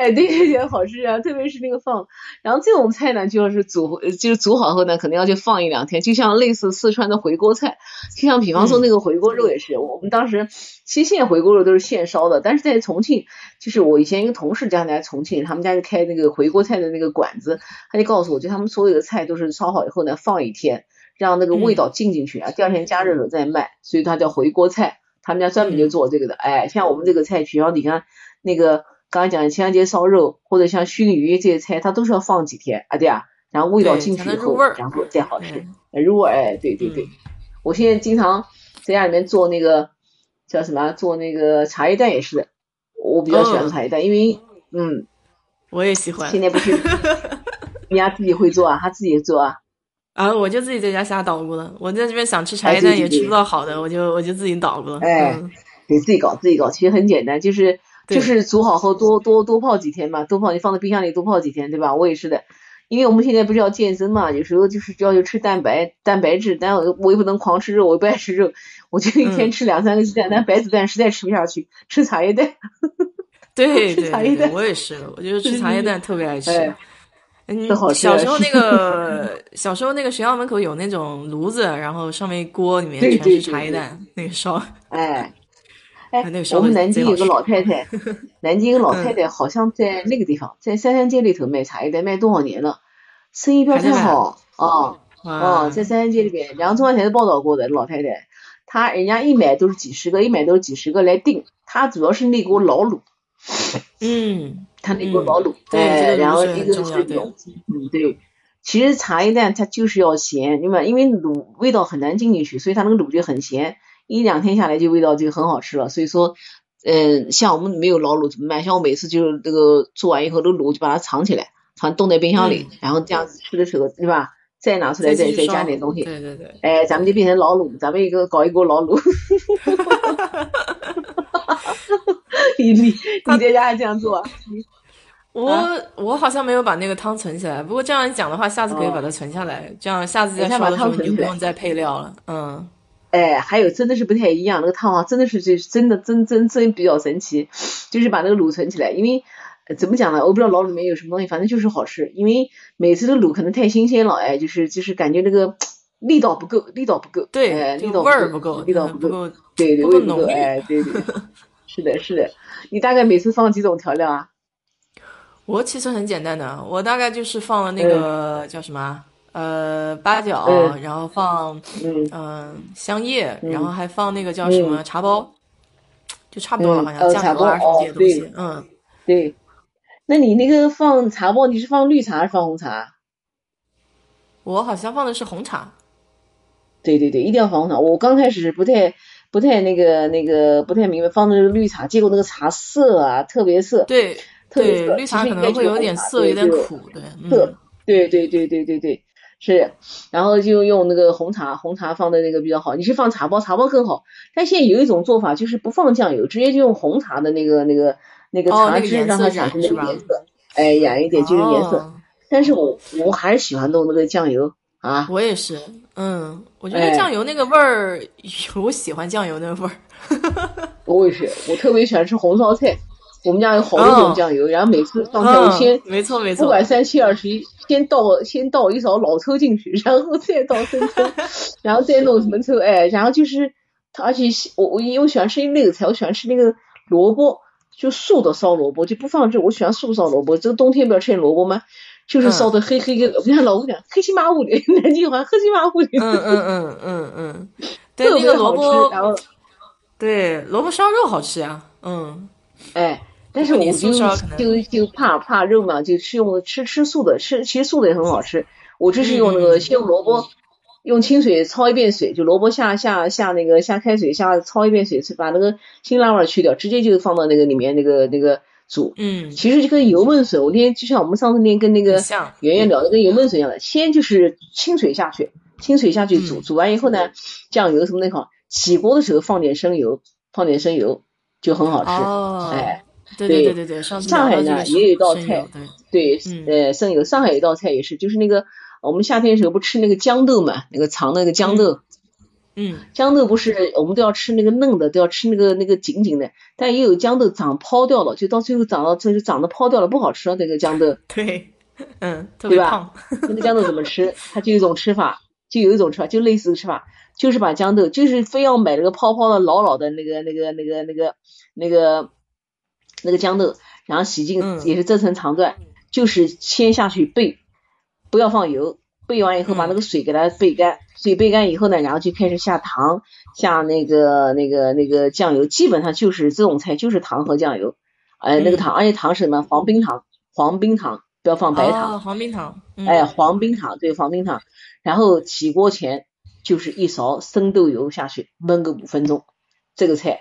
哎，对，也好吃啊，特别是那个放，然后这种菜呢，就是煮，就是煮好后呢，可能要去放一两天，就像类似四川的回锅菜，就像比方说那个回锅肉也是，我们当时其实现回锅肉都是现烧的，但是在重庆，就是我以前一个同事家在重庆，他们家就开那个回锅菜的那个馆子，他就告诉我，就他们所有的菜都是烧好以后呢，放一天，让那个味道进进去啊，第二天加热了再卖，所以它叫回锅菜，他们家专门就做这个的，哎，像我们这个菜，比方你看那个。刚刚讲千阳节烧肉或者像熏鱼这些菜，它都是要放几天啊？对啊，然后味道进去以后，然后再好吃，入味哎，对对对。我现在经常在家里面做那个叫什么？做那个茶叶蛋也是，我比较喜欢茶叶蛋，因为嗯，我也喜欢。现在不是 你家自己会做啊？他自己做啊？啊，我就自己在家瞎捣鼓了。我在这边想吃茶叶蛋也吃不到好的，我就我就自己捣鼓了。哎，你自己搞自己搞，其实很简单，就是。就是煮好后多多多泡几天嘛，多泡你放在冰箱里多泡几天，对吧？我也是的，因为我们现在不是要健身嘛，有时候就是要求吃蛋白蛋白质，但我我又不能狂吃肉，我不爱吃肉，我就一天吃两三个鸡蛋，但白子蛋实在吃不下去，吃茶叶蛋。对 对对，我也是，我觉得吃茶叶蛋特别爱吃。你，小时候那个小时候那个学校门口有那种炉子，然后上面锅里面全是茶叶蛋，那个烧。哎。哎，我们 南京有个老太太，南京有个老太太好像在那个地方，在三山街里头卖茶叶蛋，卖多少年了，生意不要太好啊啊，在三山街里边，两个中央台都报道过的老太太，她人家一买都是几十个，一买都是几十个来订，她主要是那锅老卤，嗯，她那锅老卤，对，然后一个是卤，嗯对，其实茶叶蛋它就是要咸，对吧？因为卤味道很难进进去，所以它那个卤就很咸。一两天下来就味道就很好吃了，所以说，嗯，像我们没有老卤怎么办？像我每次就是这个做完以后，这个卤就把它藏起来，藏冻在冰箱里，然后这样子吃的时候，对吧？再拿出来再再加点东西，对对对，哎，咱们就变成老卤，咱们一个搞一锅老卤。你你 你在家还这样做？我我好像没有把那个汤存起来，不过这样一讲的话，下次可以把它存下来，这样下次再烧的时候你就不用再配料了，嗯。哎，还有真的是不太一样，那个汤啊，真的是就真的真真真比较神奇，就是把那个卤存起来，因为怎么讲呢？我不知道老卤里面有什么东西，反正就是好吃。因为每次的卤可能太新鲜了，哎，就是就是感觉那个力道不够，力道不够，对，哎，力道味儿不够，力道不够，对对，味不够，哎，对对，是的，是的。你大概每次放几种调料啊？我其实很简单的，我大概就是放了那个叫什么？呃，八角，然后放嗯香叶，然后还放那个叫什么茶包，就差不多了，好像酱油啊什么这些东西。嗯，对。那你那个放茶包，你是放绿茶还是放红茶？我好像放的是红茶。对对对，一定要放红茶。我刚开始不太不太那个那个不太明白，放的是绿茶，结果那个茶色啊，特别涩。对对，绿茶可能会有点涩，有点苦，对。涩。对对对对对对。是，然后就用那个红茶，红茶放的那个比较好。你是放茶包，茶包更好。但现在有一种做法，就是不放酱油，直接就用红茶的那个、那个、那个茶汁让它产生那个颜色，哎，染一点就是颜色。但是我我还是喜欢弄那个酱油啊。我也是，嗯，我觉得酱油那个味儿，我喜欢酱油那个味儿。我也是，我特别喜欢吃红烧菜。我们家有好多种酱油，然后每次放酱油先，没错没错，不管三七二十一，先倒先倒一勺老抽进去，然后再倒生抽，然后再弄什么抽，哎，然后就是，而且我我因为喜欢吃那个菜，我喜欢吃那个萝卜，就素的烧萝卜，就不放这，我喜欢素烧萝卜。这个冬天不要吃萝卜吗？就是烧的黑黑的，我看老公讲黑漆麻糊的，南京话黑漆麻糊的。嗯嗯嗯嗯嗯，特别好吃。然后，对萝卜烧肉好吃呀，嗯。哎，但是我就就就怕怕肉嘛，就吃用吃吃素的，吃其实素的也很好吃。我就是用那个先用萝卜，用清水焯一遍水，就萝卜下下下那个下开水下焯一遍水，把那个辛辣味去掉，直接就放到那个里面那个那个煮。嗯，其实就跟油焖笋，我那天就像我们上次那天跟那个圆圆聊的，跟油焖笋一样的，先就是清水下去，清水下去煮，煮完以后呢，酱油什么那好，起锅的时候放点生油，放点生油就很好吃。哦，哎。对对对对对，上海呢也有一道菜，对，呃，生油。上海有一道菜也是，就是那个我们夏天的时候不吃那个豇豆嘛，那个长那个豇豆，嗯，豇豆不是我们都要吃那个嫩的，都要吃那个那个紧紧的，但也有豇豆长抛掉了，就到最后长到这就长得抛掉了，不好吃了那个豇豆。对，嗯，对吧？那个豇豆怎么吃？它就有一种吃法，就有一种吃法，就类似的吃法，就是把豇豆，就是非要买那个泡泡的老老的那个那个那个那个那个。那个豇豆，然后洗净也是折成长段，就是先下去焙，不要放油，焙完以后把那个水给它焙干，水焙干以后呢，然后就开始下糖，下那个那个那个酱油，基本上就是这种菜就是糖和酱油，哎，那个糖，而且糖是什么？黄冰糖，黄冰糖，不要放白糖。黄冰糖。哎，黄冰糖，对，黄冰糖。然后起锅前就是一勺生豆油下去焖个五分钟，这个菜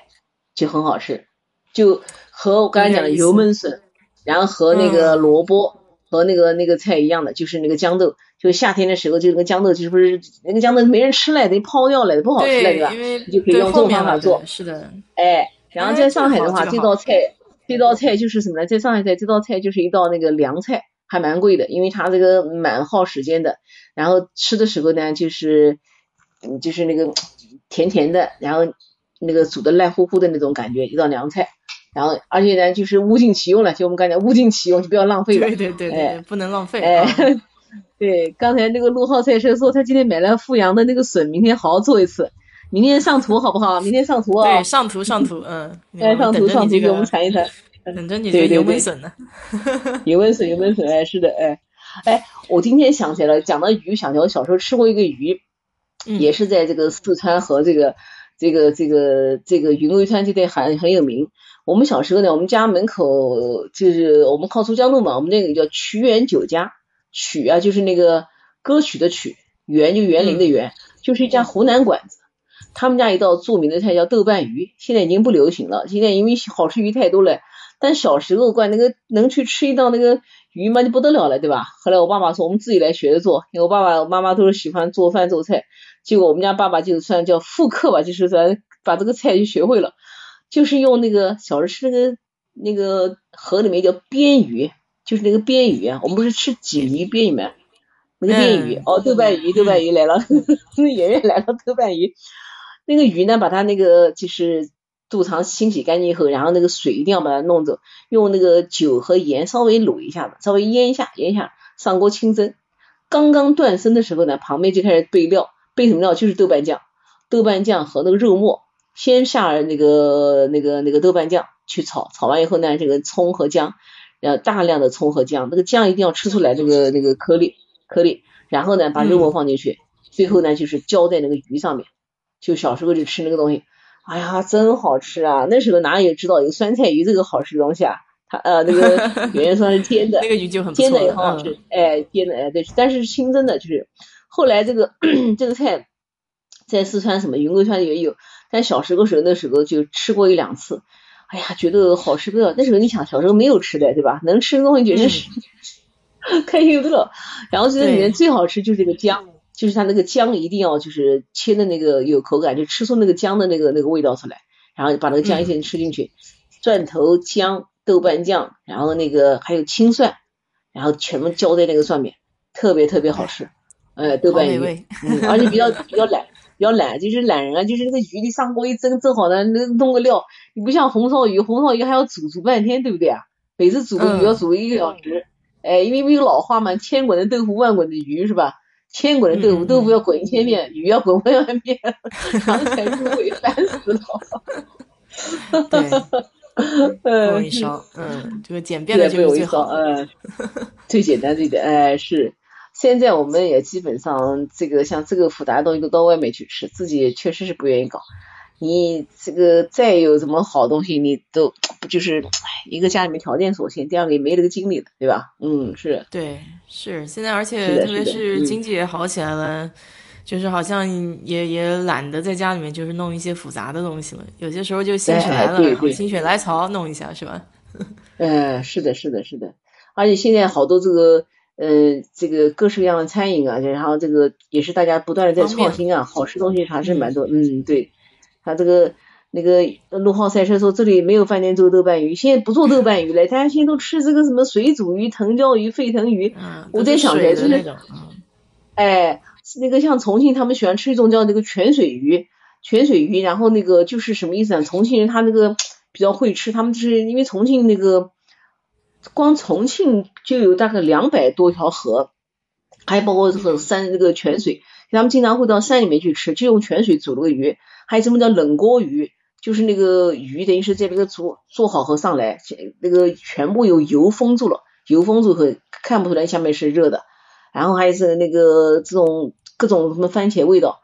就很好吃。就和我刚才讲的油焖笋，然后和那个萝卜和那个那个菜一样的，就是那个豇豆。就夏天的时候，就那个豇豆，就是不是那个豇豆没人吃了，得抛掉了，不好吃了，对吧？你就可以用这种方法做。是的。哎，然后在上海的话，这道菜这道菜就是什么呢？在上海菜这道菜就是一道那个凉菜，还蛮贵的，因为它这个蛮耗时间的。然后吃的时候呢，就是嗯，就是那个甜甜的，然后那个煮的烂乎乎的那种感觉，一道凉菜。然后，而且呢，就是物尽其用了，就我们刚才物尽其用，就不要浪费了。对对对对，不能浪费。哎，对，刚才那个陆浩菜车说他今天买了富阳的那个笋，明天好好做一次，明天上图好不好？明天上图啊。对，上图上图，嗯。哎，上图上图，给我们谈一谈。等着你这个 油焖笋呢。油焖笋，油焖笋，哎，是的，哎，哎，我今天想起来了，讲到鱼，想起来我小时候吃过一个鱼，也是在这个四川和这个这个这个这个云贵川这带很很有名。我们小时候呢，我们家门口就是我们靠珠江路嘛，我们那个叫曲园酒家，曲啊就是那个歌曲的曲，园就园林的园，就是一家湖南馆子，他们家一道著名的菜叫豆瓣鱼，现在已经不流行了，现在因为好吃鱼太多了，但小时候管那个能去吃一道那个鱼嘛就不得了了，对吧？后来我爸爸说我们自己来学着做，因为我爸爸妈妈都是喜欢做饭做菜，结果我们家爸爸就算叫复刻吧，就是咱把这个菜就学会了。就是用那个小时候吃那个那个河里面叫鳊鱼，就是那个鳊鱼啊。我们不是吃鲫鱼鳊鱼吗？那个鳊鱼哦，豆瓣鱼，豆瓣鱼来了，圆圆来了，豆瓣鱼。那个鱼呢，把它那个就是肚肠清洗干净以后，然后那个水一定要把它弄走，用那个酒和盐稍微卤一下子，稍微腌一下，腌一下，上锅清蒸。刚刚断生的时候呢，旁边就开始备料，备什么料？就是豆瓣酱，豆瓣酱和那个肉末。先下那个那个那个豆瓣酱去炒，炒完以后呢，这个葱和姜，然后大量的葱和姜，那个酱一定要吃出来那个那个颗粒颗粒，然后呢把肉末放进去，最后呢就是浇在那个鱼上面，就小时候就吃那个东西，哎呀真好吃啊！那时候哪有知道有酸菜鱼这个好吃的东西啊？它呃那个 圆圆说是煎的，那个鱼就很煎的也很好吃，哎煎的哎对，但是清蒸的就是后来这个 这个菜在四川什么云贵川也有。但小时候时候那时候就吃过一两次，哎呀，觉得好吃不了。那时候你想，小时候没有吃的，对吧？能吃的东西简直是开心不了。然后觉得里面最好吃就是这个姜，就是它那个姜一定要就是切的那个有口感，就吃出那个姜的那个那个味道出来。然后把那个姜一起吃进去，蒜头、姜、豆瓣酱，然后那个还有青蒜，然后全部浇在那个上面，特别特别好吃。哎，豆瓣鱼，嗯，而且比较比较懒。比较懒，就是懒人啊，就是那个鱼你上锅一蒸，蒸好了那弄个料，你不像红烧鱼，红烧鱼还要煮煮半天，对不对啊？每次煮个鱼要煮一个小时，哎，因为不有老话嘛，千滚的豆腐万滚的鱼是吧？千滚的豆腐，豆腐要滚一千遍，鱼要滚万万遍，然后才入味，烦死了。对，不容易烧，嗯，这个简便的就是最好，嗯，最简单最简，哎是。现在我们也基本上这个像这个复杂的东西都到外面去吃，自己确实是不愿意搞。你这个再有什么好东西，你都不就是一个家里面条件所限，第二个也没这个精力了，对吧？嗯，是。对，是现在，而且特别是。经济也好起来了，就是好像也也懒得在家里面就是弄一些复杂的。东西了。有些时候就心血来了，心血来潮弄一下，是吧？嗯，是的，是的，是的。而且现在好多这个呃，这个各式各样的餐饮啊，然后这个也是大家不断的在创新啊，好吃东西还是蛮多。嗯，对。他这个那个陆浩赛车说这里没有饭店做豆瓣鱼，现在不做豆瓣鱼了，大家现在都吃这个什么水煮鱼、藤椒鱼、沸腾鱼。我在想着就是，哎，那个像重庆他们喜欢吃一种叫那个泉水鱼，泉水鱼，然后那个就是什么意思啊？重庆人他那个比较会吃，他们就是因为重庆那个光重庆就有大概两百多条河，还包括这个山这个泉水，他们经常会到山里面去吃，就用泉水煮了个鱼。还有什么叫冷锅鱼？就是那个鱼等于是在那个煮做好后上来，那个全部有油封住了，油封住后看不出来下面是热的。然后还是那个这种各种什么番茄味道，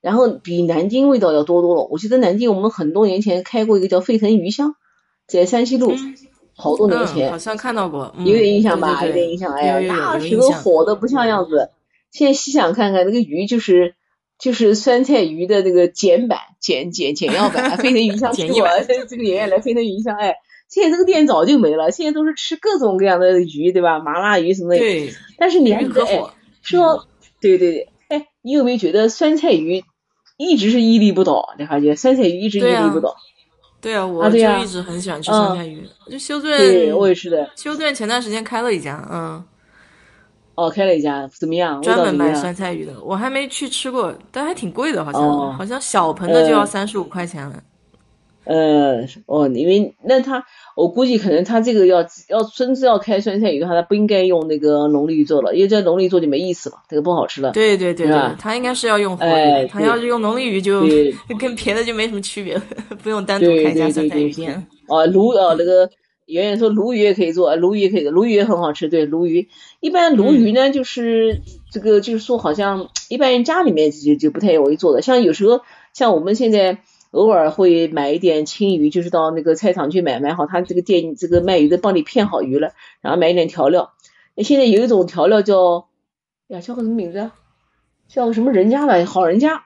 然后比南京味道要多多了。我记得南京我们很多年前开过一个叫沸腾鱼香，在山西路，好多年前好像看到过，有点印象吧？有点印象哎，那时候火的不像样子。现在细想看看，那个鱼就是。就是酸菜鱼的那个简版、简简简要版，飞腾鱼香吃过，这个爷爷来飞腾鱼香，哎，现在这个店早就没了，现在都是吃各种各样的鱼，对吧？麻辣鱼什么的。对。但是你还哎，说，对对对，哎，你有没有觉得酸菜鱼一直是屹立不倒？你发觉酸菜鱼一直屹立不倒。对啊，我就一直很喜欢吃酸菜鱼。就修顿，我也是的。修顿前段时间开了一家，嗯。哦，开了一家怎么样？专门卖酸菜鱼的，我还没去吃过，但还挺贵的，好像好像小盆的就要三十五块钱了。呃，哦，因为那他，我估计可能他这个要要真是要开酸菜鱼的话，他不应该用那个龙利鱼做了，因为这龙利鱼做就没意思了，这个不好吃了。对对对对，他应该是要用活鱼，他要是用龙利鱼就跟别的就没什么区别了，不用单独开家酸菜鱼店。哦，鲈哦那个。圆圆说鲈鱼也可以做，鲈鱼也可以，鲈鱼也很好吃。对，鲈鱼一般鲈鱼呢，就是这个就是说，好像一般人家里面就就不太容易做的。像有时候像我们现在偶尔会买一点青鱼，就是到那个菜场去买，买好他这个店这个卖鱼的帮你片好鱼了，然后买一点调料。现在有一种调料叫呀叫个什么名字？叫个什么人家的好人家，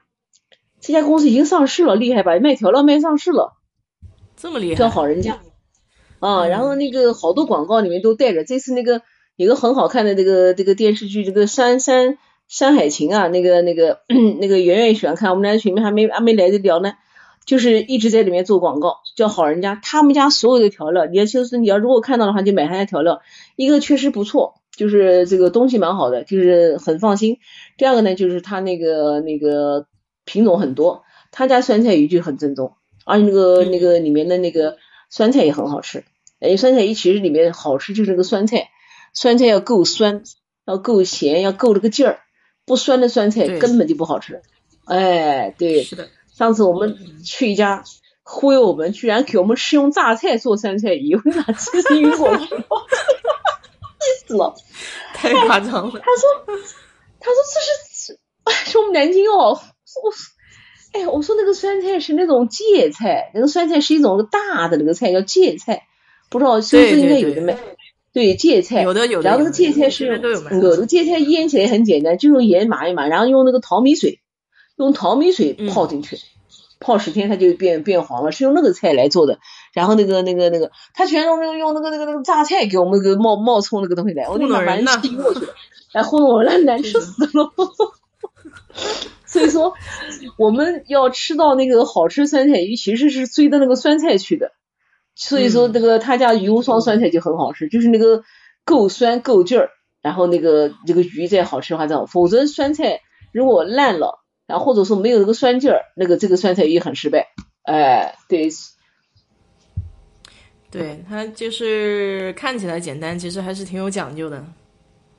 这家公司已经上市了，厉害吧？卖调料卖上市了，这么厉害？叫好人家。啊，然后那个好多广告里面都带着，这次那个有个很好看的这个这个电视剧，这个《山山山海情》啊，那个那个那个圆圆也喜欢看，我们俩群里面还没还没来得聊呢，就是一直在里面做广告，叫好人家，他们家所有的调料，你要就是你要如果看到的话，就买他家调料，一个确实不错，就是这个东西蛮好的，就是很放心。第二个呢，就是他那个那个品种很多，他家酸菜鱼就很正宗，而且那个那个里面的那个酸菜也很好吃。哎，酸菜鱼其实里面好吃就是那个酸菜，酸菜要够酸，要够咸，要够这个劲儿，不酸的酸菜根本就不好吃。哎，对，是的。上次我们去一家忽悠我们，居然给我们吃用榨菜做酸菜鱼，我哪吃晕过去？气死了，太夸张了。他说，他说这是，是我们南京哦，我，哎，我说那个酸菜是那种芥菜，那个酸菜是一种大的那个菜，叫芥菜。不知道是不是应该有的卖？对芥菜，有的有的。然后那个芥菜是，有的芥菜腌起来很简单，就用盐码一码，然后用那个淘米水，用淘米水泡进去，泡十天它就变变黄了，是用那个菜来做的。然后那个那个那个，他全用用用那个那个那个榨菜给我们那个冒冒充那个东西来，我那蛮气过去了，哎糊弄我了，难吃死了。所以说我们要吃到那个好吃酸菜鱼，其实是追的那个酸菜去的。所以说，这个他家鱼无双酸菜就很好吃，就是那个够酸够劲儿，然后那个这个鱼再好吃的话，这样，否则酸菜如果烂了，然后或者说没有那个酸劲儿，那个这个酸菜鱼很失败。哎，对，对，它就是看起来简单，其实还是挺有讲究的。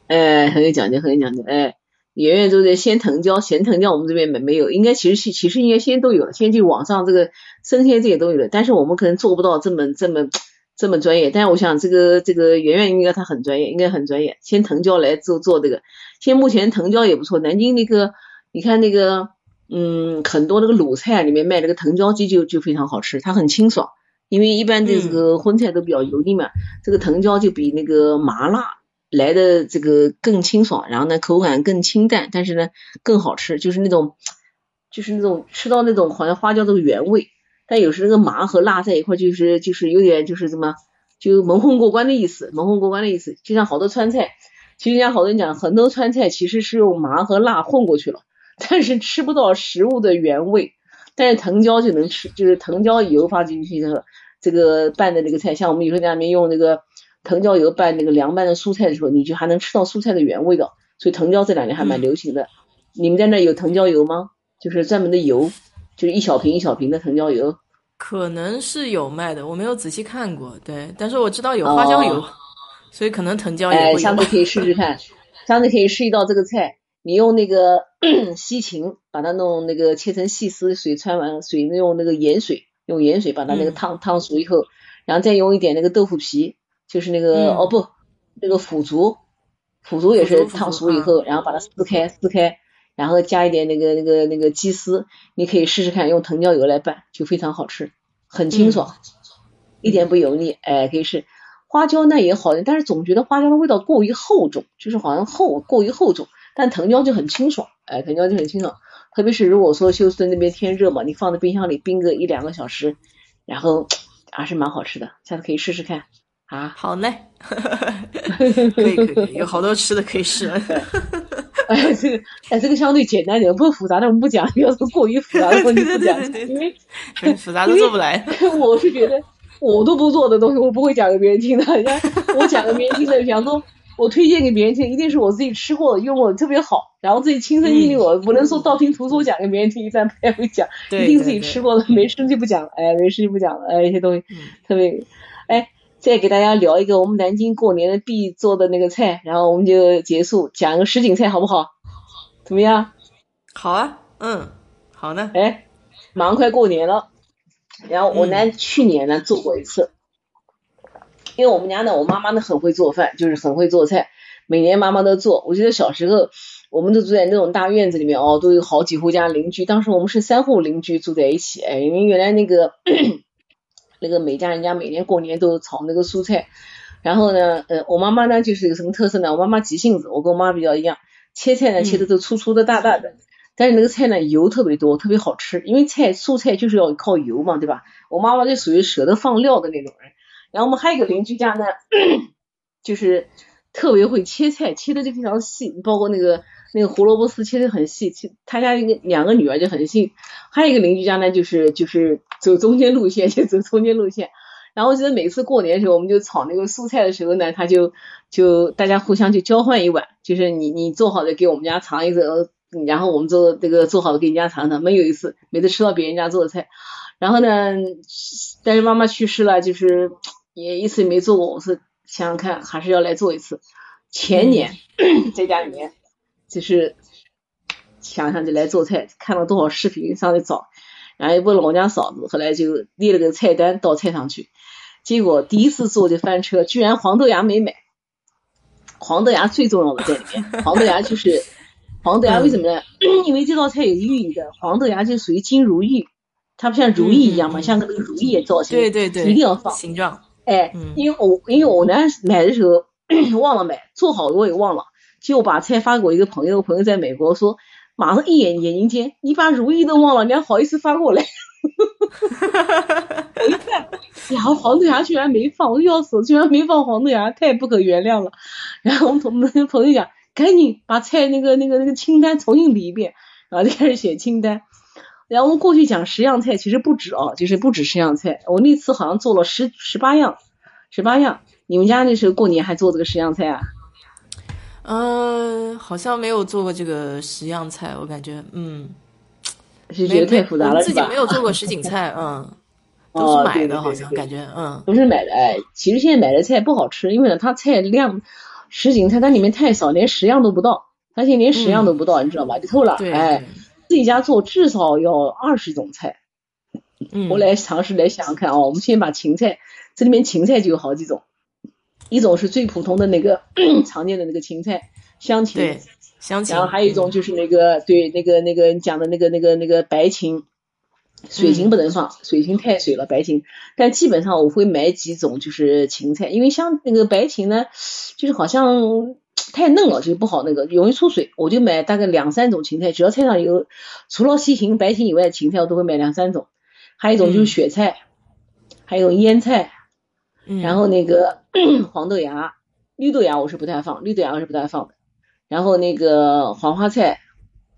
哎，很有讲究，很有讲究，哎。圆圆都在鲜藤椒，咸藤椒我们这边没没有，应该其实其实应该先都有了，先去网上这个生鲜这些都有了，但是我们可能做不到这么这么这么专业。但是我想这个这个圆圆应该他很专业，应该很专业，先藤椒来做做这个。现在目前藤椒也不错，南京那个你看那个嗯，很多那个鲁菜里面卖那个藤椒鸡就就非常好吃，它很清爽。因为一般的这个荤菜都比较油腻嘛，这个藤椒就比那个麻辣来的这个更清爽，然后呢口感更清淡，但是呢更好吃，就是那种就是那种吃到那种好像花椒的原味，但有时那个麻和辣在一块就是就是有点就是怎么就蒙混过关的意思，蒙混过关的意思，就像好多川菜，其实人家好多人讲很多川菜其实是用麻和辣混过去了，但是吃不到食物的原味。但是藤椒就能吃，就是藤椒油放进去的这个拌的那个菜，像我们有时候家里面用那个藤椒油拌那个凉拌的蔬菜的时候，你就还能吃到蔬菜的原味道。所以藤椒这两年还蛮流行的。你们在那有藤椒油吗？就是专门的油，就是一小瓶一小瓶的藤椒油。可能是有卖的，我没有仔细看过。对，但是我知道有花椒油，所以可能藤椒也会有。哎，下次可以试试看，下次可以试一道这个菜。你用那个 西芹把它弄那个切成细丝，水汆完，水用那个盐水，用盐水把它那个烫烫熟以后，然后再用一点那个豆腐皮，就是那个哦不，那个腐竹，腐竹也是烫熟以后，然后把它撕开撕开，然后加一点那个那个那个鸡丝，你可以试试看用藤椒油来拌，就非常好吃，很清爽，一点不油腻，哎，可以试。花椒那也好，但是总觉得花椒的味道过于厚重，就是好像厚过于厚重。但藤椒就很清爽，哎，藤椒就很清爽，特别是如果说休斯顿那边天热嘛，你放在冰箱里冰个一两个小时，然后 还是蛮好吃的，下次可以试试看啊。好嘞，可以可以，有好多吃的可以试。哎，这个哎这个相对简单点，不复杂的我们不讲，要是过于复杂的问题不讲，因为 复杂的做不来。我是觉得我都不做的东西，我不会讲给别人听的。人家我讲给别人听的，比方说。我推荐给别人听，一定是我自己吃过的，用过的特别好，然后自己亲身经历过，不能说道听途说讲给别人听，一般不太会讲，一定自己吃过的，没吃就不讲了，哎，没事就不讲了，哎，一些东西特别，哎，再给大家聊一个我们南京过年的必做的那个菜，然后我们就结束，讲个什锦菜好不好？怎么样？好啊，嗯，好呢，哎，马上快过年了，然后我呢去年呢做过一次。因为我们家呢，我妈妈呢很会做饭，就是很会做菜，每年妈妈都做。我记得小时候，我们都住在那种大院子里面哦，都有好几户家邻居。当时我们是三户邻居住在一起，哎，因为原来那个 那个每家人家每年过年都炒那个蔬菜。然后呢，呃，我妈妈呢就是有什么特色呢？我妈妈急性子，我跟我妈比较一样，切菜呢切的都粗粗的大大的，但是那个菜呢油特别多，特别好吃。因为菜素菜就是要靠油嘛，对吧？我妈妈就属于舍得放料的那种人。然后我们还有一个邻居家呢，就是特别会切菜，切的就非常细，包括那个那个胡萝卜丝切的很细。切他家一个两个女儿就很细。还有一个邻居家呢，就是就是走中间路线，就走中间路线。然后我记得每次过年的时候，我们就炒那个蔬菜的时候呢，他就就大家互相就交换一碗，就是你你做好的给我们家尝一个，然后我们做这个做好的给人家尝尝。没有一次，每次吃到别人家做的菜，然后呢，但是妈妈去世了，就是。也一次没做过，我是想想看，还是要来做一次。前年 在家里面就是想想就来做菜，看了多少视频上去找，然后问了我家嫂子，后来就列了个菜单到菜上去。结果第一次做就翻车，居然黄豆芽没买。黄豆芽最重要的在里面，黄豆芽就是黄豆芽为什么呢？因为这道菜有寓意的，黄豆芽就属于金如意，它不像如意一样嘛，像个那个如意造型，对对对，一定要放形状。哎，因为我因为我呢买的时候忘了买，做好了我也忘了，结果把菜发给我一个朋友，朋友在美国说，马上一眼眼睛间，你把如意都忘了，你还好意思发过来？我一看，然后黄豆芽居然没放，我要死，居然没放黄豆芽，太不可原谅了。然后我们同那个朋友讲，赶紧把菜那个那个那个清单重新理一遍，然后就开始写清单。然后我们过去讲十样菜，其实不止哦，就是不止十样菜。我那次好像做了十十八样，十八样。你们家那时候过年还做这个十样菜啊？嗯，好像没有做过这个十样菜，我感觉，嗯，是觉得太复杂了，自己没有做过什锦菜，嗯，都是买的，好像感觉，嗯，都是买的。哎，其实现在买的菜不好吃，因为呢，它菜量什锦菜它里面太少，连十样都不到，它现在连十样都不到，你知道吧？就透了，哎。自己家做至少要二十种菜，嗯，我来尝试来想想看啊。我们先把芹菜，这里面芹菜就有好几种，一种是最普通的那个 常见的那个芹菜，香芹，香芹。然后还有一种就是那个对那个那个你讲的那个那个那个白芹，水芹不能放，水芹太水了，白芹。但基本上我会买几种就是芹菜，因为像那个白芹呢，就是好像太嫩了就不好那个容易出水，我就买大概两三种芹菜，只要菜上有除了西芹、白芹以外的芹菜我都会买两三种。还有一种就是雪菜，还有腌菜，然后那个 黄豆芽、绿豆芽我是不太放，绿豆芽我是不太放的。然后那个黄花菜、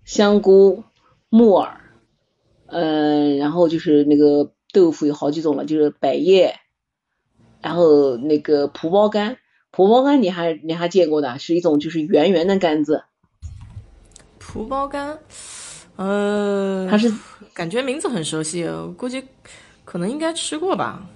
香菇、木耳，嗯，然后就是那个豆腐有好几种了，就是百叶，然后那个蒲包干，蒲包干你还你还见过的，是一种就是圆圆的杆子。蒲包干，呃，它是感觉名字很熟悉，估计可能应该吃过吧。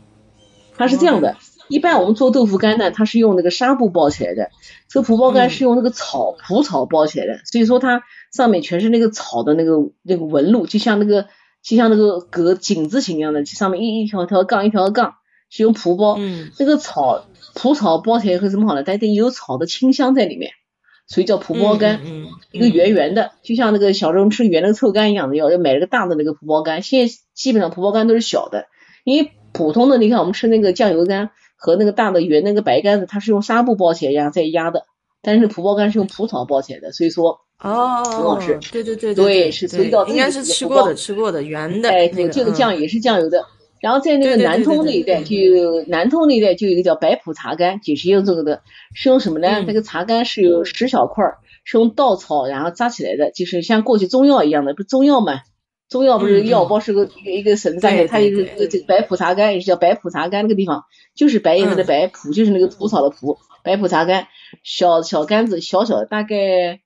它是这样的。一般我们做豆腐干呢，它是用那个纱布包起来的。这个蒲包干是用那个草蒲草包起来的，所以说它上面全是那个草的那个那个纹路，就像那个就像那个格井字形一样的，上面一一条条杠一条杠，是用蒲包。嗯。那个草蒲草包起来以后怎么好呢？它得有草的清香在里面，所以叫蒲包干。嗯。一个圆圆的，就像那个小时候吃圆的臭干一样的，要要买了个大的那个蒲包干。现在基本上蒲包干都是小的，因为普通的你看我们吃那个酱油干。和那个大的圆那个白干子，它是用纱布包起来压再压的，但是蒲包干是用蒲草包起来的，所以说哦，很好吃。对对对对，是所以到应该是吃过的，吃过的圆的。哎，这个酱也是酱油的。然后在那个南通那一带，就南通那一带就有一个叫白普茶干，就是用这个的，是用什么呢？那个茶干是有十小块儿，是用稻草然后扎起来的，就是像过去中药一样的，不中药嘛。中药不是药包是个一个一个绳子上面，它有个这个白蒲茶干，也是叫白蒲茶干那个地方，就是白叶子的白蒲，就是那个蒲草的蒲，白蒲茶干，小小杆子，小小的，大概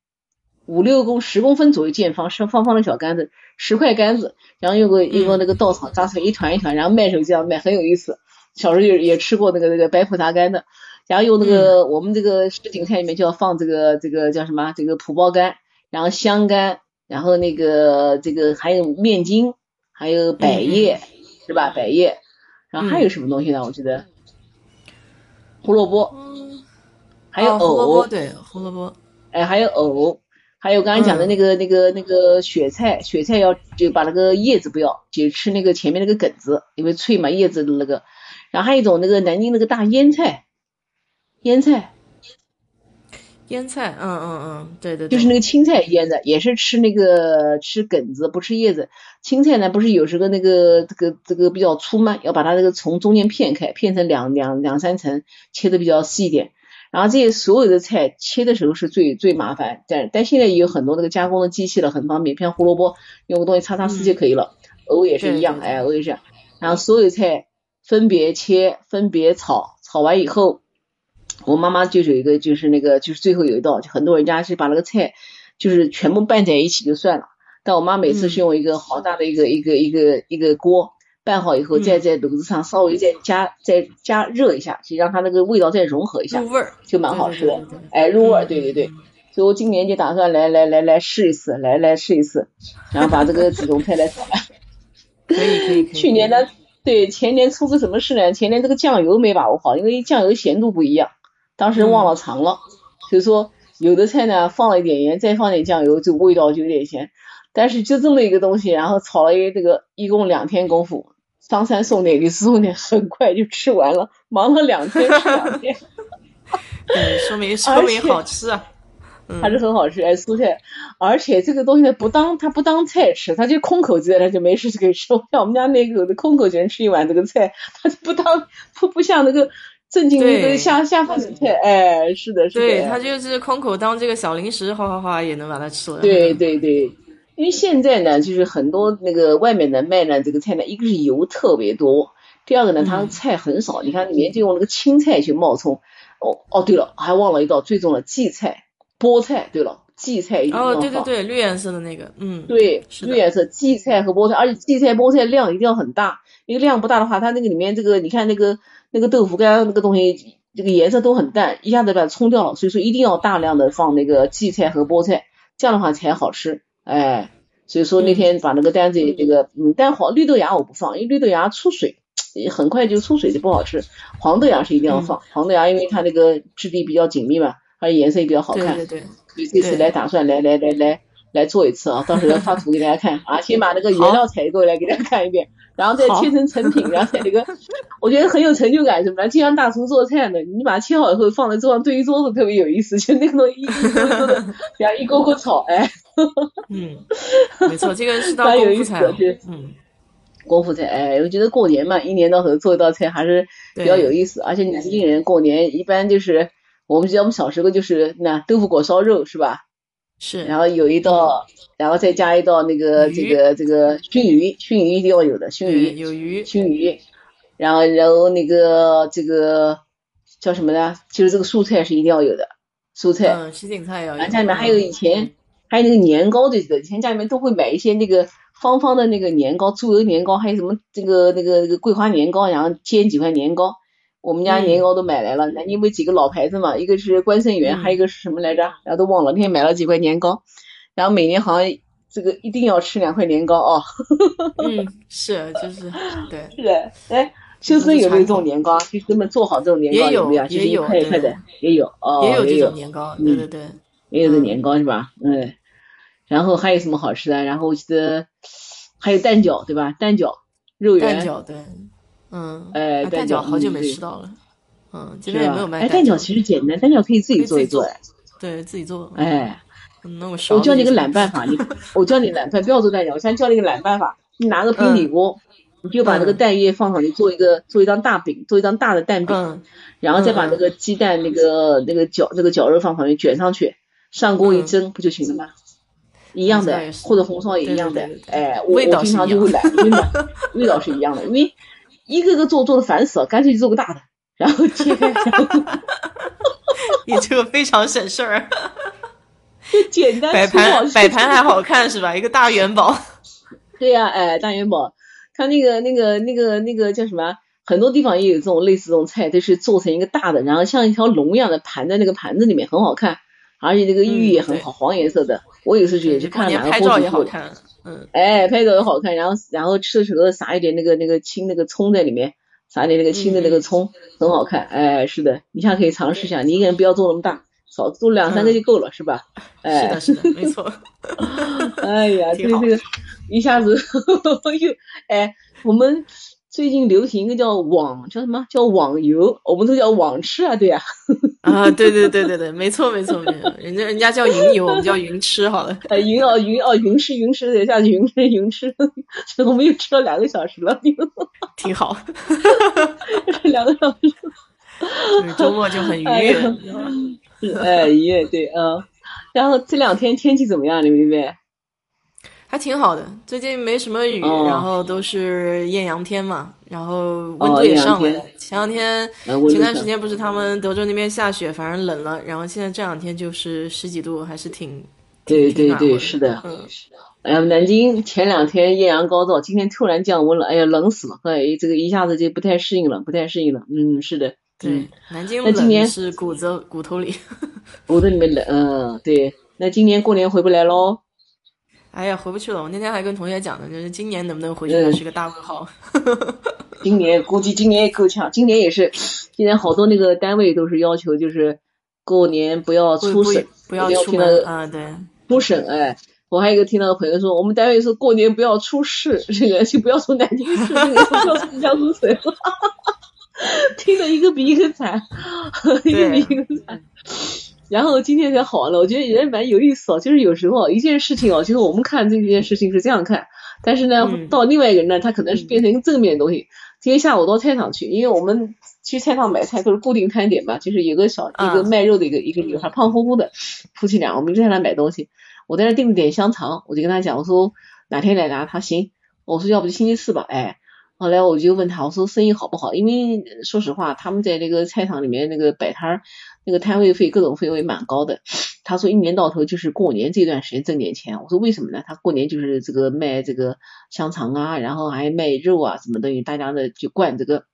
五六公十公分左右见方，是方方的小杆子，十块杆子，然后用个用个那个稻草扎成一团一团，然后卖时候这样卖，很有意思。小时候也也吃过那个那个白葡萄干的，然后用那个我们这个什锦菜里面就要放这个这个叫什么这个蒲包干，然后香干。然后那个这个还有面筋，还有百叶，是吧？百叶，然后还有什么东西呢？我觉得胡萝卜，还有藕，对，胡萝卜，哎，还有藕，还有刚才讲的那个那个那个雪菜，雪菜要就把那个叶子不要，就吃那个前面那个梗子，因为脆嘛，叶子的那个。然后还有一种那个南京那个大腌菜，腌菜。腌菜，嗯嗯嗯，对对，就是那个青菜腌的，也是吃那个吃梗子，不吃叶子。青菜呢，不是有时候那个这个这个比较粗嘛，要把它那个从中间片开，片成两两两三层，切的比较细一点。然后这些所有的菜切的时候是最最麻烦，但但现在也有很多那个加工的机器了，很方便。像胡萝卜，用个东西擦擦丝就可以了。藕也是一样，哎，藕也是。然后所有菜分别切，分别炒，炒完以后。我妈妈就是有一个，就是那个，就是最后有一道，就很多人家是把那个菜就是全部拌在一起就算了，但我妈每次是用一个好大的一个一个一个一个锅拌好以后，再在炉子上稍微再加再加热一下，就让它那个味道再融合一下，入味儿就蛮好吃的。哎，入味儿，对对对。所以我今年就打算来来来来试一次，来来试一次，然后把这个几种菜来炒。可以可以。去年呢，对前年出个什么事呢？前年这个酱油没把握好，因为酱油咸度不一样。当时忘了尝了，所以说有的菜呢放了一点盐，再放点酱油，就味道就有点咸。但是就这么一个东西，然后炒了一这个，一共两天功夫，张三送点，李四送点，很快就吃完了，忙了两天吃两天。嗯，说明说明好吃啊，还是很好吃哎，蔬菜，而且这个东西呢不当它不当菜吃，它就空口吃，它就没事就可以吃。像我们家那个的空口就能吃一碗这个菜，它就不当不不像那个。正经那个下下饭的菜，哎，是的，是的。对他就是空口当这个小零食，哗哗哗也能把它吃了。对对对，因为现在呢，就是很多那个外面的卖呢这个菜呢，一个是油特别多，第二个呢，它的菜很少。你看里面就用那个青菜去冒充。哦哦，对了，还忘了一道最重要的荠菜、菠菜。对了，荠菜一定要放。哦，对对对，绿颜色的那个，嗯，对，绿颜色荠菜和菠菜，而且荠菜、菠菜量一定要很大，因为量不大的话，它那个里面这个，你看那个。那个豆腐干那个东西，这个颜色都很淡，一下子把它冲掉了，所以说一定要大量的放那个荠菜和菠菜，这样的话才好吃。哎，所以说那天把那个单子这个，嗯，但黄绿豆芽我不放，因为绿豆芽出水，很快就出水就不好吃。黄豆芽是一定要放，黄豆芽因为它那个质地比较紧密嘛，而且颜色也比较好看。对对对。这次来打算来来来来来做一次啊，到时候发图给大家看啊，先把那个原料采购来给大家看一遍，然后再切成成品，然后再那个，我觉得很有成就感，什么的，就像大厨做菜呢，你把它切好以后放在桌上堆一桌子，特别有意思，就那个东西一锅锅的，然后一锅锅炒，哎，嗯，没错，这个是道功夫菜，嗯，功夫菜，哎，我觉得过年嘛，一年到头做一道菜还是比较有意思，而且南京人过年一般就是我们记得我们小时候就是那豆腐果烧肉是吧？是，然后有一道，然后再加一道那个这个这个熏鱼，熏鱼一定要有的，熏鱼有鱼，熏鱼，然后然后那个这个叫什么呢？就是这个蔬菜是一定要有的，蔬菜，嗯，什锦菜要有。家里面还有以前还有那个年糕对的，以前家里面都会买一些那个方方的那个年糕，猪油年糕，还有什么这个那个那个桂花年糕，然后煎几块年糕。我们家年糕都买来了，南京不几个老牌子嘛，一个是关圣园，还有一个是什么来着？然后都忘了。那天买了几块年糕，然后每年好像这个一定要吃两块年糕哦。嗯，是，就是对。是的，哎，修身有没有这种年糕？就专门做好这种年糕有没有？也有，一块一块的，也有哦，也有这种年糕，对对对，也有这年糕是吧？嗯，然后还有什么好吃的？然后我记得还有蛋饺对吧？蛋饺，肉圆。蛋饺对。嗯，哎，蛋饺好久没吃到了，嗯，这边也没有卖。哎，蛋饺其实简单，蛋饺可以自己做一做，对，自己做。哎，那我我教你个懒办法，你 我教你懒办，不要做蛋饺，我先教你个懒办法。你拿个平底锅，你就把那个蛋液放上去，做一个做一张大饼，做一张大的蛋饼，然后再把那个鸡蛋那个那个绞那个绞肉放上去卷上去，上锅一蒸不就行了吗？一样的，或者红烧也一样的。哎，我我平常就会懒，真的，味道是一样的，因为。一个个做做的烦死了，干脆就做个大的，然后切开。你这个非常省事儿，就 简单。摆盘摆盘还好看是吧？一个大元宝。对呀，哎，大元宝，它那个那个那个那个叫什么？很多地方也有这种类似这种菜，都是做成一个大的，然后像一条龙一样的盘在那个盘子里面，很好看，而且那个玉也很好，黄颜色的。我有时候也去看哪个拍照也好看。嗯，哎，拍照也好看，然后然后吃的时候撒一点那个那个青那个葱在里面，撒点那个青的那个葱，很好看。哎，是的，你下可以尝试一下，你一个人不要做那么大，少做两三个就够了，是吧？哎，是的，是的，没错。哎呀，这个这个一下子 又哎，我们。最近流行一个叫网叫什么叫网游，我们都叫网吃啊，对呀。啊，对对对对对，没错没错没错，人家人家叫云游，我们叫云吃好了。哎，云哦云哦云吃云吃，等一下云吃云吃，我们又吃了两个小时了，挺好。两个小时，周末就很愉悦。哎，愉悦对嗯。然后这两天天气怎么样，刘妹妹？还挺好的，最近没什么雨，然后都是艳阳天嘛，然后温度也上来了。前两天前段时间不是他们德州那边下雪，反正冷了，然后现在这两天就是十几度，还是挺对对对，是的。嗯，哎呀，南京前两天艳阳高照，今天突然降温了，哎呀，冷死了，哎，这个一下子就不太适应了，不太适应了。嗯，是的。对，南京冷是骨子骨头里，骨头里面冷。嗯，对。那今年过年回不来喽？哎呀，回不去了！我那天还跟同学讲呢，就是今年能不能回去是个大问号。今年估计今年也够呛，今年也是，今年好多那个单位都是要求，就是过年不要出省，不要出门啊，对，出省哎。我还有一个听到的朋友说，我们单位说过年不要出市，这个就不要从南京市，这个不要从江苏省。听得一个比一个惨，一个比一个惨。然后今天才好完了，我觉得也蛮有意思哦。就是有时候一件事情哦，就是我们看这件事情是这样看，但是呢，到另外一个人呢，他可能是变成一个正面的东西。今天下午到菜场去，因为我们去菜场买菜都是固定摊点嘛，就是有个小一个卖肉的一个一个女孩，胖乎乎的夫妻俩，我们就在那买东西。我在那订了点香肠，我就跟他讲，我说哪天来拿？他行，我说要不就星期四吧，哎。后来我就问他，我说生意好不好？因为说实话，他们在那个菜场里面那个摆摊儿，那个摊位费各种费用也蛮高的。他说一年到头就是过年这段时间挣点钱。我说为什么呢？他过年就是这个卖这个香肠啊，然后还卖肉啊什么东西，大家呢就灌这个。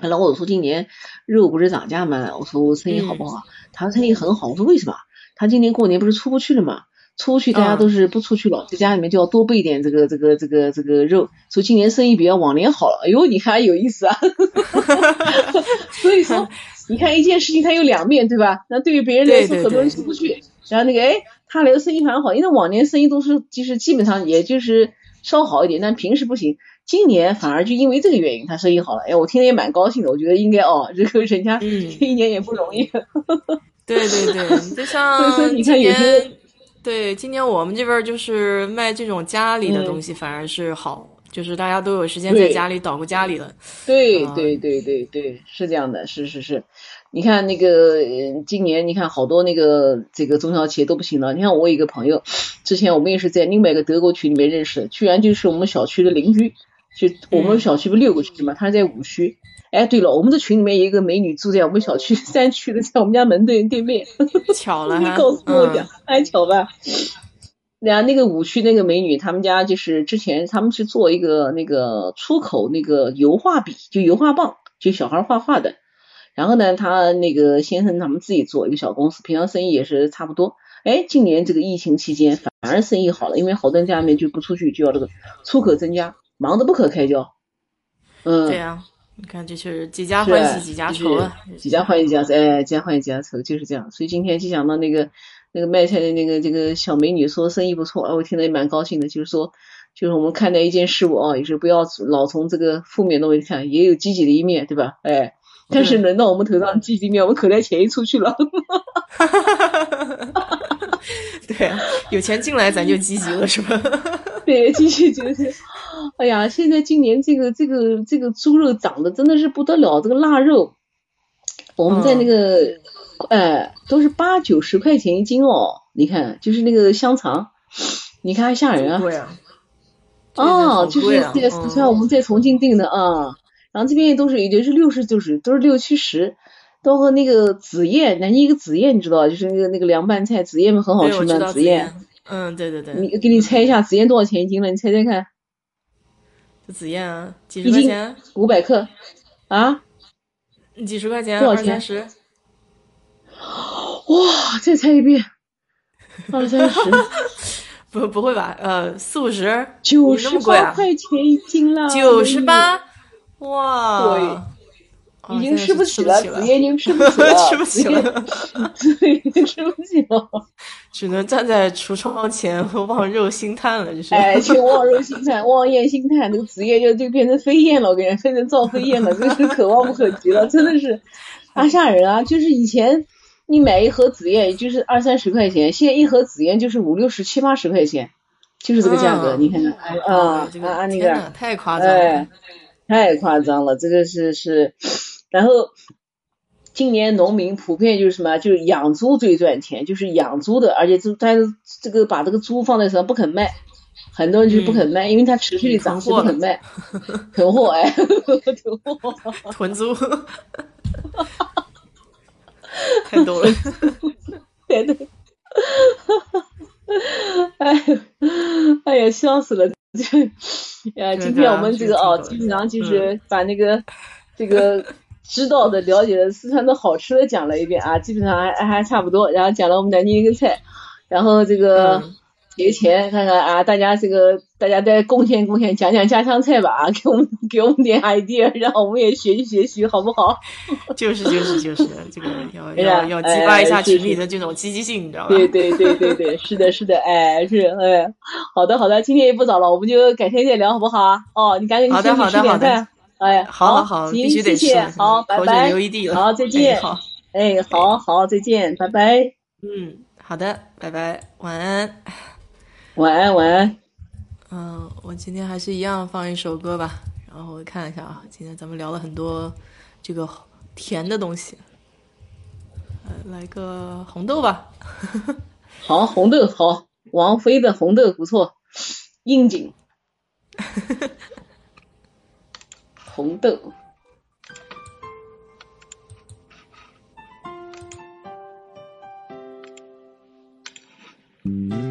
然后来我说今年肉不是涨价吗？我说我生意好不好？他说生意很好。我说为什么？他今年过年不是出不去了吗？出去大家都是不出去了，在家里面就要多备点这个这个这个这个肉，所以今年生意比较往年好了。哎呦，你看有意思啊！所以说，你看一件事情它有两面，对吧？那对于别人来说，很多人出不去，然后那个哎，他来的生意反而好，因为往年生意都是就是基本上也就是稍好一点，但平时不行。今年反而就因为这个原因，他生意好了。哎，我听了也蛮高兴的。我觉得应该哦，这个人家这一年也不容易。对 对对，就像你看有些对今年我们这边就是卖这种家里的东西，反而是好，就是大家都有时间在家里捣鼓家里了。对对对对对，是这样的，是是是。你看那个今年，你看好多那个这个中小企业都不行了。你看我一个朋友，之前我们也是在另外一个德国群里面认识，居然就是我们小区的邻居。就我们小区不六个区嘛，他是在五区。哎，对了，我们这群里面有一个美女住在我们小区三区的，在我们家门对对面。巧了，你告诉我讲，太巧吧？俩那个五区那个美女，他们家就是之前他们是做一个那个出口那个油画笔，就油画棒，就小孩画画的。然后呢，他那个先生他们自己做一个小公司，平常生意也是差不多。哎，今年这个疫情期间反而生意好了，因为好多人家里面就不出去，就要这个出口增加。忙得不可开交，嗯，对呀，你看这就是几家欢喜几家愁啊，几家欢喜几家愁，哎，几家欢喜几家愁就是这样。所以今天就讲到那个那个卖菜的那个这个小美女说生意不错，我听了也蛮高兴的。就是说，就是我们看待一件事物啊，也是不要老从这个负面的东西看，也有积极的一面，对吧？哎，但是轮到我们头上积极一面，我们口袋钱一出去了。对，有钱进来咱就积极了，是吧？对，积极就是。哎呀，现在今年这个这个这个猪肉涨的真的是不得了，这个腊肉，我们在那个哎都是八九十块钱一斤哦，你看就是那个香肠，你看还吓人啊！哦，就是在四川我们在重庆订的啊，然后这边都是也就是六十就是都是六七十，包括那个紫燕，南京一个紫燕你知道就是那个那个凉拌菜紫燕很好吃吗？紫燕，嗯，对对对，你给你猜一下紫燕多少钱一斤了？你猜猜看。这紫燕啊，几十块钱，五百克，啊，几十块钱，多少钱？十。哇，再猜一遍，二三十。不，不会吧？呃，四五十，九十八块钱一斤了，九十八，哇。对。已经吃不起了，紫燕已经吃不起了，吃不起了，对，已经吃不起了，只能站在橱窗前望肉兴叹了，就是。哎，去 望肉兴叹，望燕兴叹，那个紫燕就就变成飞燕了，我感觉变成赵飞燕了，真是可望不可及了，真的是，啊吓人啊！就是以前你买一盒紫燕就是二三十块钱，现在一盒紫燕就是五六十七八十块钱，就是这个价格，你看看，哎啊啊那个，太夸张了，太夸张了，这个是是。然后，今年农民普遍就是什么，就是养猪最赚钱，就是养猪的，而且这但是这个把这个猪放在手上不肯卖，很多人就是不肯卖，因为它持续的涨，不肯卖，囤货哎，囤货，囤猪，太逗了，太多，哎，哎呀，笑死了，呀，今天我们这个哦，基本上就是把那个这个。知道的、了解的四川的好吃的讲了一遍啊，基本上还还差不多。然后讲了我们南京一个菜，然后这个节前看看啊，大家这个大家再贡献贡献，讲讲家乡菜吧啊，给我们给我们点 idea，让我们也学习学习，好不好？就是就是就是这个要 要要激发一下群里的这种积极性，你知道吧？对对对对对，是的是的，哎是哎，好的好的，今天也不早了，我们就改天再聊好不好啊？哦，你赶紧去吃点饭。哎，好，好，行，谢谢，好，拜拜，好，再见，好，哎，好好，再见，拜拜，嗯，好的，拜拜，晚安，晚安，晚安，嗯，我今天还是一样放一首歌吧，然后我看一下啊，今天咱们聊了很多这个甜的东西，来来个红豆吧，好，红豆好，王菲的红豆不错，应景。红豆。跟